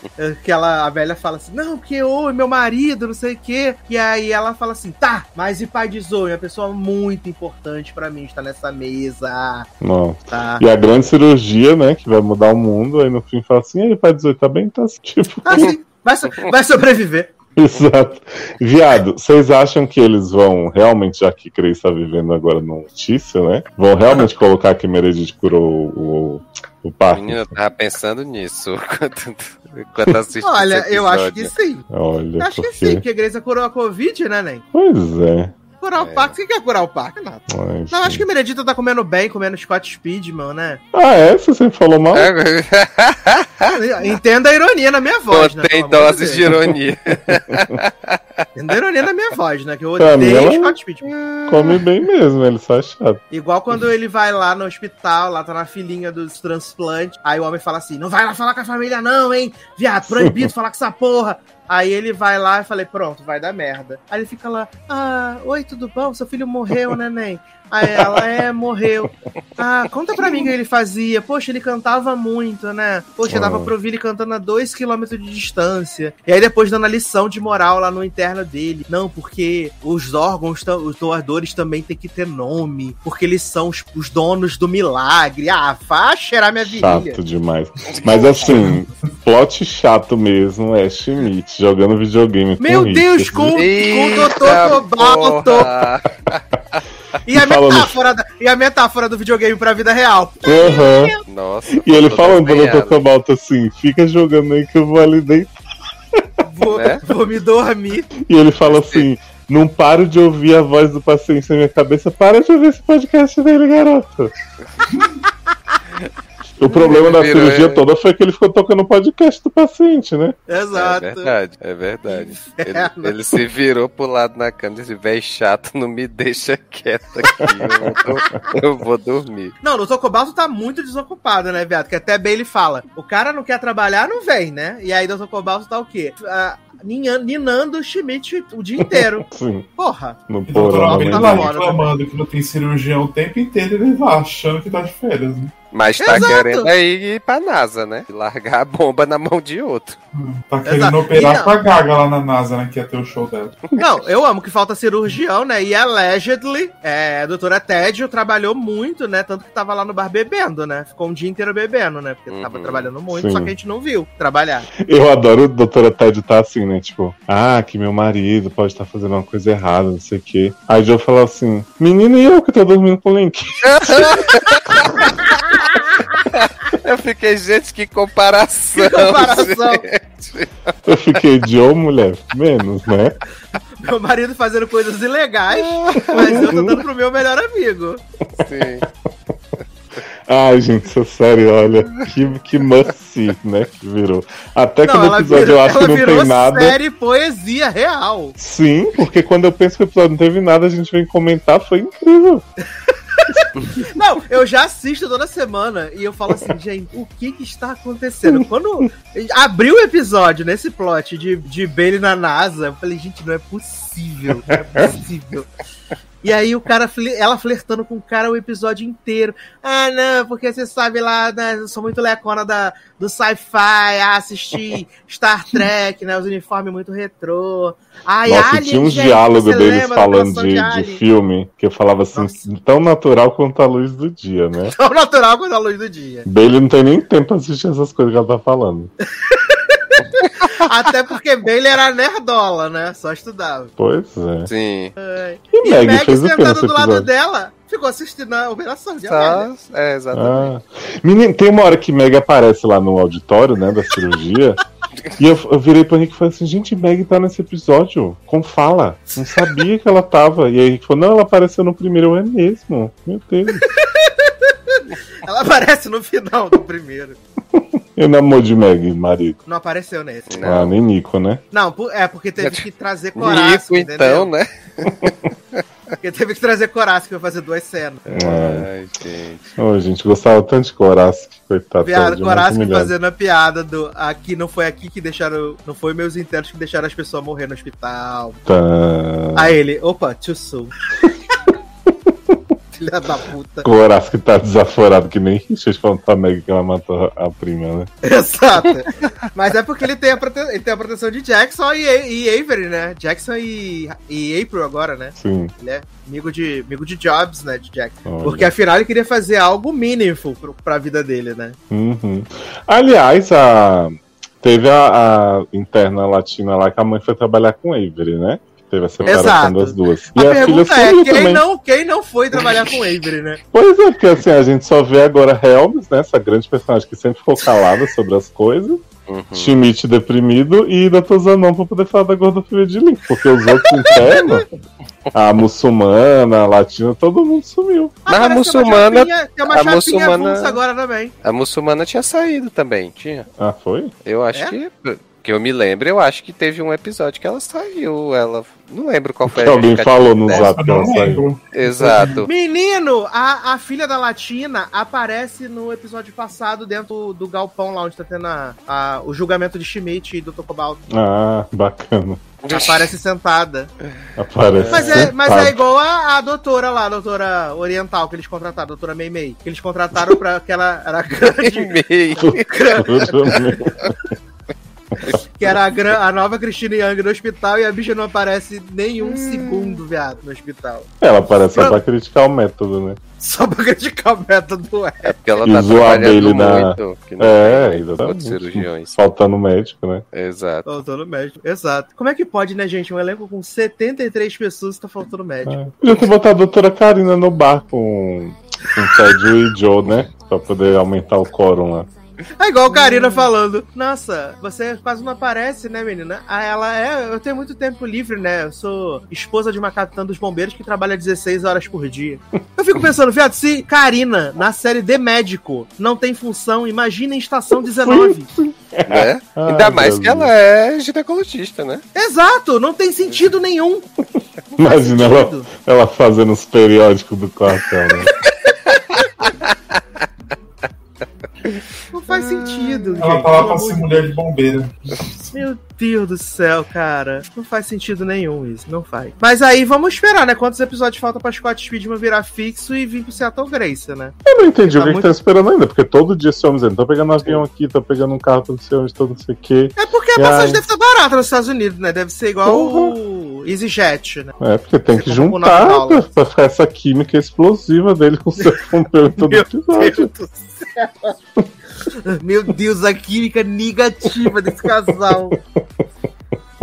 que ela, a velha fala assim, não, porque eu e meu marido, não sei o quê. E aí ela fala assim, tá, mas e pai de Zoe? É uma pessoa muito importante pra mim, está nessa mesa, Não. tá? E a grande cirurgia, né? Que vai mudar o mundo. Aí no fim fala assim: aí, pai 18 tá bem? Tá tipo. Ah, sim, vai, so- vai sobreviver. Exato. Viado, vocês acham que eles vão realmente, já que Cris está vivendo agora no notícia, né? Vão realmente colocar que Meredith curou o, o parque? Menina, eu tava pensando nisso enquanto, enquanto assisti Olha, esse eu acho que sim. Olha, Acho que porque... sim, porque a Grace curou a Covid, né, Nen? Pois é. Curar o É. Pax. Quem quer curar o? Não. Ai, Não, acho que Meredita tá comendo bem, comendo Scott Speedman, né? Ah, é? Você sempre falou mal? É, Entenda a ironia na minha voz, né? Amor de doses de ironia. Entenda a ironia na minha voz, né? Que eu odeio Scott Speedman. Come bem mesmo, ele só é chato. Igual quando ele vai lá no hospital, lá tá na filinha dos transplantes, aí o homem fala assim, não vai lá falar com a família não, hein? Viado, proibido falar com essa porra. Aí ele vai lá e falei, pronto, vai dar merda. Aí ele fica lá, ah, oi, tudo bom? Seu filho morreu, neném? Aí ela, é, morreu. Ah, conta pra mim o que ele fazia. Poxa, ele cantava muito, né? Poxa, dava pra ouvir ele cantando a dois quilômetros de distância. E aí depois dando a lição de moral lá no interno dele. Não, porque os órgãos, os doadores também tem que ter nome. Porque eles são os, os donos do milagre. Ah, faz cheirar minha virilha. Chato demais. Mas assim, plot chato mesmo é Schmidt jogando videogame Meu com Deus, Richard. com, com o Dr. Cobalto. E a, Falando- metáfora da, e a metáfora do videogame pra vida real. Aham. Nossa. E ele falando desenhando. Dr. Cobalto assim, fica jogando aí que eu vou ali dentro. Vou, Né? vou me dormir. E ele fala assim, não paro de ouvir a voz do paciente na minha cabeça, para de ouvir esse podcast dele, garoto. O problema da Virou, cirurgia é. toda foi que ele ficou tocando o podcast do paciente, né? É Exato. verdade, é verdade. Ele, Inferno. ele se virou pro lado na cama e disse: véi chato, não me deixa quieto aqui. Eu vou, eu vou dormir. Não, o Dr. Cobalto tá muito desocupado, né, viado? Que até bem ele fala: o cara não quer trabalhar, não vem, né? E aí o Dr. Cobalto tá o quê? Ah, ninando o Schmidt o dia inteiro. Sim, Porra. no porão. Né? tá fora reclamando que não tem cirurgião o tempo inteiro e ele vai achando que tá de férias, né? Mas tá Exato. querendo aí ir pra NASA, né? Largar a bomba na mão de outro. Tá querendo Exato. operar com a Gaga lá na NASA, né? Que ia ter o show dela. Não, eu amo que falta cirurgião, né? E allegedly, é, a doutora Tédio trabalhou muito, né? Tanto que tava lá no bar bebendo, né? Ficou um dia inteiro bebendo, né? Porque tava Uhum. trabalhando muito, Sim. só que a gente não viu trabalhar. Eu adoro o doutora Ted tá assim, né? Tipo, ah, que meu marido pode estar fazendo uma coisa errada, não sei o quê. Aí o Joe fala assim, menino e eu que tô dormindo com o Link. Eu fiquei, gente, que comparação. Que comparação. gente. Eu fiquei, Joe, mulher, menos, né? Meu marido fazendo coisas ilegais, mas eu tô dando pro meu melhor amigo. Sim. Ai, gente, essa série, olha, que, que must né, que virou. Até que Não, no episódio virou, eu acho que ela não virou tem nada. série poesia real. Sim, porque quando eu penso que o episódio não teve nada, a gente vem comentar, foi incrível. Não, eu já assisto toda semana e eu falo assim, gente, o que que está acontecendo? Quando abriu o episódio nesse plot de, de Bailey na NASA, eu falei, gente, não é possível, não é possível. E aí o cara, ela flertando com o cara o episódio inteiro. Ah, não, porque você sabe lá, né, eu sou muito lecona da, do sci-fi, ah, assisti Star Trek, né, os uniformes muito retrô. Ai, Nossa, Alien, tinha um gente, diálogo você deles falando de, de Alien? filme, que eu falava assim, Nossa. tão natural quanto a luz do dia, né? Tão natural quanto a luz do dia. Bailey não tem nem tempo pra assistir essas coisas que ela tá falando. Até porque Bailey era nerdola, né? Só estudava. Pois é. Sim. E, E Meg Meg fez o que do lado episódio? dela, ficou assistindo a operação de. Só, é, exatamente. Ah. Menino, tem uma hora que Meg aparece lá no auditório, né, da cirurgia. e eu, eu virei pro Henrique e falei assim, gente, Meg tá nesse episódio, com fala. Não sabia que ela tava. E aí Henrique falou, não, ela apareceu no primeiro, eu, é mesmo. Meu Deus. Ela aparece no final do primeiro. Eu namoro de Meg, marido. Não apareceu nesse. Não. Ah, nem Nico, né? Não, é porque teve que trazer Corasco, Nico, então, né? Porque teve que trazer Corasco pra fazer duas cenas. É. Ai, gente. Ô, gente, gostava tanto de Coraço, que coitado. Muito Corasco fazendo a piada do aqui não foi aqui que deixaram. Não foi meus internos que deixaram as pessoas morrer no hospital. Tá. Aí ele, opa, too soon. Filha da puta. Coraço que tá desaforado que nem Richard Meg que ela matou a prima, né? Exato. Mas é porque ele tem a, prote... ele tem a proteção de Jackson e, e Avery, né? Jackson e... e April agora, né? Sim. Ele é amigo de, amigo de Jobs, né? De Jackson. Olha. Porque afinal ele queria fazer algo meaningful pro, pra vida dele, né? Uhum. Aliás, a... teve a, a interna latina lá que a mãe foi trabalhar com Avery, né? Teve a separação Exato. das duas. A e a filha pergunta é, quem também. não, quem não foi trabalhar com Avery, né? Pois é, porque assim, a gente só vê agora Helms, né? Essa grande personagem que sempre ficou calada sobre as coisas. Uhum. Schmidt deprimido e Dr. Zanon pra poder falar da gordofobia de Link, porque os outros internos, a muçulmana, a latina, todo mundo sumiu. Mas a muçulmana- Tem uma chapinha, tem uma a muçulmana- agora também. A muçulmana tinha saído também, tinha. Ah, foi? Eu acho É? que. Que eu me lembro, eu acho que teve um episódio que ela saiu. Ela. Não lembro qual foi Que alguém falou no dela. zap que ela saiu. Exato. Menino, a, a filha da Latina aparece no episódio passado dentro do galpão lá onde tá tendo a, a- o julgamento de Schmidt e do Tocobalto. Ah, bacana. Aparece sentada. Aparece. Mas é, mas é igual a, a doutora lá, a doutora oriental que eles contrataram, a doutora Mei Mei. Que eles contrataram pra que ela era grande, Meio. que era a, gran- a nova Christine Young no hospital e a bicha não aparece nenhum segundo, viado, no hospital. Ela aparece só pra criticar o método, né? Só pra criticar o método. É. É porque ela E tá zoar trabalhando dele na- muito. Que não É, tem exatamente. cirurgiões. Faltando médico, né? Exato. Faltando médico. Exato. Como é que pode, né, gente? Um elenco com 73 pessoas e tá faltando médico. É. Podia ter botado a doutora Karina no bar com, com Ted e Joe, né? Pra poder aumentar o quórum lá. É igual a Karina falando. Nossa, você quase não aparece, né, menina? Ah, ela é. Eu tenho muito tempo livre, né? Eu sou esposa de uma capitã dos bombeiros que trabalha 16 horas por dia. Eu fico pensando, viado, se Karina, na série The Médico, não tem função, imagina em estação 19. Né? Ai, Ainda mais que ela é ginecologista, né? Exato, não tem sentido nenhum. Não Imagina ela, ela fazendo os periódicos do quartel, né? Não faz sentido. Ela gente, tá lá pelo pra ser mulher de bombeira. Meu Deus do céu, cara. Não faz sentido nenhum isso, não faz. Mas aí vamos esperar, né? Quantos episódios faltam pra Scott Speedman virar fixo e vir pro Seattle Grace, né? Eu não entendi Tá o que, muito- que tá esperando ainda, porque todo dia esse homem dizendo, tô pegando um avião aqui, tô pegando um carro, tô não sei onde, tô não sei o quê. É porque a E passagem aí? deve estar barata nos Estados Unidos, né? Deve ser igual Porra. o EasyJet, né? É, porque tem que juntar pra, pra ficar essa química explosiva dele com o seu pompeu em todo Meu episódio. Deus do céu. Meu Deus, a química negativa desse casal.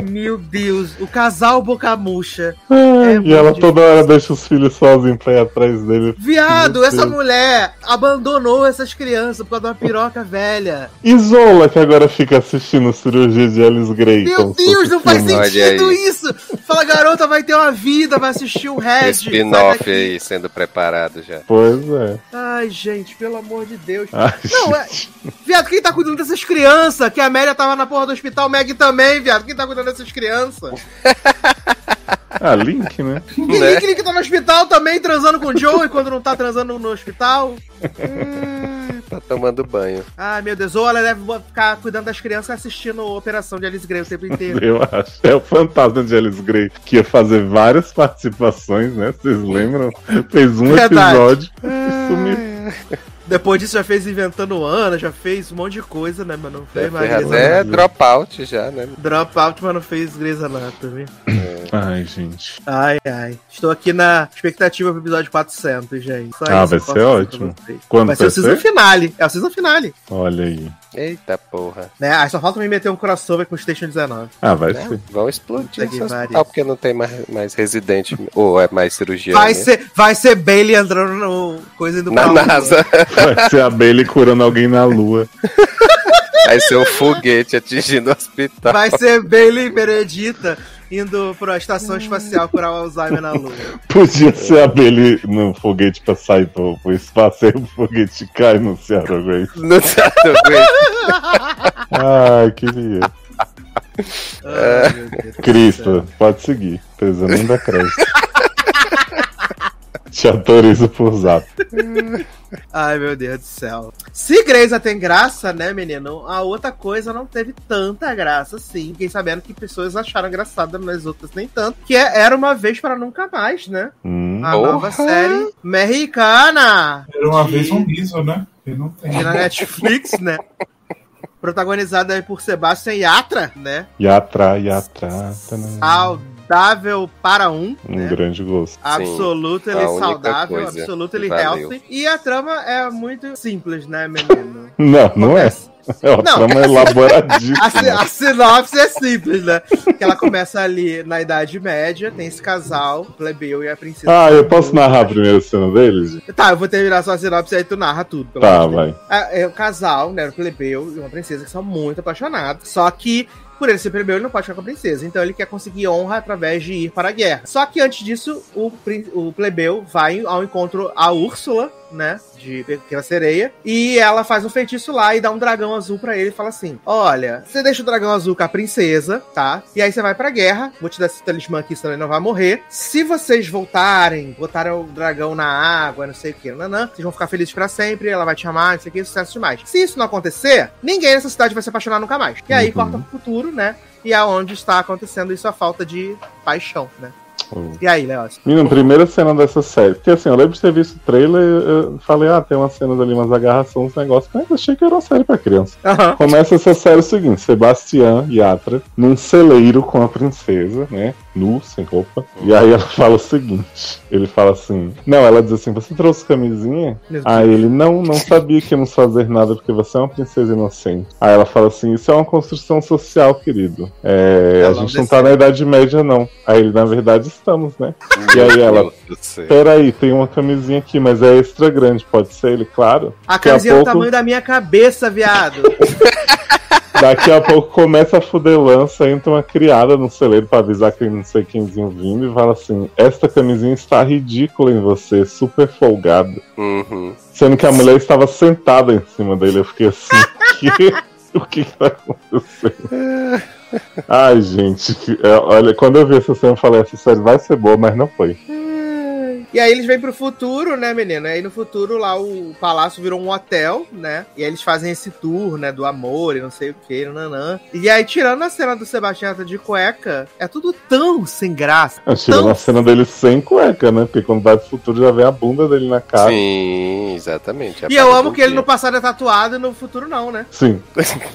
Meu Deus, o casal boca murcha. É e ela difícil. toda hora deixa os filhos sozinhos pra ir atrás dele. Viado, essa mulher abandonou essas crianças por causa de uma piroca velha. Isola, que agora fica assistindo cirurgia de Alice Grey. Meu Deus, não faz filme. Sentido isso! Fala, garota, vai ter uma vida, vai assistir o Red. Spin-off aí sendo preparado já. Pois é. Ai, gente, pelo amor de Deus. Ai, Não, é. Viado, quem tá cuidando dessas crianças? Que a Amélia tava na porra do hospital, o Meg também, viado. Quem tá cuidando dessas crianças? Ah, Link, né? E Né? Link, Link tá no hospital também, transando com o Joey quando não tá transando no hospital. Tá tomando banho. Ai, meu Deus. Ou ela deve ficar cuidando das crianças assistindo a operação de Alice Grey o tempo inteiro. Eu acho. É o fantasma de Alice Grey, que ia fazer várias participações, né? Vocês lembram? Fez um Verdade. episódio e sumiu. Depois disso já fez Inventando Ana, já fez um monte de coisa, né? Mas não fez Deve mais até Anatomy. dropout já, né? Dropout, mas não fez Grey's Anatomy. Ai, gente. Ai, ai. Estou aqui na expectativa pro episódio 400, gente. Só Ah, isso vai ser ótimo. Quando Vai ser vai o season ser? finale. É o season finale. Olha aí. Eita porra. Né? Aí só falta me meter um crossover com o Station 19. Ah, vai Né? ser. Vão explodir pariu. hospital porque não tem mais, mais residente. Ou é mais cirurgia. Vai né? ser, vai ser Bailey entrando no coisa indo Na. NASA. Vai ser a Bailey curando alguém na lua. Vai ser o foguete atingindo o hospital. Vai ser Bailey e Benedita indo pra estação espacial curar o Alzheimer na lua. Podia ser a Bailey no foguete pra sair do pro espaço, aí o foguete cai no Seattle Grace. Não tá doendo. Ai, queria. Deus. Cristo, pode seguir. Precisa nem dar crédito. Te autorizo por zap. Ai, meu Deus do céu. Se Grey's tem graça, né, menino? A outra coisa não teve tanta graça, sim. Fiquei sabendo que pessoas acharam engraçada, mas outras nem tanto. Que é Era Uma Vez para Nunca Mais, né? Hum, A Porra! nova série mexicana. Era uma Que- vez um riso, né? Eu não tenho. Na Netflix, né? Protagonizada aí por Sebastian Yatra, né? Yatra, Yatra. tanã. Saudável para um, Um né? grande gosto. Absolutely a única saudável, coisa absolutely que valeu. healthy. E a trama é muito simples, né, menino? Não, não é. É uma Não, trama elaboradíssima. A, a sinopse é simples, né? Que ela começa ali na Idade Média, tem esse casal, o plebeu e a princesa. Ah, eu posso narrar a primeira cena deles? Tá, eu vou terminar só a sinopse aí tu narra tudo. pelo Tá, vai. Ah, É o casal, né? O plebeu e uma princesa que são muito apaixonados. Só que, por ele ser plebeu, ele não pode ficar com a princesa. Então ele quer conseguir honra através de ir para a guerra. Só que antes disso, o, o plebeu vai ao encontro a Úrsula, né? De Pequena Sereia. E ela faz um feitiço lá e dá um dragão azul pra ele e fala assim: Olha, você deixa o dragão azul com a princesa, tá? E aí você vai pra guerra. Vou te dar esse talismã aqui, senão ele não vai morrer. Se vocês voltarem, botarem o dragão na água, não sei o que, nanã, vocês vão ficar felizes pra sempre. Ela vai te amar, não sei o que, sucesso demais. Se isso não acontecer, ninguém nessa cidade vai se apaixonar nunca mais. E aí Uhum. corta pro futuro, né? E é onde está acontecendo isso a falta de paixão, né? E aí, Léo? Menino, primeira cena dessa série. Porque assim, eu lembro de ter visto o trailer eu falei, ah, tem umas cenas ali, umas agarrações, uns negócios, mas achei que era uma série pra criança. Começa essa série o seguinte: Sebastião Yatra num celeiro com a princesa, né? Nu, sem roupa. E aí ela fala o seguinte: ele fala assim, não, ela diz assim, você trouxe camisinha? Aí ele, não, não sabia que íamos fazer nada porque você é uma princesa inocente. Aí ela fala assim, isso é uma construção social, querido. É, a Ela gente não não tá na Idade Média, não. Aí ele, na verdade, estamos, né? E aí ela, peraí, tem uma camisinha aqui, mas é extra grande, pode ser? Ele, claro. A Daqui a camisinha é do pouco- tamanho da minha cabeça, viado. Daqui a pouco começa a fudelança, entra uma criada no celeiro pra avisar que não sei quemzinho vindo e fala assim: Esta camisinha está ridícula em você, super folgada. Uhum. Sendo que a mulher estava sentada em cima dele. Eu fiquei assim: "Que? O que que tá acontecendo? Ai, gente, é, olha, quando eu vi essa cena, eu falei: essa série vai ser boa, mas não foi. E aí eles vêm pro futuro, né, menino? E aí no futuro lá o palácio virou um hotel, né? E aí eles fazem esse tour, né, do amor e não sei o que, nanã. E aí, tirando a cena do Sebastião de cueca, é tudo tão sem graça. Eu tirando Tão a cena dele sem cueca, né? Porque quando vai pro futuro já vê a bunda dele na cara. Sim, exatamente. E eu amo que ele no passado é tatuado e no futuro não, né? Sim.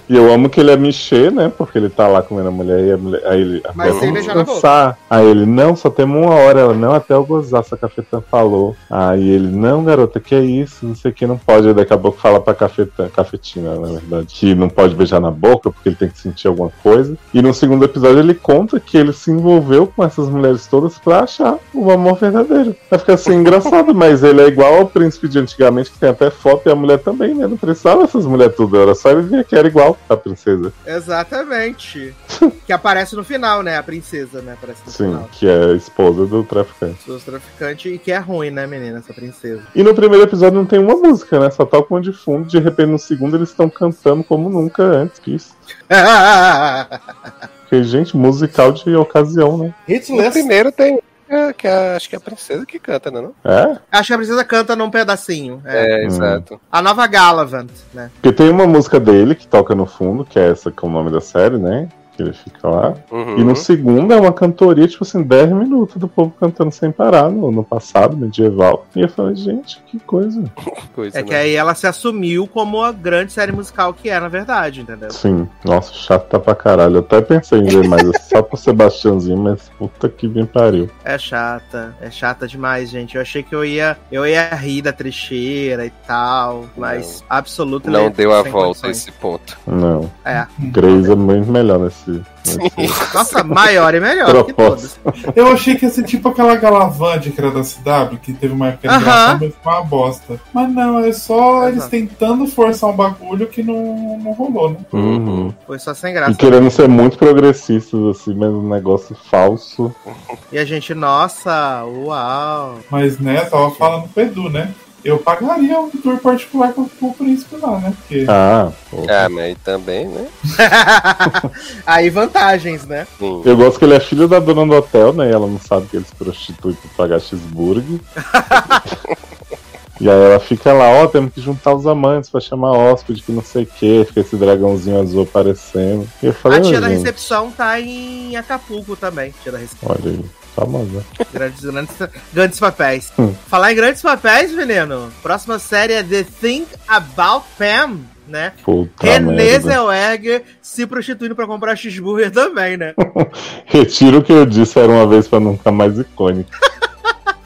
E eu amo que ele é Michê, né? Porque ele tá lá comendo a mulher e a mulher. Aí ele. a Mas sem "Vamos beijar na dançar." Aí ele, não, só temos uma hora. Ela, não, até eu gozar, essa cafetã falou. Aí ele, não, garota, que é isso? Não sei o que, não pode. Aí daqui a pouco fala pra cafetã, cafetina, na verdade, que não pode beijar na boca porque ele tem que sentir alguma coisa. E no segundo episódio ele conta que ele se envolveu com essas mulheres todas pra achar o amor verdadeiro. Vai ficar assim engraçado, mas ele é igual ao príncipe de antigamente, que tem até foto e a mulher também, né? Não precisava dessas mulheres tudo, era só ele ver que era igual a princesa. Exatamente. que aparece no final, né? A princesa, né? Aparece no Sim, final. que é a esposa do traficante. Dos traficantes que é ruim, né, menina, essa princesa. E no primeiro episódio não tem uma música, né? Só toca uma de fundo, de repente no segundo eles estão cantando como nunca antes disso. Porque, gente, musical de ocasião, né? Hits No primeiro tem. é, que é- acho que é a princesa que canta, né? Não? É? Acho que a princesa canta num pedacinho. É. É, exato. A nova Galavant, né? Porque tem uma música dele que toca no fundo, que é essa que é o nome da série, né? Que ele fica lá. Uhum. E no segundo é uma cantoria, tipo assim, 10 minutos do povo cantando sem parar no, no passado medieval. E eu falei, gente, que coisa. Coisa, É né? que aí ela se assumiu como a grande série musical que é, na verdade, entendeu? Sim, nossa, chato tá pra caralho. Eu até pensei em ver mais só pro Sebastiãozinho, mas puta que bem pariu. É chata, é chata demais, gente. Eu achei que eu ia, eu ia rir da trecheira e tal, mas absoluto Não deu a volta condições. esse ponto. Não. É. Grace é muito melhor nesse. Nesse... Nossa, maior e melhor que todos. Eu achei que ia ser tipo aquela Galavante que era da CW, que teve uma época Aham. gravação, mas foi uma bosta. Mas não, é só Exato. eles tentando forçar um bagulho que não, não rolou, né? Uhum. Foi só sem E graça. querendo ser muito progressistas, assim, mas um negócio falso. E a gente, nossa, uau. Mas, né, eu tava falando pro Edu, né? Eu pagaria um tour particular com o príncipe lá, né? Porque Ah, pô. Ah, mas também, né? Aí vantagens, né? Sim. Eu gosto que ele é filho da dona do hotel, né? E ela não sabe que ele se prostitui pra pagar cheeseburger. E aí ela fica lá, ó, temos que juntar os amantes pra chamar hóspede, que não sei o que, fica esse dragãozinho azul aparecendo. E eu falei, A tia "Ô, da recepção tá em Acapulco também. Tia da recepção. Olha aí, famosa. Grandes, grandes, grandes papéis. Hum. Falar em grandes papéis, menino. Próxima série é The Think About Pam, né? Puta merda. Zellweger se prostituindo pra comprar cheeseburger também, né? Retiro o que eu disse, era uma vez pra nunca mais icônica.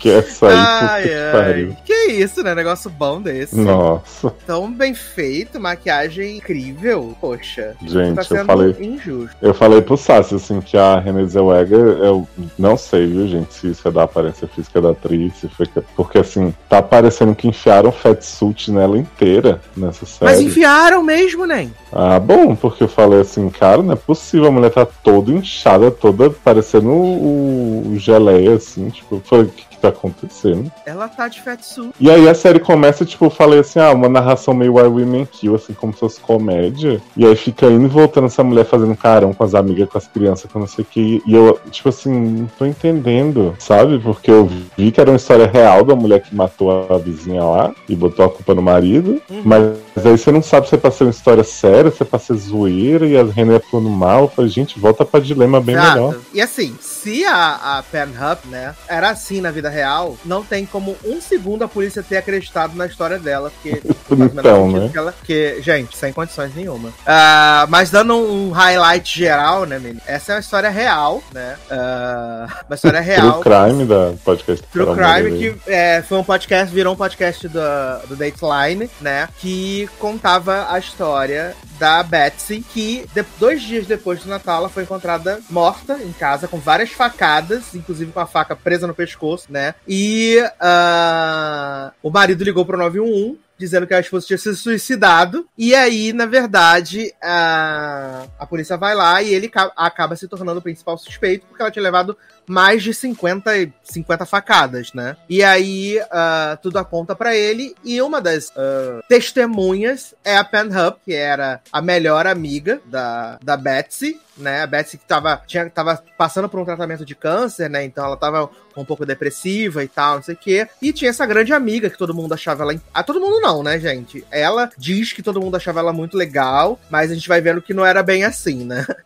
Que essa aí, Ai, puta que ai. pariu. Que isso, né? Negócio bom desse. Nossa, Tão bem feito, maquiagem incrível. Poxa, gente, tá eu falei. injusto. Eu falei pro Sassi, assim, que a Renée Zellweger, eu não sei, viu, gente, se isso é da aparência física da atriz, que- porque, assim, tá parecendo que enfiaram fatsuit nela inteira nessa série. Mas enfiaram mesmo, né? Ah, bom, porque eu falei assim, cara, não é possível, a mulher tá toda inchada, toda parecendo o, o geleia, assim, tipo, foi o que, que tá acontecendo? Ela tá de fatsuit. E aí a série começa, tipo, eu falei assim, ah, uma narração meio Why Women Kill, assim, como se fosse comédia. E aí fica indo e voltando essa mulher fazendo carão com as amigas, com as crianças, com não sei o que. E eu, tipo assim, não tô entendendo, sabe? Porque eu vi que era uma história real da mulher que matou a vizinha lá e botou a culpa no marido. Uhum. Mas aí você não sabe se é pra ser uma história séria, se é pra ser zoeira, e a René ficou no mal. Eu falei, gente, volta pra dilema bem Exato. melhor. E assim, se a, a Pornhub, né, era assim na vida real, não tem como um segundo a polícia ter acreditado na história dela, porque Então, né? que ela- que, gente, sem condições nenhuma. Ah, mas dando um highlight geral, né, menino? Essa é uma história real, né? Ah, uma história real. True Crime da podcast. True Crime, que é, foi um podcast, virou um podcast do, do Dateline, né? Que contava a história da Betsy, que de- dois dias depois do Natal ela foi encontrada morta em casa, com várias facadas, inclusive com a faca presa no pescoço, né? E ah, o marido ligou pro 911. Dizendo que a esposa tinha se suicidado. E aí, na verdade, a, a polícia vai lá e ele ca- acaba se tornando o principal suspeito, porque ela tinha levado mais de 50, e- 50 facadas, né? E aí ah, tudo aponta pra ele. E uma das ah, testemunhas é a Penhub, que era a melhor amiga da, da Betsy, né? A Betsy que tava, tinha, tava passando por um tratamento de câncer, né? Então ela tava um pouco depressiva e tal, não sei o quê. E tinha essa grande amiga que todo mundo achava ela. Ah, todo mundo não, né, gente? Ela diz que todo mundo achava ela muito legal, mas a gente vai vendo que não era bem assim, né?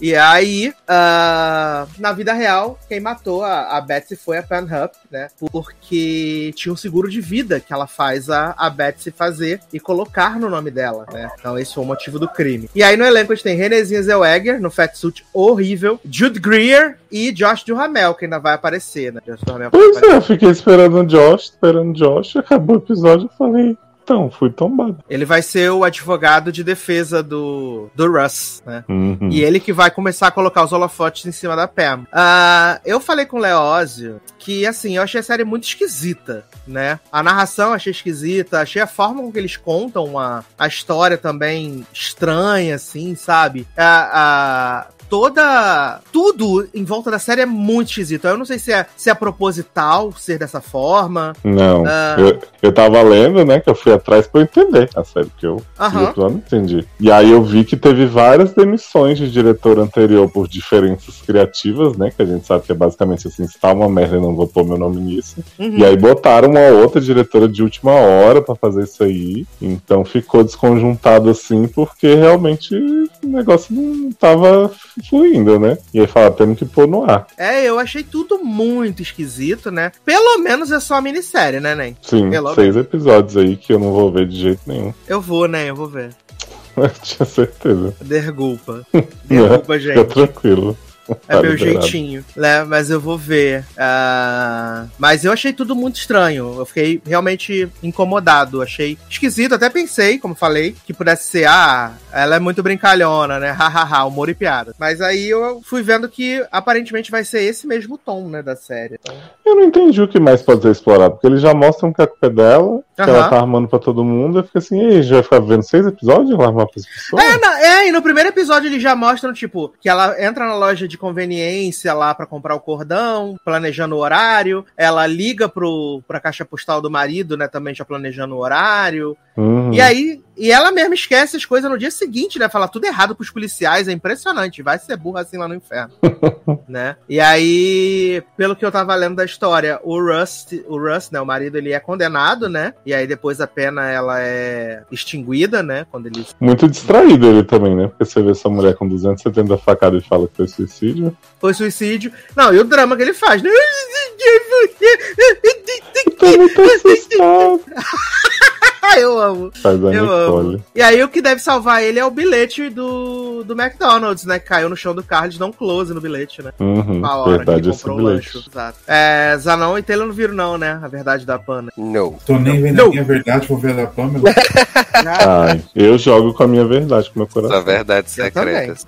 E aí, ah, na vida real, quem matou a, a Betsy foi a Penhub, né? Porque tinha um seguro de vida que ela faz a, a Betsy fazer e colocar no nome dela, né? Então esse foi o motivo do crime. E aí no elenco a gente tem Renezinha Zellweger, no fatsuit horrível, Jude Greer e Josh Duhamel, que ainda vai aparecer, né? Josh Duhamel Pois é, eu fiquei esperando o Josh, esperando o Josh, acabou o episódio, eu falei, então, fui tombado. Ele vai ser o advogado de defesa do, do Russ, né? Uhum. E ele que vai começar a colocar os holofotes em cima da Pam. Ah, eu falei com o Leózio que, assim, eu achei a série muito esquisita, né? A narração eu achei esquisita, achei a forma com que eles contam a, a história também estranha, assim, sabe? A, a- toda. Tudo em volta da série é muito esquisito. Eu não sei se é, se é proposital ser dessa forma. Não, Ah. eu, eu tava lendo, né, que eu fui atrás pra eu entender a série, porque eu, eu não entendi. E aí eu vi que teve várias demissões de diretor anterior por diferenças criativas, né, que a gente sabe que é basicamente assim, se tá uma merda, eu não vou pôr meu nome nisso. Uhum. E aí botaram uma outra diretora de última hora pra fazer isso aí. Então ficou desconjuntado assim, porque realmente o negócio não tava fluindo, né? E aí falaram, temos que pôr no ar. É, eu achei tudo muito esquisito, né? Pelo menos é só minissérie, né, Nen? Sim, Pelo seis episódios aí que eu não vou ver de jeito nenhum. Eu vou, né? Eu vou ver. Eu tinha certeza. Dergupa. Dergupa, Fica gente. tranquilo. É Tá meu jeitinho, né? Mas eu vou ver. Ah, mas eu achei tudo muito estranho. Eu fiquei realmente incomodado. Achei esquisito. Até pensei, como falei, que pudesse ser, ah, ela é muito brincalhona, né? Hahaha, humor e piada. Mas aí eu fui vendo que aparentemente vai ser esse mesmo tom, né, da série. Então, Eu não entendi o que mais pode ser explorado, porque eles já mostram que a culpa é dela, que Aham. ela tá armando pra todo mundo, eu fico assim, e a gente vai ficar vendo seis episódios ela armar pras pessoas? É, na- é, e no primeiro episódio eles já mostram, tipo, que ela entra na loja de conveniência lá pra comprar o cordão, planejando o horário. Ela liga pro, pra caixa postal do marido, né, também já planejando o horário. Uhum. E aí, e ela mesma esquece as coisas no dia seguinte, né? Fala tudo errado pros policiais, é impressionante. Vai ser burra assim lá no inferno. né? E aí, pelo que eu tava lendo da história, o Rust, o Rust, né, o marido, ele é condenado, né? E aí depois a pena ela é extinguida, né? Quando ele Muito distraído ele também, né? Porque você vê essa mulher com 270 facadas e fala que foi suicídio. foi suicídio. Não, e o drama que ele faz, né? Eu tô muito assustado. eu amo. A Eu amo. E aí o que deve salvar ele é o bilhete do, do McDonald's, né? Que caiu no chão do carro, eles dão um close no bilhete, né? Uhum, Na hora verdade, que comprou o bilhete. lanche. Exato. É, Zanon e Taylor não viram não, né? A verdade da pana. Não. Tô nem vendo Não. a minha verdade, vou ver a da Pamela. Ai, eu jogo com a minha verdade, com o meu coração. verdades Eu secretas.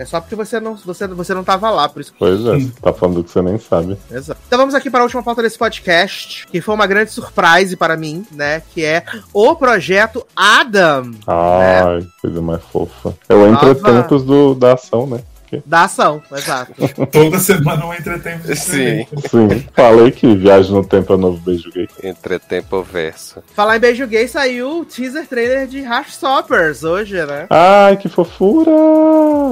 É só porque você não, você, você não tava lá, por isso que Pois é, você tá falando do que você nem sabe. Exato. Então vamos aqui para a última pauta desse podcast, que foi uma grande surprise para mim, né? Que é o projeto Adam Ai, coisa mais fofa. É o Nova- entretempos do, da ação, né? Da ação. Exato. Toda semana um entretenimento Sim. diferente. Sim, falei que Viagem no Tempo é o novo beijo gay. Entretempo verso. Falar em beijo gay, saiu o teaser trailer de Heartstoppers hoje, né? Ai, que fofura!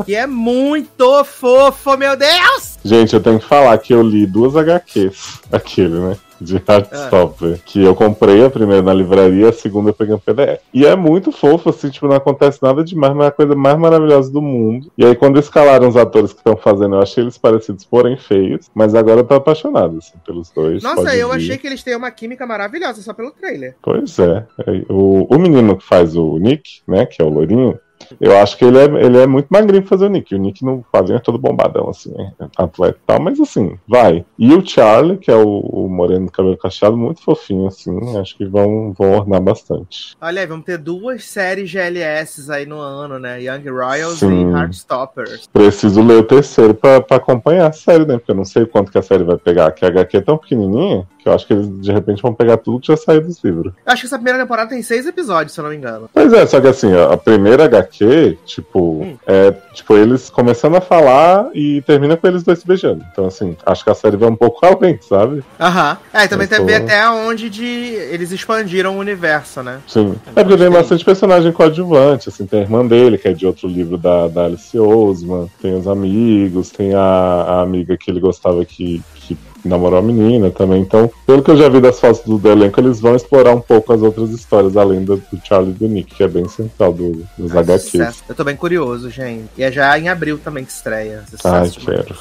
Que é muito fofo, meu Deus! Gente, eu tenho que falar que eu li duas HQs, aquele, né? De Heartstopper. Que eu comprei a primeira na livraria, a segunda eu peguei um PDF. E é muito fofo, assim, tipo, não acontece nada demais, mas é a coisa mais maravilhosa do mundo. E aí, quando escalaram os atores que estão fazendo, eu achei eles parecidos, porém feios. Mas agora eu tô apaixonado, assim, pelos dois. Nossa, eu vir. achei que eles têm uma química maravilhosa só pelo trailer. Pois é. É, O, o menino que faz o Nick, né, que é o loirinho, eu acho que ele é, ele é muito magrinho pra fazer o Nick. O Nick no quadrinho é todo bombadão, assim, é atleta e tal, mas assim, vai. E o Charlie, que é o, o moreno do cabelo cacheado, muito fofinho, assim, acho que vão, vão ornar bastante. Olha aí, vamos ter duas séries GLS aí no ano, né? Young Royals Sim. e Heartstoppers. Preciso ler o terceiro pra, pra acompanhar a série, né? Porque eu não sei quanto que a série vai pegar, que a HQ é tão pequenininha que eu acho que eles de repente vão pegar tudo que já saiu dos livros. Eu acho que essa primeira temporada tem seis episódios, se eu não me engano. Pois é, só que assim, a primeira HQ, tipo, Hum. é tipo eles começando a falar e termina com eles dois se beijando. Então, assim, acho que a série vai um pouco além, sabe? Aham. É, e também tô- ver até onde de eles expandiram o universo, né? Sim. É porque tem bastante personagem coadjuvante, assim, tem a irmã dele, que é de outro livro da, da Alice Osman, tem os amigos, tem a, a amiga que ele gostava que, que namorou a menina também. Então, pelo que eu já vi das fotos do, do elenco, eles vão explorar um pouco as outras histórias, além do, do Charlie e do Nick, que é bem central do, dos Ai, HQs. sucesso. Eu tô bem curioso, gente. E é já em abril também que estreia. Ai, Sucesso demais. quero.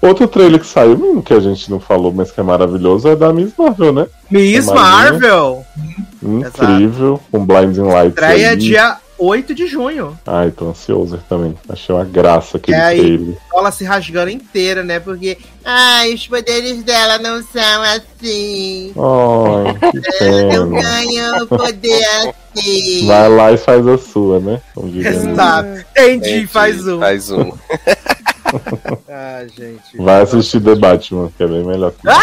Outro trailer que saiu, hum, que a gente não falou, mas que é maravilhoso, é da Miss Marvel, né? Miss É. Marvel! Incrível, com Blinding Lights. Estreia aí. dia 8 de junho. Ai, tô ansioso também. Achei uma graça aquele É trailer. Ela se rasgando inteira, né? Porque. Ai, os poderes dela não são assim. Ai, que Ela não pena. ganha o poder assim. Vai lá e faz a sua, né? Exato. Entendi, faz um. Faz um. Ah, gente. Vai assistir The Batman, que é bem melhor. que Ah,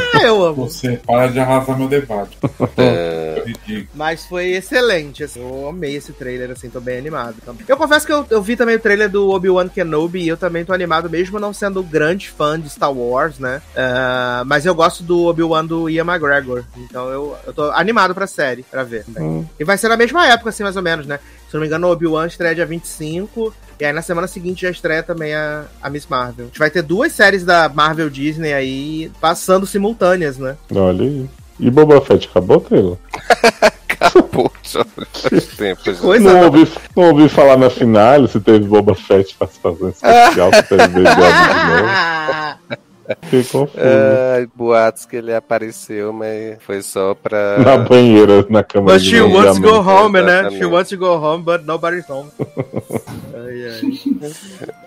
eu amo. Você para de arrasar meu debate. É, Ridículo. Mas foi excelente, assim. Eu amei esse trailer, assim, tô bem animado. também. Eu confesso que eu, eu vi também o trailer do Obi-Wan Kenobi e eu também tô animado, mesmo não sendo grande fã de Star Wars, né? Ah, mas eu gosto do Obi-Wan do Ian McGregor. Então eu, eu tô animado pra série, pra ver. também. Hum. E vai ser na mesma época, assim, mais ou menos, né? Se não me engano, o Obi-Wan estreia dia 25. E aí na semana seguinte já estreia também a, a Miss Marvel. A gente vai ter duas séries da Marvel Disney aí passando simultâneas, né? Olha aí. E Boba Fett acabou, Taylor? acabou já faz tempo já. Coisa, Não né? ouvi, não ouvi falar na finale se teve Boba Fett participação especial, se teve Baby Yoda de novo. Fiquei confuso. Ai, boatos que ele apareceu, mas foi só pra. Na banheira, na cama But de she wants to go home, né? She wants to go home, but nobody's home. ai, ai.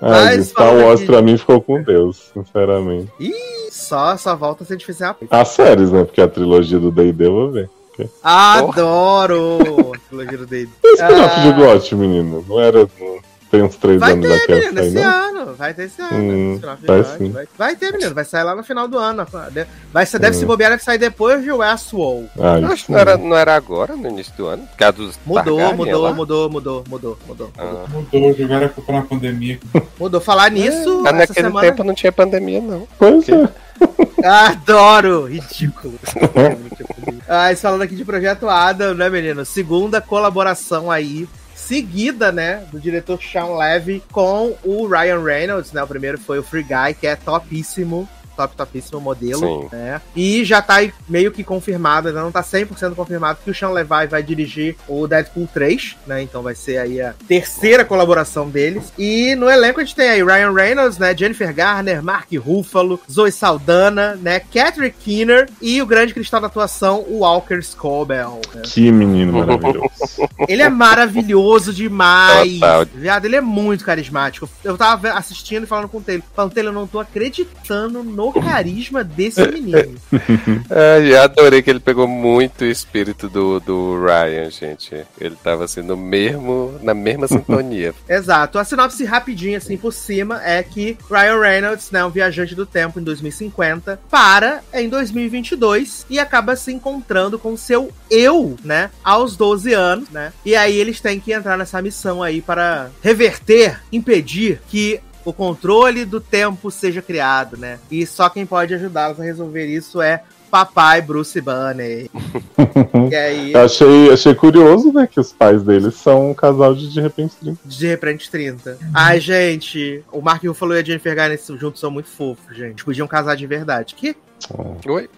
Ai, Mas Star Wars pra mim ficou com Deus, sinceramente. Ih, só, só volta se a gente fizer a... As séries, né? Porque a trilogia do D&D eu vou ver. Adoro! a trilogia do. O spin-off Ah. de GOT, menino. Não era... não- Tem uns três Vai anos ter, daquela menino, sair, esse não? ano. Vai ter esse ano. Hum, vai ano, sim. vai, vai ter, menino. Vai sair lá no final do ano. Vai, ser- deve Hum. se bobear, deve sair depois de Westworld. Ai, Eu acho que não era, não era agora, no início do ano? Por causa dos Mudou, Targaryen mudou, lá? mudou, mudou, mudou, mudou, mudou. Ah. Mudou, jogaram a culpa na pandemia. Mudou. Falar nisso, Mas essa naquele semana... tempo não tinha pandemia, não. Pois é. Adoro! Ridículo. ah, falando aqui de Projeto Adam, né, menino? Segunda colaboração aí, seguida, né, do diretor Sean Levy com o Ryan Reynolds, né? O primeiro foi o Free Guy, que é topíssimo. Top, topíssimo modelo, Sim. né? E já tá aí meio que confirmado, ainda não tá 100% confirmado que o Sean Levy vai dirigir o Deadpool 3, né? Então vai ser aí a terceira colaboração deles. E no elenco a gente tem aí Ryan Reynolds, né? Jennifer Garner, Mark Ruffalo, Zoe Saldana, né? Catherine Keener e o grande cristal da atuação, o Walker Scobell. né? Que menino maravilhoso. Ele é maravilhoso demais. Total. Viado, ele é muito carismático. Eu tava assistindo e falando com o Taylor. Falando, Taylor, eu não tô acreditando no carisma desse menino. Ai, eu adorei que ele pegou muito o espírito do, do Ryan, gente. Ele tava assim no mesmo, na mesma sintonia. Exato. A sinopse rapidinha, assim, por cima, é que Ryan Reynolds, né, um viajante do tempo em 2050, para em 2022 e acaba se encontrando com seu eu, né, aos 12 anos, né? E aí eles têm que entrar nessa missão aí para reverter, impedir que o controle do tempo seja criado, né? E só quem pode ajudá-los a resolver isso é papai Bruce Banner. e aí, Eu achei, achei curioso, né, que os pais deles são um casal de de repente 30. de repente 30. Ai, gente, o Mark Ruffalo e a Jennifer Garner juntos são muito fofos, gente. Podiam casar de verdade. Que? Oi?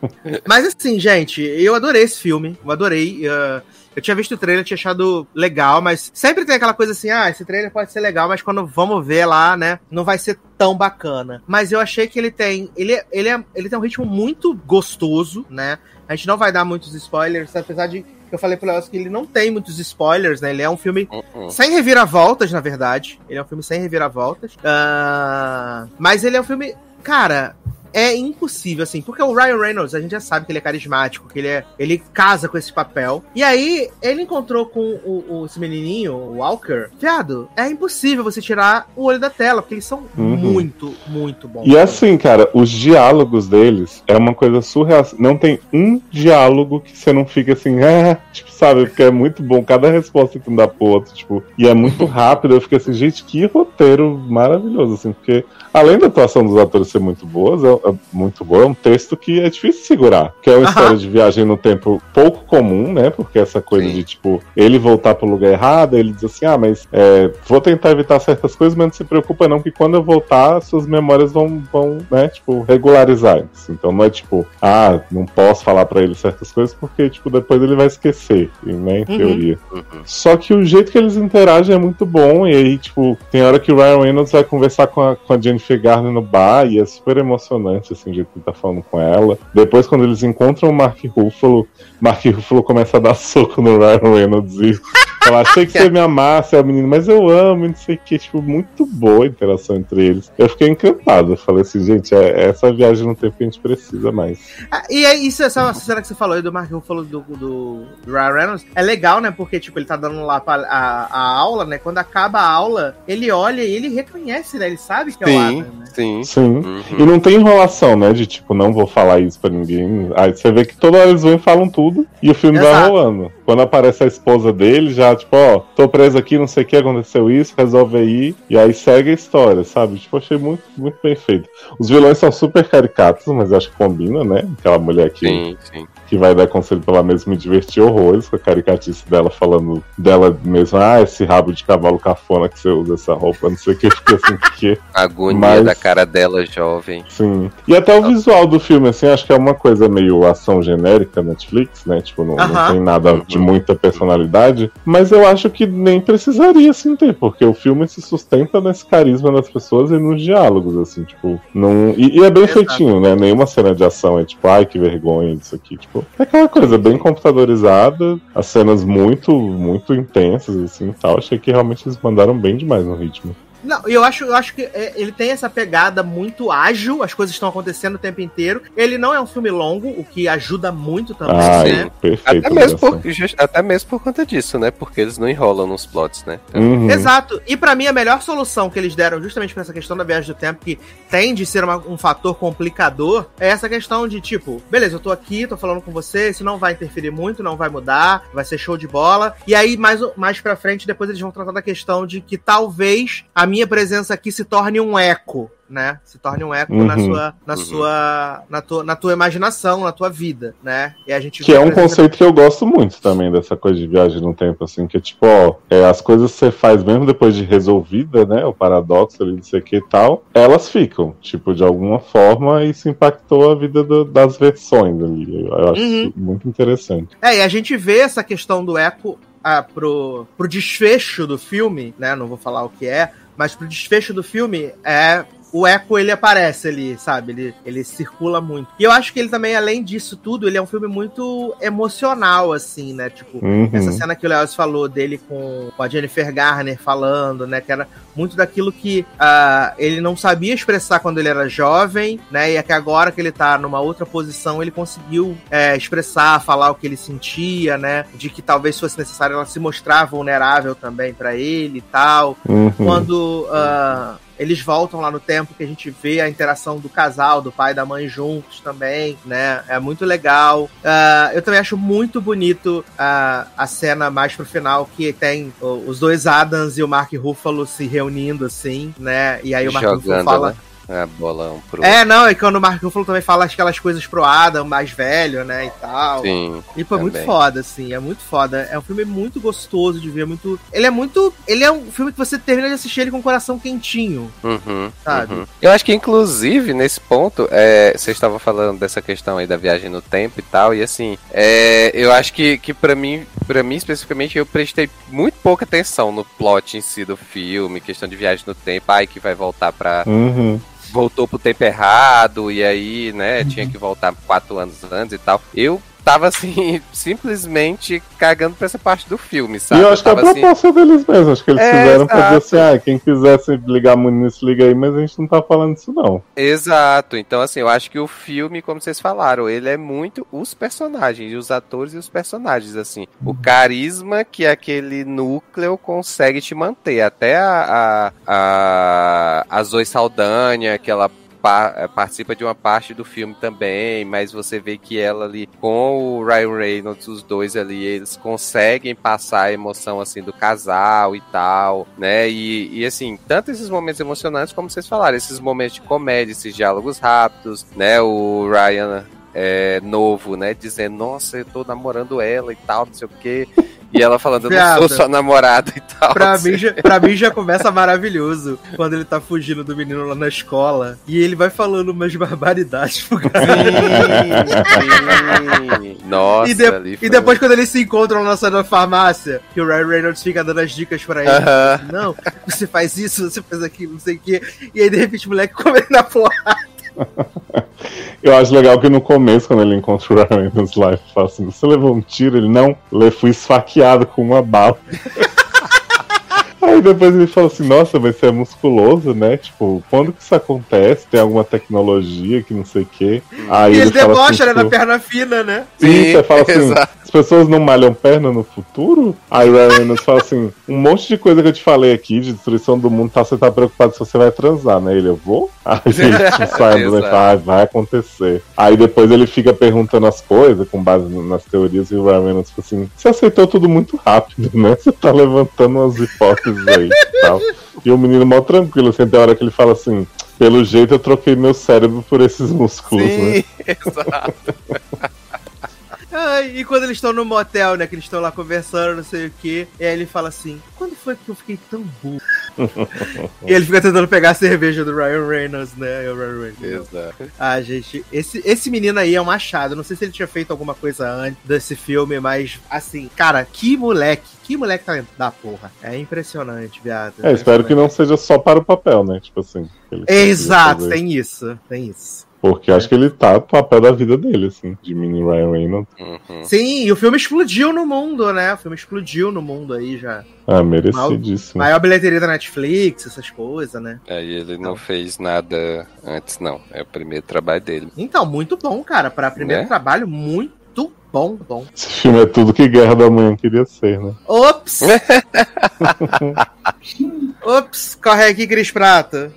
Mas assim, gente, eu adorei esse filme. Eu adorei. uh, eu tinha visto o trailer, tinha achado legal, mas sempre tem aquela coisa assim, ah, esse trailer pode ser legal, mas quando vamos ver lá, né, não vai ser tão bacana. Mas eu achei que ele tem, ele, ele, é, ele tem um ritmo muito gostoso, né? A gente não vai dar muitos spoilers, apesar de que eu falei pro Léo que ele não tem muitos spoilers, né? Ele é um filme Uh-uh. sem reviravoltas, na verdade. Ele é um filme sem reviravoltas. Ah, mas ele é um filme. Cara, é impossível, assim, porque o Ryan Reynolds, a gente já sabe que ele é carismático, que ele, é, ele casa com esse papel. E aí, ele encontrou com o, o- esse menininho, o Walker. Viado, é impossível você tirar o olho da tela, porque eles são Uhum. muito, muito bons. E assim, cara, os diálogos deles é uma coisa surreal. Não tem um diálogo que você não fica assim, ah, tipo, sabe? Porque é muito bom. Cada resposta que um dá pro outro, tipo, e é muito rápido. Eu fico assim, gente, que roteiro maravilhoso, assim, porque além da atuação dos atores ser muito boa, é, é muito boa, é um texto que é difícil segurar. Que é uma história de viagem no tempo pouco comum, né? Porque essa coisa Sim. de, tipo, ele voltar pro lugar errado, ele diz assim, ah, mas é, vou tentar evitar certas coisas, mas não se preocupa não, que quando eu voltar, suas memórias vão, vão né, tipo, regularizar isso. Então não é tipo, ah, não posso falar pra ele certas coisas, porque, tipo, depois ele vai esquecer, né, em Uhum. teoria. Uhum. Só que o jeito que eles interagem é muito bom, e aí, tipo, tem hora que o Ryan Reynolds vai conversar com a, com a Jennifer Garner no bar, e é super emocionante, assim, o jeito que ele tá falando com ela. Depois, quando eles encontram o Mark Ruffalo, Mark Ruffalo começa a dar soco no Ryan Reynolds e fala, achei que você me amasse, é o menino, mas eu amo, e não sei o que, tipo, muito boa a interação entre eles. Eu fiquei encantado, eu falei assim, gente, é, é essa viagem no tempo que a gente precisa mais. Ah, E é isso, essa cena que você falou aí do Mark Ruffalo do, do, do Ryan Reynolds, é legal, né? Porque, tipo, ele tá dando lá pra- a, a aula, né? Quando acaba a aula, ele olha e ele reconhece, né? Ele sabe que é o Sim, Adam, né? sim. Sim. Uhum. E não tem enrolação, né? De tipo, não vou falar isso pra ninguém. Aí você vê que toda hora eles vão e falam tudo e o filme vai Exato. rolando. Quando aparece a esposa dele, já, tipo, ó, tô preso aqui, não sei o que, aconteceu isso, resolve aí. E aí segue a história, sabe? Tipo, achei muito, muito bem feito. Os vilões são super caricatos, mas acho que combina, né? Aquela mulher que, Sim, sim. Que vai dar conselho pela mesma me divertir horrores com a caricatice dela falando dela mesma, ah, esse rabo de cavalo cafona que você usa essa roupa, não sei o que, eu fiquei assim, que. A agonia Mas- da cara dela jovem. Sim. E até o visual do filme, assim, acho que é uma coisa meio ação genérica Netflix, né? Tipo, não, não Aham. tem nada de muita personalidade. Mas eu acho que nem precisaria, assim, ter, porque o filme se sustenta nesse carisma das pessoas e nos diálogos, assim, tipo. Não... E, e é bem Exato. feitinho, né? Nenhuma cena de ação é tipo, ai, que vergonha disso aqui. Tipo, é aquela coisa bem computadorizada, as cenas muito, muito intensas, assim e tal. Achei que realmente eles mandaram bem demais no ritmo. Não, e eu acho, eu acho que é, ele tem essa pegada muito ágil, as coisas estão acontecendo o tempo inteiro. Ele não é um filme longo, o que ajuda muito também, Ai, né? perfeito. Até mesmo, por, até mesmo por conta disso, né? Porque eles não enrolam nos plots, né? Uhum. Exato. E pra mim a melhor solução que eles deram justamente pra essa questão da viagem do tempo, que tende a ser uma- um fator complicador, é essa questão de tipo, beleza, eu tô aqui, tô falando com você, isso não vai interferir muito, não vai mudar, vai ser show de bola. E aí mais mais para frente depois eles vão tratar da questão de que talvez a minha presença aqui se torne um eco, né? Se torne um eco Uhum. na sua, na Uhum. sua, na tua, na tua imaginação, na tua vida, né? E a gente Que é um presença- conceito que eu gosto muito também dessa coisa de viagem no tempo, assim, que é tipo, ó, é, as coisas que você faz mesmo depois de resolvida, né? O paradoxo ali, não sei o que e tal, elas ficam, tipo, de alguma forma, isso impactou a vida do- das versões ali. Eu, acho Uhum. isso muito interessante. É, e a gente vê essa questão do eco ah, pro, pro desfecho do filme, né? Não vou falar o que é, mas pro desfecho do filme é. O eco ele aparece ali, sabe? Ele, ele circula muito. E eu acho que ele também, além disso tudo, ele é um filme muito emocional, assim, né? Tipo, Uhum. essa cena que o Léo falou dele com, com a Jennifer Garner falando, né? Que era muito daquilo que ah, ele não sabia expressar quando ele era jovem, né? E é que agora que ele tá numa outra posição, ele conseguiu é, expressar, falar o que ele sentia, né? De que talvez fosse necessário ela se mostrar vulnerável também pra ele e tal Uhum. quando ah, eles voltam lá no tempo que a gente vê a interação do casal, do pai e da mãe juntos também, né? É muito legal. Ah, eu também acho muito bonito ah, a cena mais pro final que tem os dois Adams e o Mark Ruffalo se reunindo assim, né? E aí o Mark Ruffalo fala, né? Bola um pro é, não, é quando o Mark Ruffalo também fala aquelas coisas pro Adam, mais velho, né, e tal. Sim. E foi muito Também. foda, assim, é muito foda. É um filme muito gostoso de ver, muito... Ele é muito... Ele é um filme que você termina de assistir ele com o coração quentinho, Uhum, sabe? uhum. Eu acho que, inclusive, nesse ponto, é, você estava falando dessa questão aí da viagem no tempo e tal, e assim, é, eu acho que, que para mim, para mim especificamente, eu prestei muito pouca atenção no plot em si do filme, questão de viagem no tempo, ai que vai voltar pra. Uhum. Voltou pro tempo errado, e aí, né, tinha que voltar quatro anos antes e tal. Eu tava assim, simplesmente cagando pra essa parte do filme, E sabe? eu acho que é a tava assim, proposta deles mesmo. Acho que eles É, fizeram pra dizer assim, ah, quem quisesse ligar muito nisso, liga aí, mas a gente não tá falando isso, não. Exato. Então, assim, eu acho que o filme, como vocês falaram, ele é muito os personagens, os atores e os personagens, assim. O carisma que aquele núcleo consegue te manter. Até a, a, a, a Zoe Saldanha, que ela eh, participa de uma parte do filme também, mas você vê que ela ali, com o Ryan Reynolds, os dois ali, eles conseguem passar a emoção, assim, do casal e tal, né? E, e assim, tanto esses momentos emocionantes, como vocês falaram, esses momentos de comédia, esses diálogos rápidos, né? O Ryan é, novo, né? Dizendo, nossa, eu tô namorando ela e tal, não sei o quê. E ela falando, eu não sou sua namorada e tal. Pra assim. mim, já, pra mim já começa maravilhoso quando ele tá fugindo do menino lá na escola e ele vai falando umas barbaridades pro cara. Sim. Nossa, E, de- ali e foi- depois, quando eles se encontram na saída da farmácia, que o Ryan Reynolds fica dando as dicas pra ele. Aham. Não, você faz isso, você faz aquilo, não sei o quê. E aí, de repente, o moleque come na porra. Eu acho legal que no começo, quando ele encontra o Ryan lá, ele fala assim, você levou um tiro? Ele, não, eu fui esfaqueado com uma bala. Aí depois ele fala assim, nossa, mas você é musculoso, né? Tipo, quando que isso acontece? Tem alguma tecnologia que não sei o quê? Aí e ele fala debocha, assim, né, na tipo, perna fina, né? Sim, você fala assim, exato. as pessoas não malham perna no futuro? Aí o Ryan Reynolds fala assim, um monte de coisa que eu te falei aqui, de destruição do mundo, tá, você tá preocupado se você vai transar, né? Ele, eu vou? Aí ele tipo, sai e fala, ah, vai acontecer. Aí depois ele fica perguntando as coisas, com base nas teorias, e o Ryan Reynolds fala assim, você aceitou tudo muito rápido, né? Você tá levantando umas hipóteses aí e tal. E o menino mó tranquilo, assim, tem hora que ele fala assim, pelo jeito eu troquei meu cérebro por esses músculos, né? Sim, exato. Ai, e quando eles estão no motel, né? Que eles estão lá conversando, não sei o quê. E aí ele fala assim: quando foi que eu fiquei tão burro? e ele fica tentando pegar a cerveja do Ryan Reynolds, né? E o Ryan Reynolds. exato. Ah, gente, esse, esse menino aí é um achado. Não sei se ele tinha feito alguma coisa antes desse filme, mas assim, cara, que moleque. Que moleque tá da porra. É impressionante, viado. É, espero que não seja só para o papel, né? Tipo assim. Exato, tem isso, tem isso. Porque acho que ele tá no papel da vida dele, assim, de mini Ryan Reynolds. Uhum. Sim, e o filme explodiu no mundo, né? O filme explodiu no mundo aí já. Ah, merecidíssimo. Maior bilheteria da Netflix, essas coisas, né? Aí ele não fez nada antes, não. É o primeiro trabalho dele. Então, muito bom, cara. Para primeiro Né? trabalho, muito bom, bom. Esse filme é tudo que Guerra da Manhã queria ser, né? Ops! Ops, corre aqui, Cris Prata.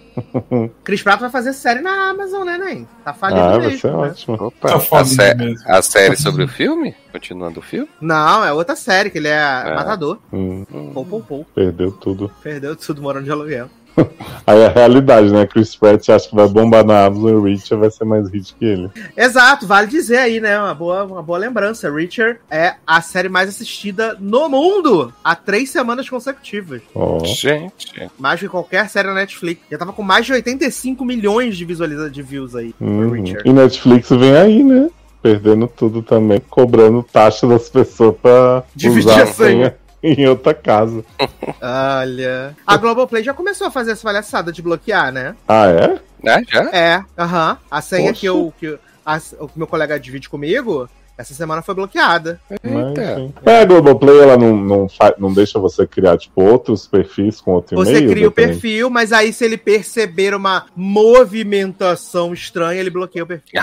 Cris Prata vai fazer série na Amazon, né, Nen? Tá falindo Ah, vai mesmo. ser né? ótimo. Opa, Tá a, sé- mesmo. a série sobre o filme? Continuando o filme? Não, é outra série, que ele é matador. Hum, Pou, pou, pou. perdeu tudo. Perdeu tudo morando de aluguel. Aí é a realidade, né? Chris Pratt acha que vai bombar na Amazon e o Richard vai ser mais hit que ele. Exato, vale dizer aí, né? Uma boa, uma boa lembrança. Richard é a série mais assistida no mundo há três semanas consecutivas. Ó. Gente. Mais que qualquer série na Netflix. Já tava com mais de 85 milhões de visualiza de views aí. Uhum. Richard. E Netflix vem aí, né? Perdendo tudo também, cobrando taxa das pessoas pra Dividir usar a a senha em outra casa. Olha. A Globoplay já começou a fazer essa palhaçada de bloquear, né? Ah, é? Né? Já? É, aham. A senha Poxa. que, eu, que a- o que meu colega divide comigo, essa semana foi bloqueada. Mas, Eita. sim. É, a Globoplay, ela não, não, não deixa você criar, tipo, outros perfis com outro Você e-mail? cria o perfil, mas aí se ele perceber uma movimentação estranha, ele bloqueia o perfil.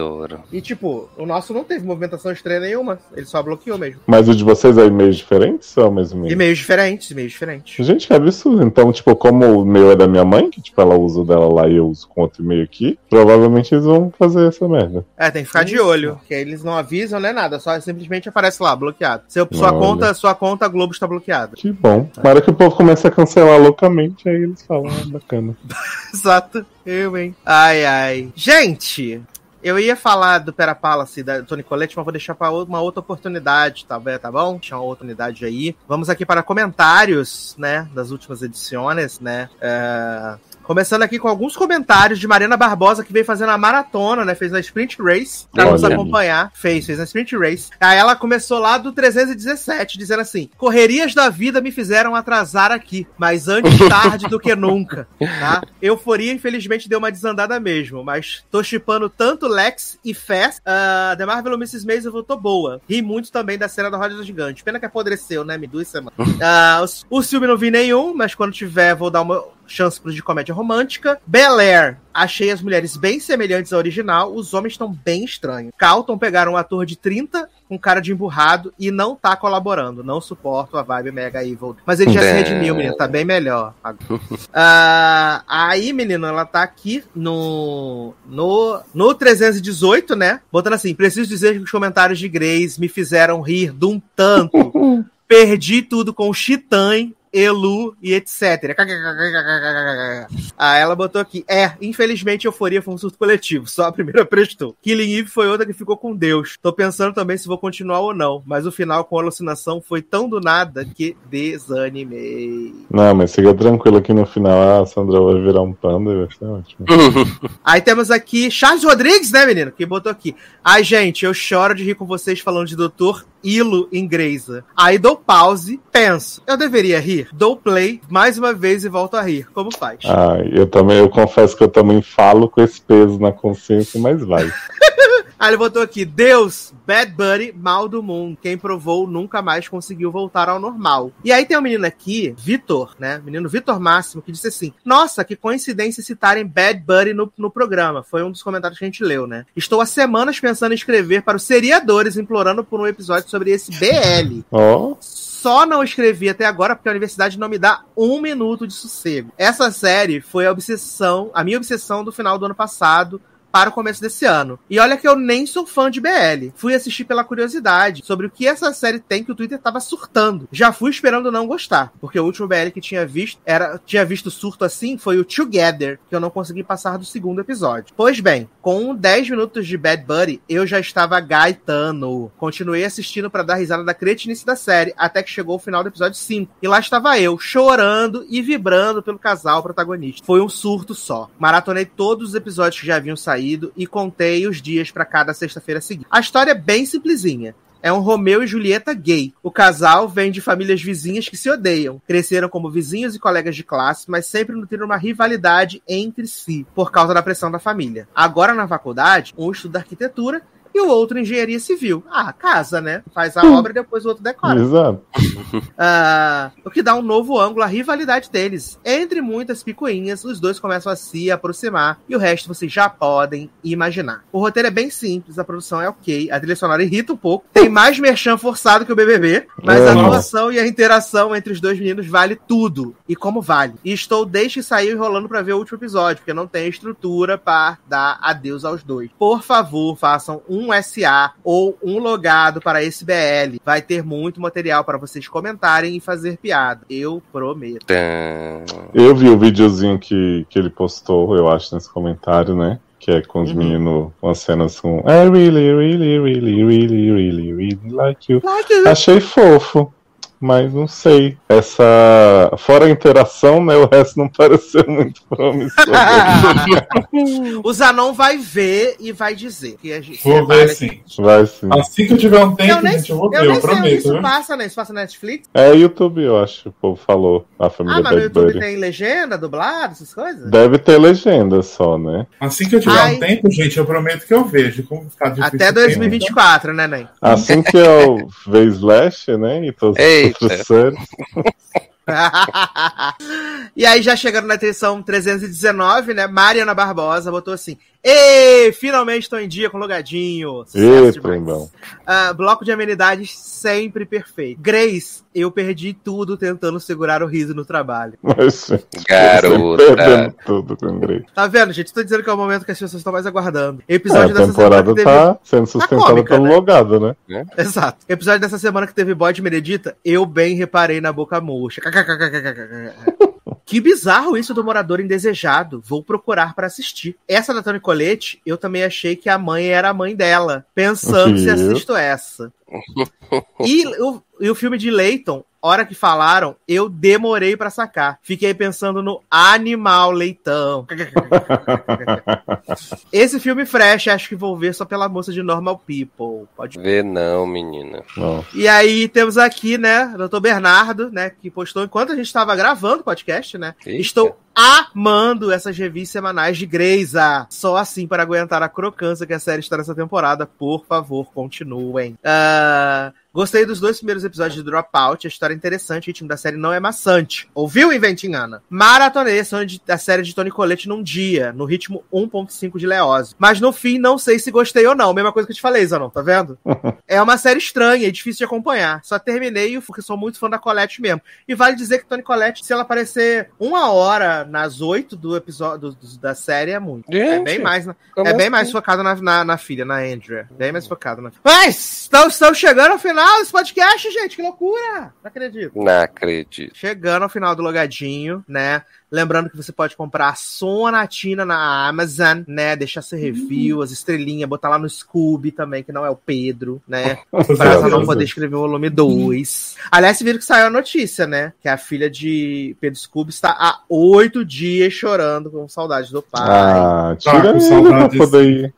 Adoro. E tipo, o nosso não teve movimentação estranha nenhuma. Ele só bloqueou mesmo. Mas o de vocês é e-mails diferentes ou é o mesmo e-mail? E-mails diferentes, e-mails diferentes. Gente, que absurdo. Então, tipo, como o meu é da minha mãe, que tipo, ela usa o dela lá e eu uso com outro e-mail aqui, provavelmente eles vão fazer essa merda. É, tem que ficar de olho. Que aí eles não avisam, nem nada. Só simplesmente aparece lá, bloqueado. Seu, sua, Olha. conta, sua conta Globo está bloqueada. Que bom. Na hora que o povo começa a cancelar loucamente, aí eles falam, ah, bacana. Exato. Eu, hein? Ai, ai. Gente, eu ia falar do Pera Palace da Tony Colette, mas vou deixar para uma outra oportunidade, tá, tá bom? Tinha uma outra unidade aí. Vamos aqui para comentários, né, das últimas edições, né? É, Começando aqui com alguns comentários de Mariana Barbosa, que veio fazendo a maratona, né? Fez na Sprint Race, pra nos Olha. acompanhar. Fez, fez na Sprint Race. Aí ela começou lá do 317, dizendo assim: Correrias da vida me fizeram atrasar aqui, mas antes tarde do que nunca, tá? Euforia, infelizmente, deu uma desandada mesmo, mas tô chipando tanto Lex e Fast. Uh, The Marvel Mrs. Maisel voltou boa. Ri muito também da cena da Roda do Gigante. Pena que apodreceu, né? Me duas semanas. Ah, os- o filme não vi nenhum, mas quando tiver, vou dar uma chance pros de comédia romântica. Bel Air, achei as mulheres bem semelhantes à original, os homens estão bem estranhos. Calton pegaram um ator de 30 com cara de emburrado e não tá colaborando. Não suporto a vibe Mega Evil. Mas ele já se É. redimiu, menino, tá bem melhor. Ah, aí, menino, ela tá aqui no, no, no 318, né? Botando assim: preciso dizer que os comentários de Grace me fizeram rir de um tanto. Perdi tudo com Chitan, Elu e etc. Ah, ela botou aqui. É, infelizmente Euforia foi um surto coletivo. Só a primeira prestou. Killing Eve foi outra que ficou com Deus. Tô pensando também se vou continuar ou não. Mas o final com alucinação foi tão do nada que desanimei. Não, mas fica tranquilo que no final a Sandra vai virar um panda e vai ser ótimo. Aí temos aqui Charles Rodrigues, né, menino? Que botou aqui. Ai, gente, eu choro de rir com vocês falando de Doutor Ilo em Greysa. Aí dou pause, penso, eu deveria rir? Dou play mais uma vez e volto a rir. Como faz? Ah, eu também, eu confesso que eu também falo com esse peso na consciência, mas vai. Aí ele botou aqui: Deus, Bad Buddy, mal do mundo. Quem provou nunca mais conseguiu voltar ao normal. E aí tem um menino aqui, Vitor, né? Menino Vitor Máximo, que disse assim: Nossa, que coincidência citarem Bad Buddy no, no programa. Foi um dos comentários que a gente leu, né? Estou há semanas pensando em escrever para os seriadores, implorando por um episódio sobre esse BL. Ó, Só não escrevi até agora porque a universidade não me dá um minuto de sossego. Essa série foi a obsessão, a minha obsessão do final do ano passado para o começo desse ano. E olha que eu nem sou fã de BL. Fui assistir pela curiosidade sobre o que essa série tem que o Twitter tava surtando. Já fui esperando não gostar, porque o último BL que tinha visto era tinha visto surto assim foi o Together, que eu não consegui passar do segundo episódio. Pois bem, com 10 minutos de Bad Buddy, eu já estava gaitando. Continuei assistindo para dar risada da cretinice da série, até que chegou o final do episódio 5. E lá estava eu, chorando e vibrando pelo casal protagonista. Foi um surto só. Maratonei todos os episódios que já haviam saído e contei os dias para cada sexta-feira seguinte. A história é bem simplesinha. É um Romeu e Julieta gay. O casal vem de famílias vizinhas que se odeiam. Cresceram como vizinhos e colegas de classe, mas sempre nutriram uma rivalidade entre si, por causa da pressão da família. Agora na faculdade, um estuda arquitetura e o outro engenharia civil. Ah, casa, né? Faz a obra e depois o outro decora. exato. Ah, o que dá um novo ângulo à rivalidade deles. Entre muitas picuinhas, os dois começam a se aproximar e o resto vocês já podem imaginar. O roteiro é bem simples, a produção é ok, a trilha sonora irrita um pouco, tem mais merchan forçado que o BBB, mas a É. atuação e a interação entre os dois meninos vale tudo. E como vale. E estou desde que saiu enrolando pra ver o último episódio, porque não tem estrutura para dar adeus aos dois. Por favor, façam um um SA ou um logado para esse BL. Vai ter muito material para vocês comentarem e fazer piada. Eu prometo. Eu vi o videozinho que, que ele postou, eu acho, nesse comentário, né? Que é com os Uhum. meninos, umas cenas com I really, really, really, really, really, really like you. Like you. Achei fofo, mas não sei. Essa. Fora a interação, né? O resto não pareceu muito promissor. o Zanon vai ver e vai dizer. Que a gente Vou ver aqui. sim. Vai sim. Assim que eu tiver um tempo, Eu nem, gente, eu vou eu ver, nem eu sei onde prometo. isso viu? passa, né? Isso passa na Netflix? É YouTube, eu acho, o povo falou. A família Ah, mas no YouTube Buddy. tem legenda, dublado, essas coisas? Deve ter legenda só, né? Assim que eu tiver Ai. um tempo, gente, eu prometo que eu vejo. Como tá difícil Até o tempo. 2024, né, Nen? Assim que eu ver Slash, né? E todas as Eita. e aí, já chegando na edição 319, né? Mariana Barbosa botou assim: Ê, finalmente estou em dia com logadinho. Sucesso demais. trembão. Ah, bloco de amenidades sempre perfeito. Grace, eu perdi tudo tentando segurar o riso no trabalho. Mas, Garota. tudo com o Grey. Tá vendo, gente? Tô dizendo que é o momento que as pessoas estão mais aguardando. É, Episódio a dessa semana temporada que teve. tá sendo sustentada cômica, pelo né? logado, né? Exato. Episódio dessa semana que teve bode Meredita, eu bem reparei na boca murcha. Que bizarro isso do morador indesejado. Vou procurar pra assistir. Essa da Toni Colette, eu também achei que a mãe era a mãe dela. Pensando se assisto essa. E o, e o filme de Leighton, hora que falaram, eu demorei pra sacar. Fiquei pensando no animal leitão. Esse filme fresh, acho que vou ver só pela moça de Normal People. Pode Vê não, menina. Não. e aí temos aqui, né, o Dr. Bernardo, né, que postou enquanto a gente estava gravando o podcast, né? Eita. Estou amando essas revistas semanais de Greysa. Só assim para aguentar a crocância que a série está nessa temporada. Por favor, continuem. Ah, Gostei dos dois primeiros episódios de Dropout, a história é interessante, o ritmo da série não é maçante. Ouviu, Inventingana? Maratonei a série de- a série de Tony Colette num dia, no ritmo 1.5 de Leose. Mas no fim, não sei se gostei ou não. Mesma coisa que eu te falei, Zanon, tá vendo? é uma série estranha e difícil de acompanhar. Só terminei porque sou muito fã da Colette mesmo. E vale dizer que Tony Colette, se ela aparecer uma hora nas oito do episódio do- do- da série, é muito. é Gente, bem mais, na- é bem assim? mais focado na, na, na filha, na Andrea. Bem mais focado na Mas, estamos, estamos chegando ao final desse podcast, gente. Que loucura! Não acredito. Não acredito. Chegando ao final do logadinho, né? Lembrando que você pode comprar a Sonatina na Amazon, né? Deixar seu review, as estrelinhas, botar lá no Scooby também, que não é o Pedro, né? Pra ela não poder escrever o volume 2. Aliás, vocês viram que saiu a notícia, né? Que a filha de Pedro Scooby está há oito dias chorando com saudade do pai. Ah, Tá, tira com ele pra saudades. poder ir.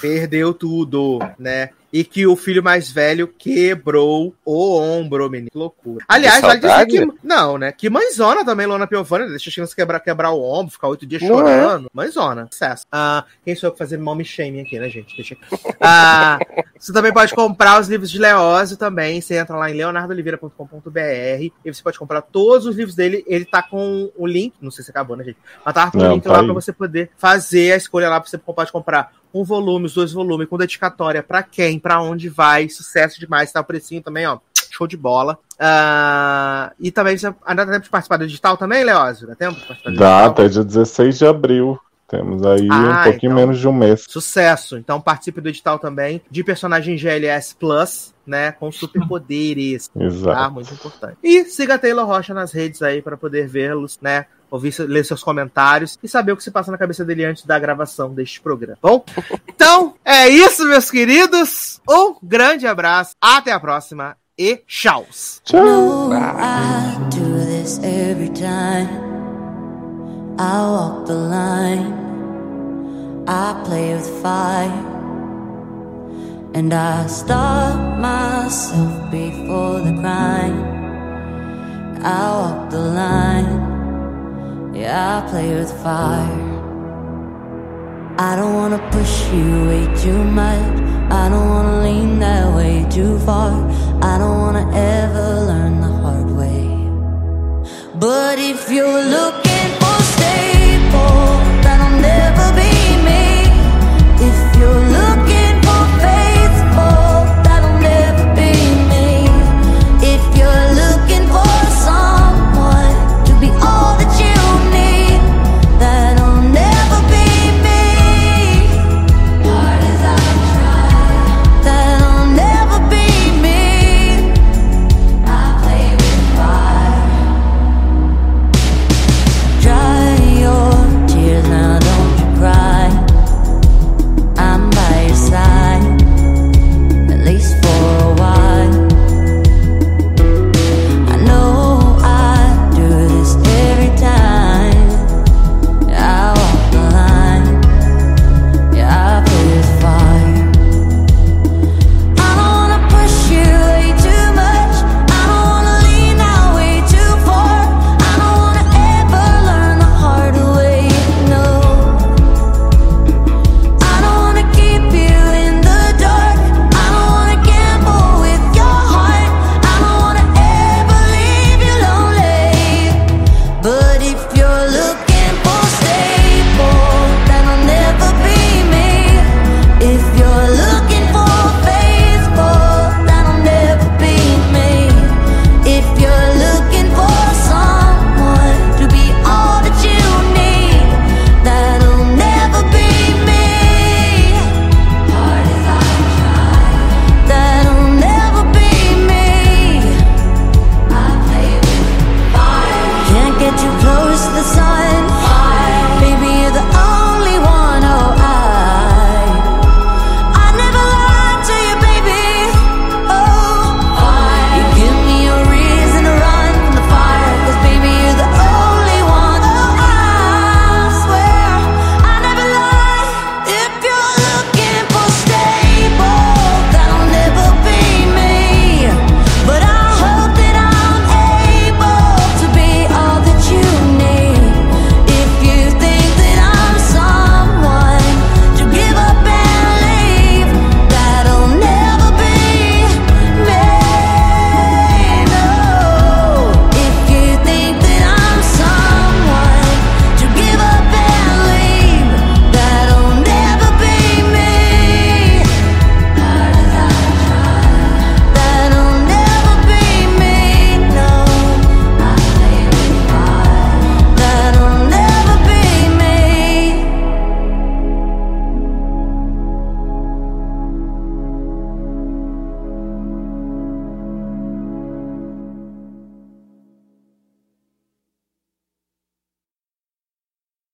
Perdeu tudo, né? E que o filho mais velho quebrou o ombro, menino. Que loucura. Aliás, Que vale dizer que. Não, né? Que mãezona também, Lona Piovani. Deixa as crianças quebrar, quebrar o ombro, ficar oito dias Não é? chorando. Mãezona. Sucesso. Ah, quem sou eu pra fazer mommy shaming aqui, né, gente? Deixa. Ah, você também pode comprar os livros de Leózio também. Você entra lá em leonardoliveira.com.br e você pode comprar todos os livros dele. Ele tá com o link, não sei se acabou, né, gente? Mas tá com o link tá lá aí. pra você poder fazer a escolha lá. Você pode comprar um volume, os dois volumes, com dedicatória pra quem, pra onde vai. Sucesso demais. Tá o precinho também, ó. Show de bola. Ah, e também você ainda dá tempo de participar do digital também, Leózio? Dá tempo de participar do Dá até dia 16 de abril. Temos aí Ah, um pouquinho então. menos de um mês. Sucesso. Então participe do edital também de personagem GLS Plus, né? Com superpoderes. Tá? Exato. Muito importante. E siga Taylor Rocha nas redes aí para poder vê-los, né? Ouvir, ler seus comentários e saber o que se passa na cabeça dele antes da gravação deste programa. Bom, então é isso, meus queridos. Um grande abraço. Até a próxima e tchau. Fire. And I stop myself before the crime. I walk the line. Yeah, I play with fire. I don't wanna push you way too much. I don't wanna lean that way too far. I don't wanna ever learn the hard way. But if you're looking for stable, that'll never be.